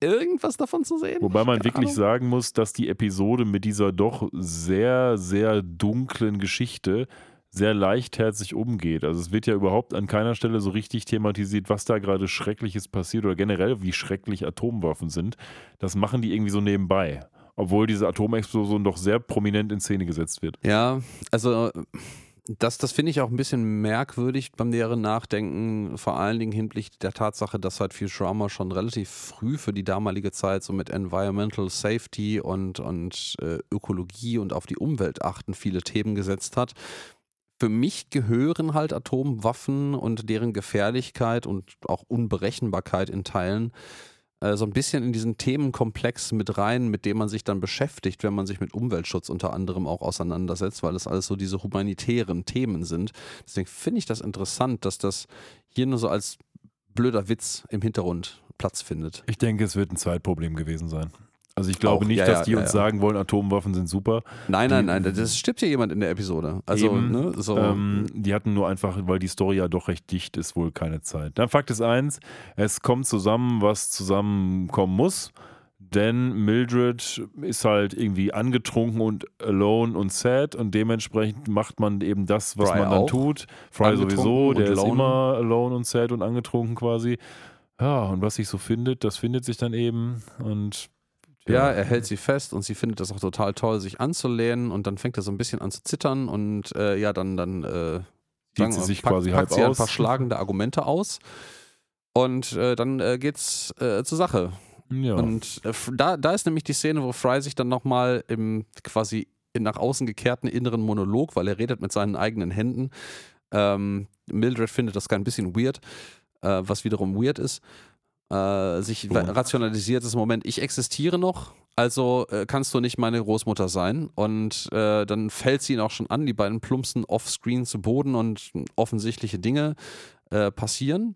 irgendwas davon zu sehen.
Wobei man wirklich Ahnung. sagen muss, dass die Episode mit dieser doch sehr, sehr dunklen Geschichte sehr leichtherzig umgeht. Also es wird ja überhaupt an keiner Stelle so richtig thematisiert, was da gerade Schreckliches passiert oder generell, wie schrecklich Atomwaffen sind. Das machen die irgendwie so nebenbei. Obwohl diese Atomexplosion doch sehr prominent in Szene gesetzt wird.
Ja, also das, das finde ich auch ein bisschen merkwürdig beim näheren Nachdenken, vor allen Dingen hinsichtlich der Tatsache, dass halt Futurama schon relativ früh für die damalige Zeit so mit Environmental Safety und, und äh, Ökologie und auf die Umwelt achten viele Themen gesetzt hat. Für mich gehören halt Atomwaffen und deren Gefährlichkeit und auch Unberechenbarkeit in Teilen äh, so ein bisschen in diesen Themenkomplex mit rein, mit dem man sich dann beschäftigt, wenn man sich mit Umweltschutz unter anderem auch auseinandersetzt, weil das alles so diese humanitären Themen sind. Deswegen finde ich das interessant, dass das hier nur so als blöder Witz im Hintergrund Platz findet.
Ich denke, es wird ein Zeitproblem gewesen sein. Also ich glaube
Auch,
nicht,
ja,
dass die
ja,
uns
ja.
sagen wollen, Atomwaffen sind super.
Nein, nein,
Die-
nein, das stirbt hier jemand in der Episode. Also,
Eben,
ne, so.
Ähm, die hatten nur einfach, weil die Story ja doch recht dicht ist, wohl keine Zeit. Dann Fakt ist eins, es kommt zusammen, was zusammenkommen muss. Denn Mildred ist halt irgendwie angetrunken und alone und sad und dementsprechend macht man eben das, was
Fry
man dann
auch.
tut. Fry sowieso, der ist
alone.
immer alone und sad und angetrunken quasi. Ja, und was sich so findet, das findet sich dann eben und
Ja, er hält sie fest und sie findet das auch total toll, sich anzulehnen und dann fängt er so ein bisschen an zu zittern und äh, ja, dann, dann äh, sagen
sie sich
packt,
quasi
packt
halb
sie ein
aus.
paar schlagende Argumente aus und äh, dann äh, geht's äh, zur Sache.
ja.
Und äh, da, da ist nämlich die Szene, wo Fry sich dann nochmal im quasi nach außen gekehrten inneren Monolog, weil er redet mit seinen eigenen Händen. Ähm, Mildred findet das kein bisschen weird, äh, was wiederum weird ist. Äh, sich
Schon.
rationalisiert ist im Moment, ich existiere noch, also äh, kannst du nicht meine Großmutter sein. Und äh, dann fällt sie ihn auch schon an, die beiden plumpsen offscreen zu Boden und offensichtliche Dinge äh, passieren.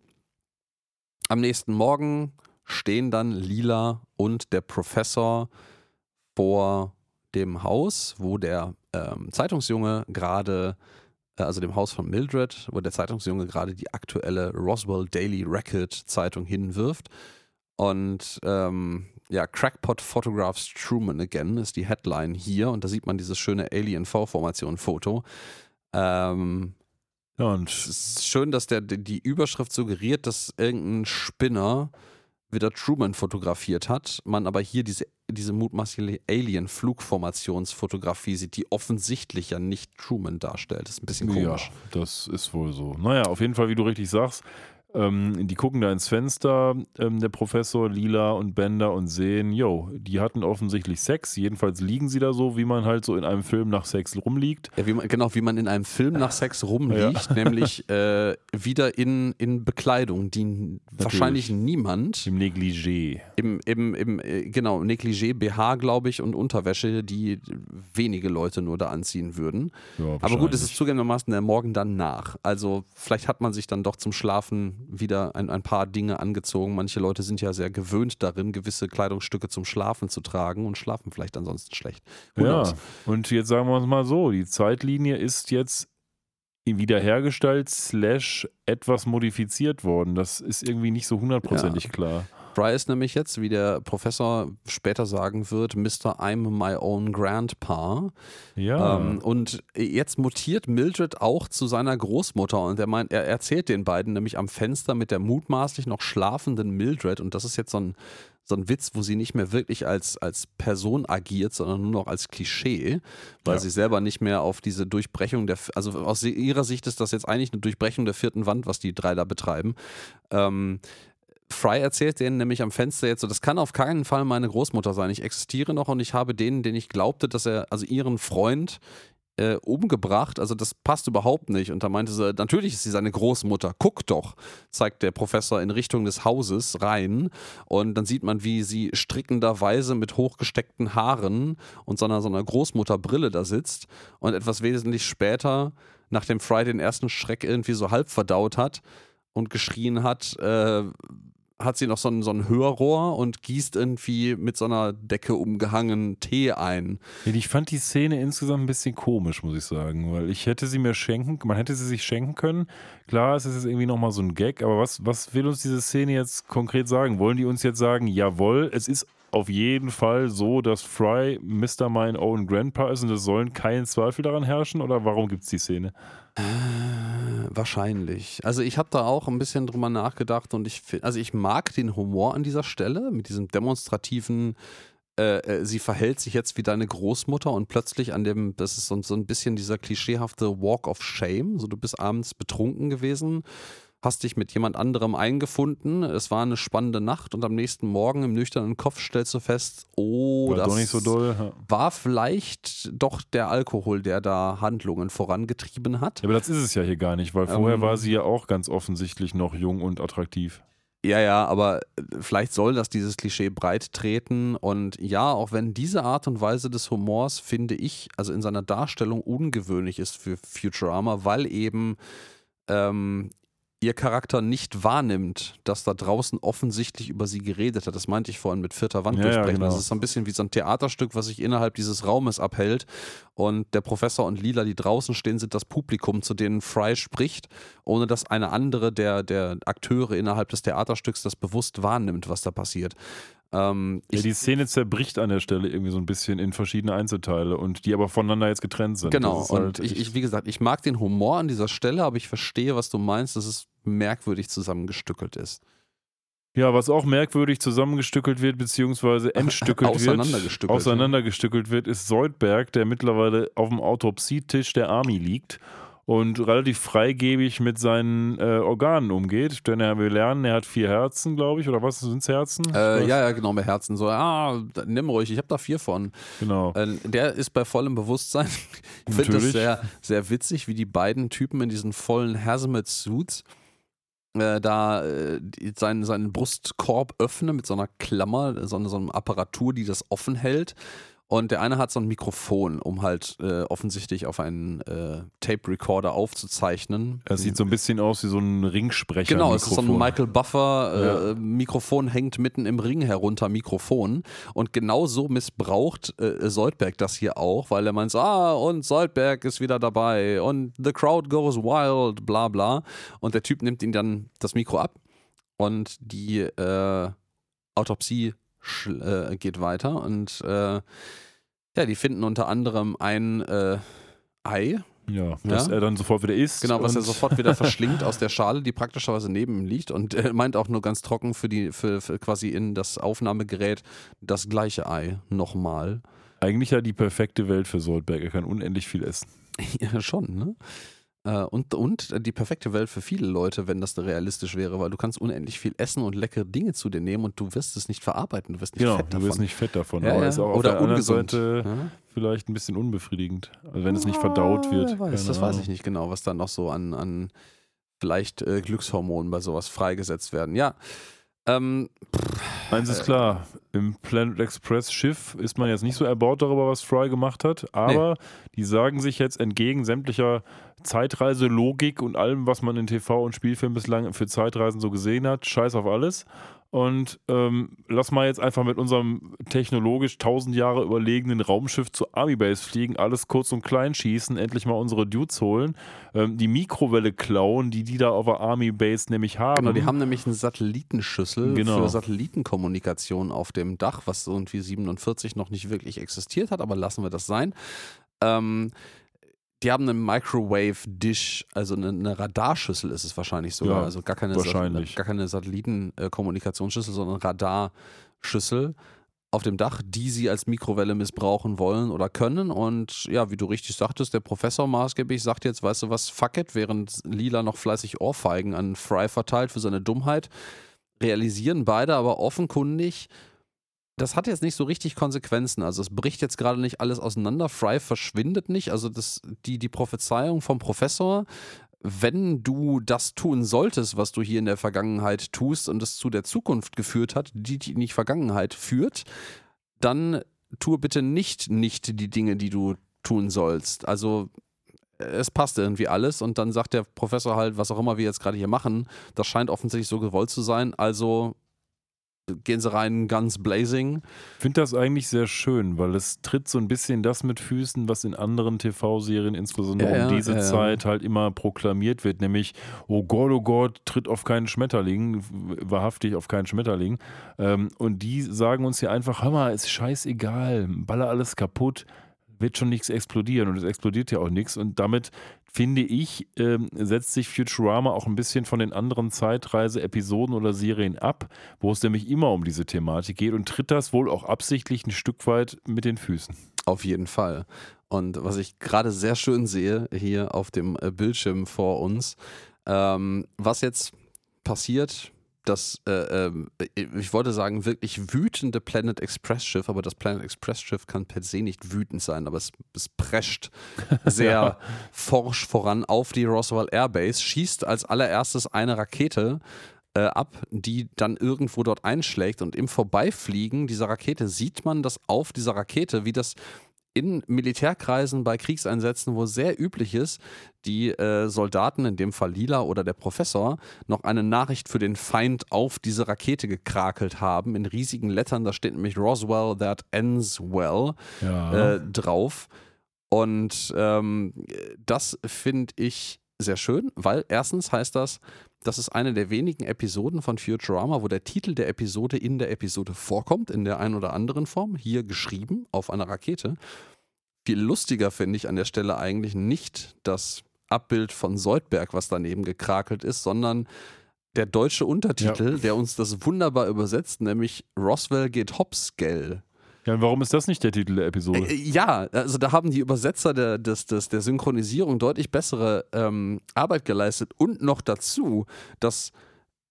Am nächsten Morgen stehen dann Lila und der Professor vor dem Haus, wo der ähm, Zeitungsjunge gerade, also dem Haus von Mildred, wo der Zeitungsjunge gerade die aktuelle Roswell Daily Record Zeitung hinwirft. Und ähm, ja, Crackpot Photographs Truman Again ist die Headline hier und da sieht man dieses schöne Alien-V-Formation-Foto. Ähm,
ja, und
es ist schön, dass der, die Überschrift suggeriert, dass irgendein Spinner wieder Truman fotografiert hat, man aber hier diese, diese mutmaßliche Alien-Flugformationsfotografie sieht, die offensichtlich ja nicht Truman darstellt. Das ist ein bisschen komisch.
Ja, das ist wohl so. Naja, auf jeden Fall, wie du richtig sagst, ähm, die gucken da ins Fenster, ähm, der Professor, Lila und Bender und sehen, yo, die hatten offensichtlich Sex. Jedenfalls liegen sie da so, wie man halt so in einem Film nach Sex rumliegt.
Ja, wie man, genau, wie man in einem Film nach Sex rumliegt, [laughs] nämlich äh, wieder in, in Bekleidung, die wahrscheinlich niemand
Im Negligé.
im, im, im äh, genau, Negligé, BH, glaube ich, und Unterwäsche, die wenige Leute nur da anziehen würden.
Ja,
Aber gut, es ist zugegebenermaßen der Morgen danach. Also vielleicht hat man sich dann doch zum Schlafen wieder ein, ein paar Dinge angezogen. Manche Leute sind ja sehr gewöhnt darin, gewisse Kleidungsstücke zum Schlafen zu tragen und schlafen vielleicht ansonsten schlecht. Who
Ja,
knows?
und jetzt sagen wir es mal so, die Zeitlinie ist jetzt wiederhergestellt slash etwas modifiziert worden. Das ist irgendwie nicht so hundertprozentig klar.
Fry ist nämlich jetzt, wie der Professor später sagen wird, Mr. I'm my own grandpa.
Ja,
Ähm, und jetzt mutiert Mildred auch zu seiner Großmutter und er meint, er erzählt den beiden nämlich am Fenster mit der mutmaßlich noch schlafenden Mildred und das ist jetzt so ein, so ein Witz, wo sie nicht mehr wirklich als, als Person agiert, sondern nur noch als Klischee, weil
Ja.
sie selber nicht mehr auf diese Durchbrechung der, also aus ihrer Sicht ist das jetzt eigentlich eine Durchbrechung der vierten Wand, was die drei da betreiben. Ähm, Fry erzählt denen nämlich am Fenster jetzt so, das kann auf keinen Fall meine Großmutter sein. Ich existiere noch und ich habe denen, den ich glaubte, dass er, also ihren Freund, äh, umgebracht. Also das passt überhaupt nicht. Und da meinte sie, natürlich ist sie seine Großmutter. Guck doch, zeigt der Professor in Richtung des Hauses rein. Und dann sieht man, wie sie strickenderweise mit hochgesteckten Haaren und so einer, so einer Großmutterbrille da sitzt. Und etwas wesentlich später, nachdem Fry den ersten Schreck irgendwie so halb verdaut hat und geschrien hat, äh, hat sie noch so ein, so ein Hörrohr und gießt irgendwie mit so einer Decke umgehangen Tee ein.
Ich fand die Szene insgesamt ein bisschen komisch, muss ich sagen, weil ich hätte sie mir schenken, man hätte sie sich schenken können. Klar, es ist jetzt irgendwie nochmal so ein Gag, aber was, was will uns diese Szene jetzt konkret sagen? Wollen die uns jetzt sagen, jawohl, es ist auf jeden Fall so, dass Fry Mr. Mine Own Grandpa ist und es sollen kein Zweifel daran herrschen oder warum gibt es die Szene?
Wahrscheinlich. Also ich habe da auch ein bisschen drüber nachgedacht und ich finde, also ich mag den Humor an dieser Stelle mit diesem demonstrativen, äh, äh, sie verhält sich jetzt wie deine Großmutter und plötzlich an dem, das ist so, so ein bisschen dieser klischeehafte Walk of Shame. So du bist abends betrunken gewesen, hast dich mit jemand anderem eingefunden, es war eine spannende Nacht und am nächsten Morgen im nüchternen Kopf stellst du fest, oh,
War
das
so doll. Ja.
war vielleicht doch der Alkohol, der da Handlungen vorangetrieben hat.
Aber das ist es ja hier gar nicht, weil vorher
Ähm.
war sie ja auch ganz offensichtlich noch jung und attraktiv.
Ja, ja, aber vielleicht soll das dieses Klischee breit treten. Und ja, auch wenn diese Art und Weise des Humors, finde ich, also in seiner Darstellung ungewöhnlich ist für Futurama, weil eben ähm, ihr Charakter nicht wahrnimmt, dass da draußen offensichtlich über sie geredet hat. Das meinte ich vorhin mit vierter Wand
Ja, ja,
durchbrechen.
genau.
Das ist so ein bisschen wie so ein Theaterstück, was sich innerhalb dieses Raumes abhält. Und der Professor und Lila, die draußen stehen, sind das Publikum, zu denen Fry spricht, ohne dass eine andere der, der Akteure innerhalb des Theaterstücks das bewusst wahrnimmt, was da passiert. Ähm,
Ja, die Szene zerbricht an der Stelle irgendwie so ein bisschen in verschiedene Einzelteile und die aber voneinander jetzt getrennt sind.
Genau,
ist
und
halt
ich, ich, wie gesagt, ich mag den Humor an dieser Stelle, aber ich verstehe, was du meinst, dass es merkwürdig zusammengestückelt ist.
Ja, was auch merkwürdig zusammengestückelt wird, beziehungsweise entstückelt [laughs] wird,
Auseinandergestückelt,
auseinandergestückelt wird, ist Soldberg, der mittlerweile auf dem Autopsietisch der Army liegt und relativ freigebig mit seinen äh, Organen umgeht. Denn er, wir lernen, er hat vier Herzen, glaube ich, oder was sind es Herzen?
Äh, ja, ja, genau, bei Herzen. So, ah, nimm ruhig, ich habe da vier von.
Genau.
Äh, der ist bei vollem Bewusstsein. [laughs] Ich finde das sehr, sehr witzig, wie die beiden Typen in diesen vollen Hazmat-Suits äh, da äh, seinen, seinen Brustkorb öffnen mit so einer Klammer, so, einer- so einer Apparatur, die das offen hält. Und der eine hat so ein Mikrofon, um halt äh, offensichtlich auf einen äh, Tape-Recorder aufzuzeichnen.
Es sieht so ein bisschen aus wie so ein Ringsprecher.
Genau, es ist so ein. Michael Buffer äh,
Ja.
Mikrofon hängt mitten im Ring herunter Mikrofon und genau so missbraucht äh, Soldberg das hier auch, weil er meint, ah und Soldberg ist wieder dabei und the crowd goes wild, bla bla und der Typ nimmt ihn dann das Mikro ab und die äh, Autopsie äh, geht weiter und äh, ja, die finden unter anderem ein äh, Ei,
Ja, dass
Ja.
er dann sofort wieder isst.
Genau, was er sofort wieder [laughs] verschlingt aus der Schale, die praktischerweise neben ihm liegt. Und er meint auch nur ganz trocken für die, für, für quasi in das Aufnahmegerät das gleiche Ei nochmal.
Eigentlich ja die perfekte Welt für Soldberg. Er kann unendlich viel essen. [laughs]
Ja, schon, ne? Äh, Und, und die perfekte Welt für viele Leute, wenn das da realistisch wäre, weil du kannst unendlich viel essen und leckere Dinge zu dir nehmen und du wirst es nicht verarbeiten, du wirst nicht
Genau,
fett
du
davon.
wirst nicht fett davon.
Ja,
aber
ja.
ist auch auf
Oder ungesund.
Seite
Ja?
vielleicht ein bisschen unbefriedigend. Also wenn es nicht verdaut wird.
Wer weiß, das weiß ich nicht genau, was da noch so an, an vielleicht äh, Glückshormonen bei sowas freigesetzt werden. Ja. Ähm,
Eins ist klar, im Planet Express Schiff ist man jetzt nicht so erbaut darüber, was Fry gemacht hat, aber die sagen sich jetzt entgegen sämtlicher Zeitreiselogik und allem, was man in TV und Spielfilmen bislang für Zeitreisen so gesehen hat, scheiß auf alles. Und ähm, lass mal jetzt einfach mit unserem technologisch tausend Jahre überlegenen Raumschiff zur Army Base fliegen, alles kurz und klein schießen, endlich mal unsere Dudes holen, ähm, die Mikrowelle klauen, die die da auf der Army Base nämlich haben.
Genau, die haben nämlich eine Satellitenschüssel
Genau.
für Satellitenkommunikation auf dem Dach, was irgendwie 47 noch nicht wirklich existiert hat, aber lassen wir das sein. Ähm, die haben einen Microwave-Dish, also eine, eine Radarschüssel ist es wahrscheinlich sogar.
Ja,
also gar keine,
wahrscheinlich.
gar keine Satellitenkommunikationsschüssel, sondern Radarschüssel auf dem Dach, die sie als Mikrowelle missbrauchen wollen oder können. Und ja, wie du richtig sagtest, der Professor maßgeblich sagt jetzt, weißt du was, fuck it, während Lila noch fleißig Ohrfeigen an Fry verteilt für seine Dummheit, realisieren beide aber offenkundig, das hat jetzt nicht so richtig Konsequenzen. Also es bricht jetzt gerade nicht alles auseinander. Fry verschwindet nicht. Also das, die, die Prophezeiung vom Professor, wenn du das tun solltest, was du hier in der Vergangenheit tust und es zu der Zukunft geführt hat, die die in die Vergangenheit führt, dann tue bitte nicht nicht die Dinge, die du tun sollst. Also es passt irgendwie alles und dann sagt der Professor halt, was auch immer wir jetzt gerade hier machen, das scheint offensichtlich so gewollt zu sein, also gehen sie rein, Guns blazing.
Ich finde das eigentlich sehr schön, weil es tritt so ein bisschen das mit Füßen, was in anderen TV-Serien, insbesondere
Ja,
um diese
ja, ja.
Zeit, halt immer proklamiert wird, nämlich, oh Gott, oh Gott, tritt auf keinen Schmetterling, wahrhaftig auf keinen Schmetterling. Ähm, und die sagen uns hier einfach, hör mal, ist scheißegal, baller alles kaputt, wird schon nichts explodieren und es explodiert ja auch nichts. Und damit finde ich, ähm, setzt sich Futurama auch ein bisschen von den anderen Zeitreise-Episoden oder Serien ab, wo es nämlich immer um diese Thematik geht und tritt das wohl auch absichtlich ein Stück weit mit den Füßen.
Auf jeden Fall. Und was ich gerade sehr schön sehe hier auf dem äh, Bildschirm vor uns, ähm, was jetzt passiert, das, äh, ähm, ich wollte sagen, wirklich wütende Planet Express Schiff, aber das Planet Express Schiff kann per se nicht wütend sein, aber es, es prescht [laughs] sehr
Ja.
forsch voran auf die Roswell Airbase, schießt als allererstes eine Rakete äh, ab, die dann irgendwo dort einschlägt. Und im Vorbeifliegen dieser Rakete sieht man, dass auf dieser Rakete, wie das in Militärkreisen bei Kriegseinsätzen, wo sehr üblich ist, die äh, Soldaten, in dem Fall Lila oder der Professor, noch eine Nachricht für den Feind auf diese Rakete gekrakelt haben, in riesigen Lettern. Da steht nämlich Roswell, that ends well
Ja.
äh, drauf. Und ähm, das finde ich sehr schön, weil erstens heißt das, das ist eine der wenigen Episoden von Futurama, wo der Titel der Episode in der Episode vorkommt, in der einen oder anderen Form, hier geschrieben auf einer Rakete. Viel lustiger finde ich an der Stelle eigentlich nicht das Abbild von Soldberg, was daneben gekrakelt ist, sondern der deutsche Untertitel, der uns das wunderbar übersetzt, nämlich Roswell geht hops, gell.
Ja, und warum ist das nicht der Titel der Episode?
Äh, Ja, also da haben die Übersetzer der, des, des, der Synchronisierung deutlich bessere ähm, Arbeit geleistet und noch dazu, dass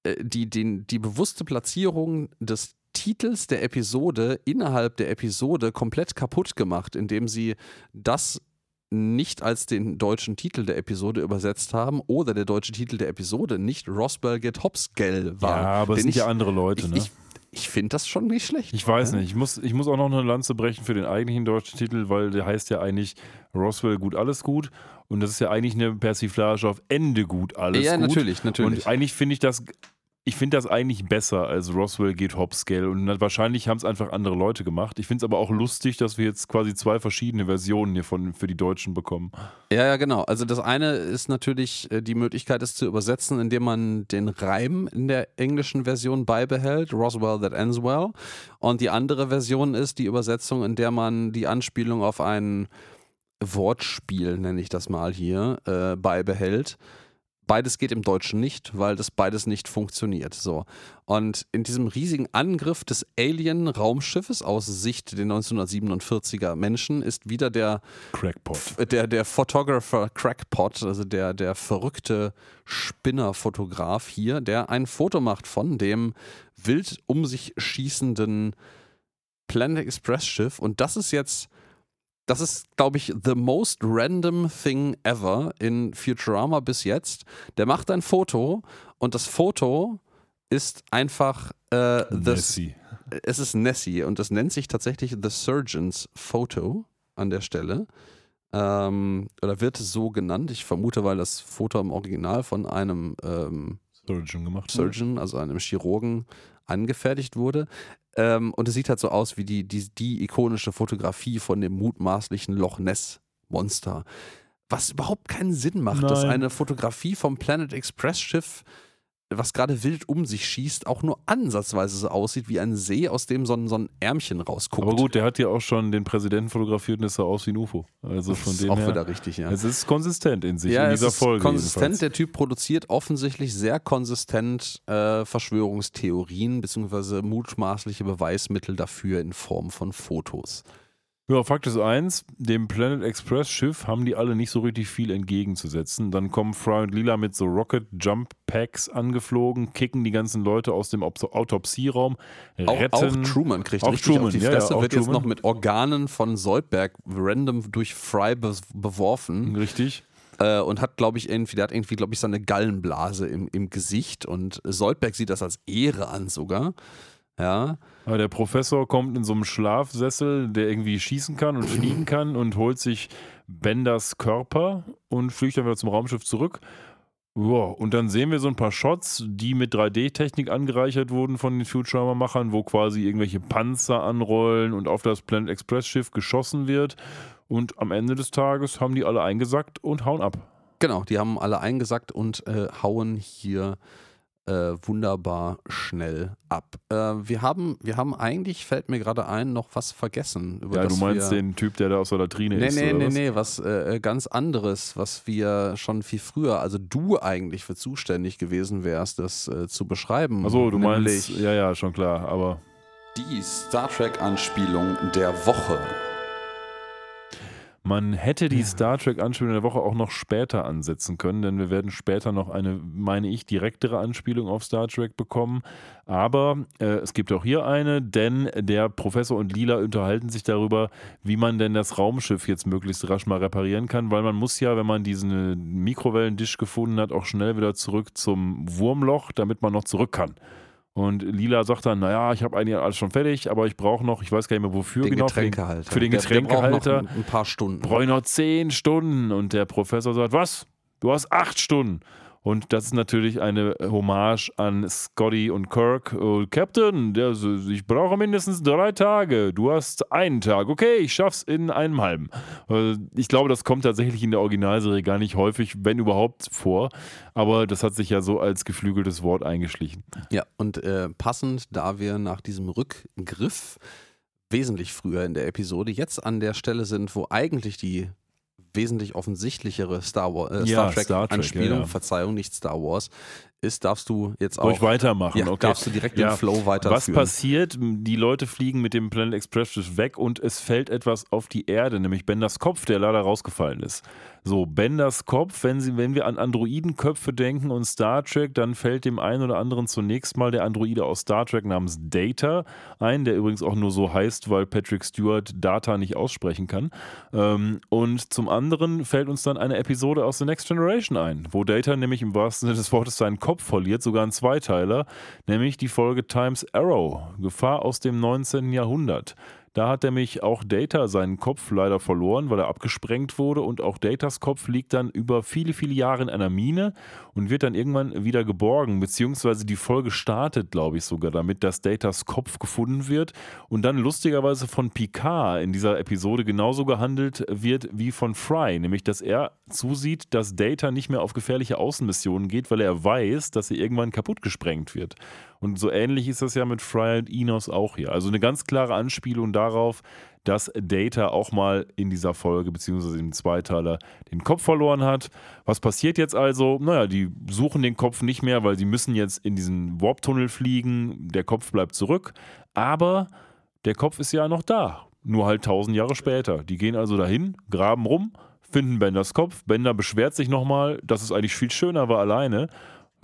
äh, die, den, die bewusste Platzierung des Titels der Episode innerhalb der Episode komplett kaputt gemacht, indem sie das nicht als den deutschen Titel der Episode übersetzt haben oder der deutsche Titel der Episode nicht Roswell get Hopsgell war.
ja, aber es sind
ich,
ja andere Leute,
ich,
ne?
ich, ich finde das schon nicht schlecht.
Ich weiß
Ja.
nicht. Ich muss, ich muss auch noch eine Lanze brechen für den eigentlichen deutschen Titel, weil der heißt ja eigentlich Roswell gut, alles gut. Und das ist ja eigentlich eine Persiflage auf Ende gut, alles
ja,
gut.
natürlich, natürlich.
Und eigentlich finde ich das, ich finde das eigentlich besser als Roswell geht Hopscale. Und wahrscheinlich haben es einfach andere Leute gemacht. Ich finde es aber auch lustig, dass wir jetzt quasi zwei verschiedene Versionen hier von, für die Deutschen bekommen.
Ja, ja, genau. Also das eine ist natürlich äh, die Möglichkeit, es zu übersetzen, indem man den Reim in der englischen Version beibehält, Roswell that ends well. Und die andere Version ist die Übersetzung, in der man die Anspielung auf ein Wortspiel, nenne ich das mal hier, äh, beibehält. Beides geht im Deutschen nicht, weil das beides nicht funktioniert. So. Und in diesem riesigen Angriff des Alien-Raumschiffes aus Sicht der 1947er Menschen ist wieder der
Crackpot.
der, der Photographer Crackpot, also der, der verrückte Spinnerfotograf hier, der ein Foto macht von dem wild um sich schießenden Planet Express Schiff. Und das ist jetzt, das ist, glaube ich, the most random thing ever in Futurama bis jetzt. Der macht ein Foto und das Foto ist einfach äh, das,
Nessie.
es ist Nessie und das nennt sich tatsächlich The Surgeon's Photo an der Stelle. Ähm, oder wird es so genannt? Ich vermute, weil das Foto im Original von einem ähm,
Surgeon gemacht.
Surgeon, also einem Chirurgen, angefertigt wurde. Ähm, und es sieht halt so aus wie die, die, die ikonische Fotografie von dem mutmaßlichen Loch Ness-Monster. Was überhaupt keinen Sinn macht, dass
Nein.
eine Fotografie vom Planet Express Schiff, was gerade wild um sich schießt, auch nur ansatzweise so aussieht wie ein See, aus dem so ein, so ein Ärmchen rausguckt.
Aber gut, der hat ja auch schon den Präsidenten fotografiert und ist sah aus wie ein UFO. Also
das
von
ist
dem
auch
her.
wieder richtig, ja.
Es ist konsistent in sich,
ja,
in
es
dieser
ist
Folge.
konsistent.
jedenfalls.
Der Typ produziert offensichtlich sehr konsistent äh, Verschwörungstheorien bzw. mutmaßliche Beweismittel dafür in Form von Fotos.
Ja, Fakt ist eins, dem Planet Express Schiff haben die alle nicht so richtig viel entgegenzusetzen. Dann kommen Fry und Lila mit so Rocket Jump Packs angeflogen, kicken die ganzen Leute aus dem Autopsieraum,
Auch,
retten.
auch Truman kriegt
Auch
richtig
Truman,
auf die
ja, ja,
Fresse,
auch
wird jetzt
Truman.
noch mit Organen von Soldberg random durch Fry be beworfen
Richtig.
äh, und hat, glaube ich, irgendwie, der hat irgendwie, glaube ich, seine Gallenblase im, im Gesicht und Soldberg sieht das als Ehre an sogar. Ja,
Aber der Professor kommt in so einem Schlafsessel, der irgendwie schießen kann und fliegen [clears throat] kann und holt sich Benders Körper und fliegt dann wieder zum Raumschiff zurück. Ja, und dann sehen wir so ein paar Shots, die mit 3D-Technik angereichert wurden von den Futurama-Machern, wo quasi irgendwelche Panzer anrollen und auf das Planet Express-Schiff geschossen wird. Und am Ende des Tages haben die alle eingesackt und hauen ab.
Genau, die haben alle eingesackt und äh, hauen hier äh, wunderbar schnell ab. Äh, wir, haben, wir haben eigentlich, fällt mir gerade ein, noch was vergessen. Über
Ja,
das
du meinst
wir,
den Typ, der da aus der Latrine
Nee,
ist.
nee,
oder
nee,
was?
nee, was äh, ganz anderes, was wir schon viel früher, also du eigentlich für zuständig gewesen wärst, das äh, zu beschreiben.
Achso, du meinst, ja, ja, schon klar, aber
die Star Trek-Anspielung der Woche.
Man hätte die Star Trek-Anspielung der Woche auch noch später ansetzen können, denn wir werden später noch eine, meine ich, direktere Anspielung auf Star Trek bekommen. Aber äh, es gibt auch hier eine, denn der Professor und Lila unterhalten sich darüber, wie man denn das Raumschiff jetzt möglichst rasch mal reparieren kann, weil man muss ja, wenn man diesen Mikrowellendisch gefunden hat, auch schnell wieder zurück zum Wurmloch, damit man noch zurück kann. Und Lila sagt dann, naja, ich habe eigentlich alles schon fertig, aber ich brauche noch, ich weiß gar nicht mehr wofür
Den
genau.
Getränkehalter.
Für den
der braucht
Getränkehalter.
noch ein, ein paar Stunden.
Brauche ich noch zehn Stunden. Und der Professor sagt, was? Du hast acht Stunden. Und das ist natürlich eine Hommage an Scotty und Kirk. Oh, Captain, ich brauche mindestens drei Tage. Du hast einen Tag. Okay, ich schaff's in einem halben. Äh, Ich glaube, das kommt tatsächlich in der Originalserie gar nicht häufig, wenn überhaupt, vor. Aber das hat sich ja so als geflügeltes Wort eingeschlichen.
Ja, und äh, passend, da wir nach diesem Rückgriff wesentlich früher in der Episode jetzt an der Stelle sind, wo eigentlich die wesentlich offensichtlichere Star, äh,
Ja,
Star Trek
Star Trek,
Anspielung,
ja, ja.
Verzeihung, nicht Star Wars, ist, darfst du jetzt auch
weitermachen?
ja,
okay.
darfst du direkt
Ja.
den Flow weiterführen.
Was passiert? Die Leute fliegen mit dem Planet Express weg und es fällt etwas auf die Erde, nämlich Benders Kopf, der leider rausgefallen ist. So, Benders Kopf, wenn, sie, wenn wir an Androidenköpfe denken und Star Trek, dann fällt dem einen oder anderen zunächst mal der Androide aus Star Trek namens Data ein, der übrigens auch nur so heißt, weil Patrick Stewart Data nicht aussprechen kann. Ähm, und zum anderen fällt uns dann eine Episode aus The Next Generation ein, wo Data nämlich im wahrsten Sinne des Wortes seinen Kopf verliert, sogar ein Zweiteiler, nämlich die Folge Times Arrow, Gefahr aus dem 19. Jahrhundert. Da hat nämlich auch Data seinen Kopf leider verloren, weil er abgesprengt wurde und auch Datas Kopf liegt dann über viele, viele Jahre in einer Mine und wird dann irgendwann wieder geborgen, beziehungsweise die Folge startet, glaube ich, sogar damit, dass Datas Kopf gefunden wird und dann lustigerweise von Picard in dieser Episode genauso gehandelt wird wie von Fry, nämlich dass er zusieht, dass Data nicht mehr auf gefährliche Außenmissionen geht, weil er weiß, dass er irgendwann kaputt gesprengt wird. Und so ähnlich ist das ja mit Fry und Enos auch hier. Also eine ganz klare Anspielung darauf, dass Data auch mal in dieser Folge beziehungsweise im Zweiteiler den Kopf verloren hat. Was passiert jetzt also? Naja, die suchen den Kopf nicht mehr, weil sie müssen jetzt in diesen Warp-Tunnel fliegen. Der Kopf bleibt zurück. Aber der Kopf ist ja noch da. Nur halt tausend Jahre später. Die gehen also dahin, graben rum, finden Benders Kopf. Bender beschwert sich nochmal, dass es eigentlich viel schöner war alleine.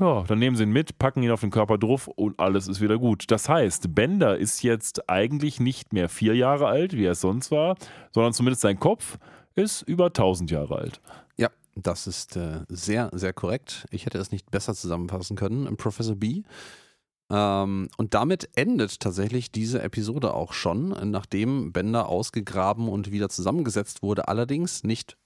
Ja, dann nehmen sie ihn mit, packen ihn auf den Körper drauf und alles ist wieder gut. Das heißt, Bender ist jetzt eigentlich nicht mehr vier Jahre alt, wie er es sonst war, sondern zumindest sein Kopf ist über 1000 Jahre alt.
Ja, das ist äh, sehr, sehr korrekt. Ich hätte es nicht besser zusammenfassen können im Professor B. Ähm, und damit endet tatsächlich diese Episode auch schon, nachdem Bender ausgegraben und wieder zusammengesetzt wurde. Allerdings nicht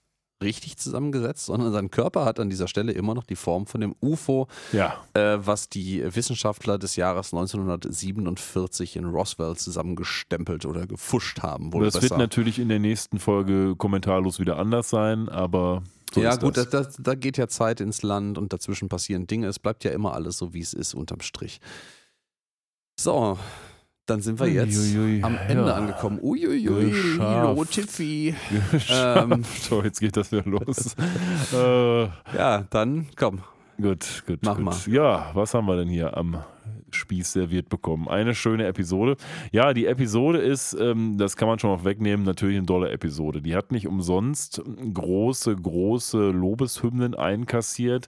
richtig zusammengesetzt, sondern sein Körper hat an dieser Stelle immer noch die Form von dem UFO,
Ja,
äh, was die Wissenschaftler des Jahres 1947 in Roswell zusammengestempelt oder gefuscht haben.
Das wird
besser.
natürlich in der nächsten Folge kommentarlos wieder anders sein, aber so
ja, gut,
das.
das. Das, da geht ja Zeit ins Land und dazwischen passieren Dinge. Es bleibt ja immer alles so, wie es ist, unterm Strich. So, dann sind wir jetzt
Uiuiui,
am Ende
ja.
angekommen. Uiuiui. Lilo Tiffy. Ähm. [laughs]
so, jetzt geht das wieder los. [laughs] äh,
Ja, dann komm.
Gut, gut.
Mach
gut.
mal.
Ja, was haben wir denn hier am Spieß serviert bekommen? Eine schöne Episode. Ja, die Episode ist, ähm, das kann man schon mal wegnehmen, natürlich eine tolle Episode. Die hat nicht umsonst große, große Lobeshymnen einkassiert,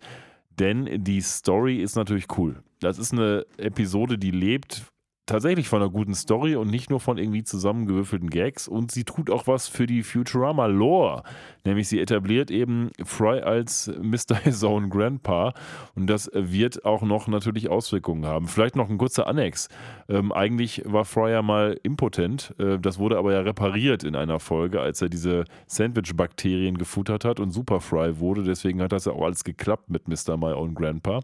denn die Story ist natürlich cool. Das ist eine Episode, die lebt tatsächlich von einer guten Story und nicht nur von irgendwie zusammengewürfelten Gags und sie tut auch was für die Futurama Lore, nämlich sie etabliert eben Fry als Mr. [laughs] His Own Grandpa und das wird auch noch natürlich Auswirkungen haben. Vielleicht noch ein kurzer Annex. Ähm, eigentlich war Fry ja mal impotent, äh, das wurde aber ja repariert in einer Folge, als er diese Sandwich-Bakterien gefuttert hat und Super Fry wurde, deswegen hat das ja auch alles geklappt mit Mr. My Own Grandpa.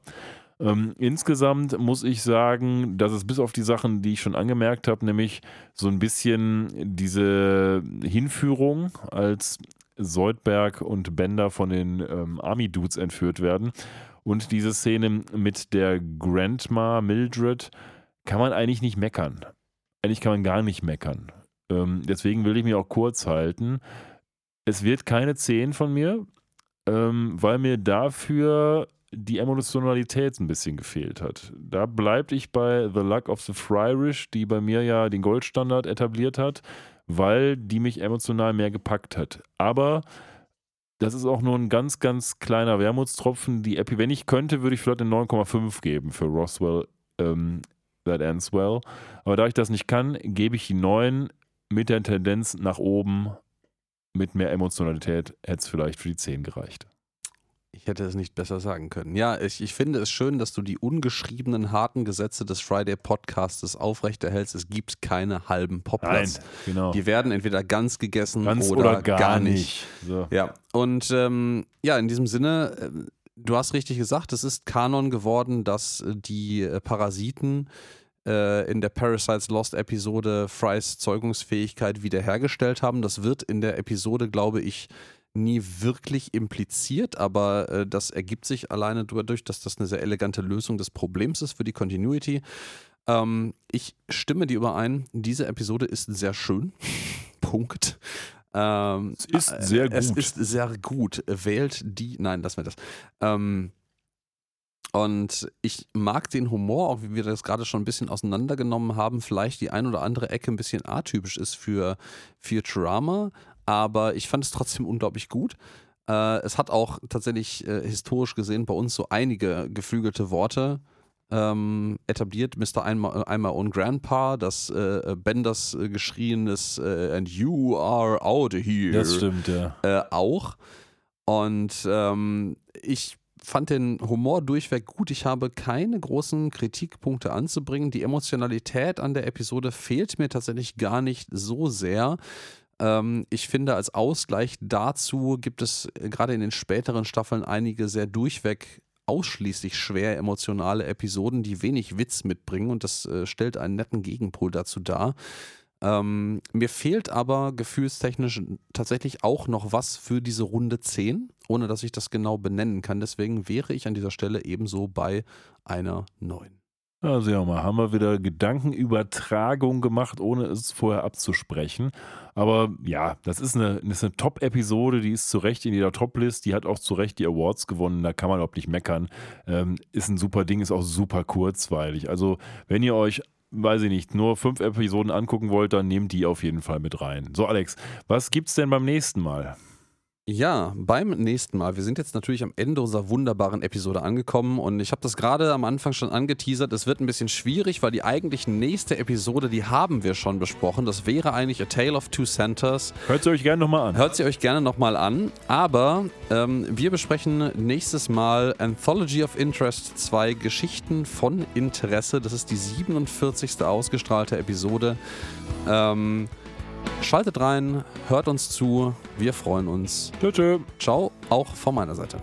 Ähm, insgesamt muss ich sagen, dass es bis auf die Sachen, die ich schon angemerkt habe, nämlich so ein bisschen diese Hinführung, als Soldberg und Bender von den ähm, Army-Dudes entführt werden und diese Szene mit der Grandma Mildred, kann man eigentlich nicht meckern. Eigentlich kann man gar nicht meckern. Ähm, deswegen will ich mich auch kurz halten. Es wird keine 10 von mir, ähm, weil mir dafür die Emotionalität ein bisschen gefehlt hat. Da bleibt ich bei The Luck of the Friarish, die bei mir ja den Goldstandard etabliert hat, weil die mich emotional mehr gepackt hat. Aber das ist auch nur ein ganz, ganz kleiner Wermutstropfen. Die Epi, wenn ich könnte, würde ich vielleicht eine 9,5 geben für Roswell. Ähm, That Ends Well. Aber da ich das nicht kann, gebe ich die 9 mit der Tendenz nach oben. Mit mehr Emotionalität hätte es vielleicht für die 10 gereicht.
Ich hätte es nicht besser sagen können. Ja, ich, ich finde es schön, dass du die ungeschriebenen, harten Gesetze des Friday Podcastes aufrechterhältst. Es gibt keine halben Poplars.
Nein, genau.
Die werden entweder ganz gegessen
Ganz
oder,
oder gar,
gar nicht.
nicht. So.
Ja, und ähm, ja, in diesem Sinne, äh, du hast richtig gesagt, es ist Kanon geworden, dass äh, die äh, Parasiten in der Parasites Lost Episode Frys Zeugungsfähigkeit wiederhergestellt haben. Das wird in der Episode, glaube ich, nie wirklich impliziert, aber äh, das ergibt sich alleine dadurch, dass das eine sehr elegante Lösung des Problems ist für die Continuity. Ähm, ich stimme dir überein, diese Episode ist sehr schön. [laughs] Punkt. Ähm,
Es ist sehr
Es
gut.
ist sehr gut. Wählt die. Nein, lass mir das. Ähm, und ich mag den Humor, auch wie wir das gerade schon ein bisschen auseinandergenommen haben, vielleicht die ein oder andere Ecke ein bisschen atypisch ist für Futurama, aber ich fand es trotzdem unglaublich gut. Äh, es hat auch tatsächlich äh, historisch gesehen bei uns so einige geflügelte Worte ähm, etabliert. Mr. Einmal, einmal Own Grandpa, das äh, Benders äh, geschrieenes äh, And you are out of here
Das stimmt, ja.
äh, auch. Und ähm, ich fand den Humor durchweg gut. Ich habe keine großen Kritikpunkte anzubringen. Die Emotionalität an der Episode fehlt mir tatsächlich gar nicht so sehr. Ähm, ich finde, als Ausgleich dazu gibt es äh, gerade in den späteren Staffeln einige sehr durchweg ausschließlich schwer emotionale Episoden, die wenig Witz mitbringen und das äh, stellt einen netten Gegenpol dazu dar. Ähm, mir fehlt aber gefühlstechnisch tatsächlich auch noch was für diese Runde 10, ohne dass ich das genau benennen kann. Deswegen wäre ich an dieser Stelle ebenso bei einer 9.
Also ja, mal haben wir wieder Gedankenübertragung gemacht, ohne es vorher abzusprechen. Aber ja, das ist eine, eine Top-Episode, die ist zu Recht in jeder Top-List, die hat auch zu Recht die Awards gewonnen, da kann man überhaupt nicht meckern. Ähm, ist ein super Ding, ist auch super kurzweilig. Also wenn ihr euch weiß ich nicht, nur fünf Episoden angucken wollt, dann nehmt die auf jeden Fall mit rein. So, Alex, was gibt's denn beim nächsten Mal?
Ja, beim nächsten Mal. Wir sind jetzt natürlich am Ende unserer wunderbaren Episode angekommen und ich habe das gerade am Anfang schon angeteasert. Es wird ein bisschen schwierig, weil die eigentlich nächste Episode, die haben wir schon besprochen. Das wäre eigentlich A Tale of Two Centers.
Hört sie euch gerne nochmal an.
Hört sie euch gerne nochmal an. Aber ähm, wir besprechen nächstes Mal Anthology of Interest 2 Geschichten von Interesse. Das ist die 47. ausgestrahlte Episode. Ähm, schaltet rein, hört uns zu. Wir freuen uns.
Tschö, tschö.
Ciao, auch von meiner Seite.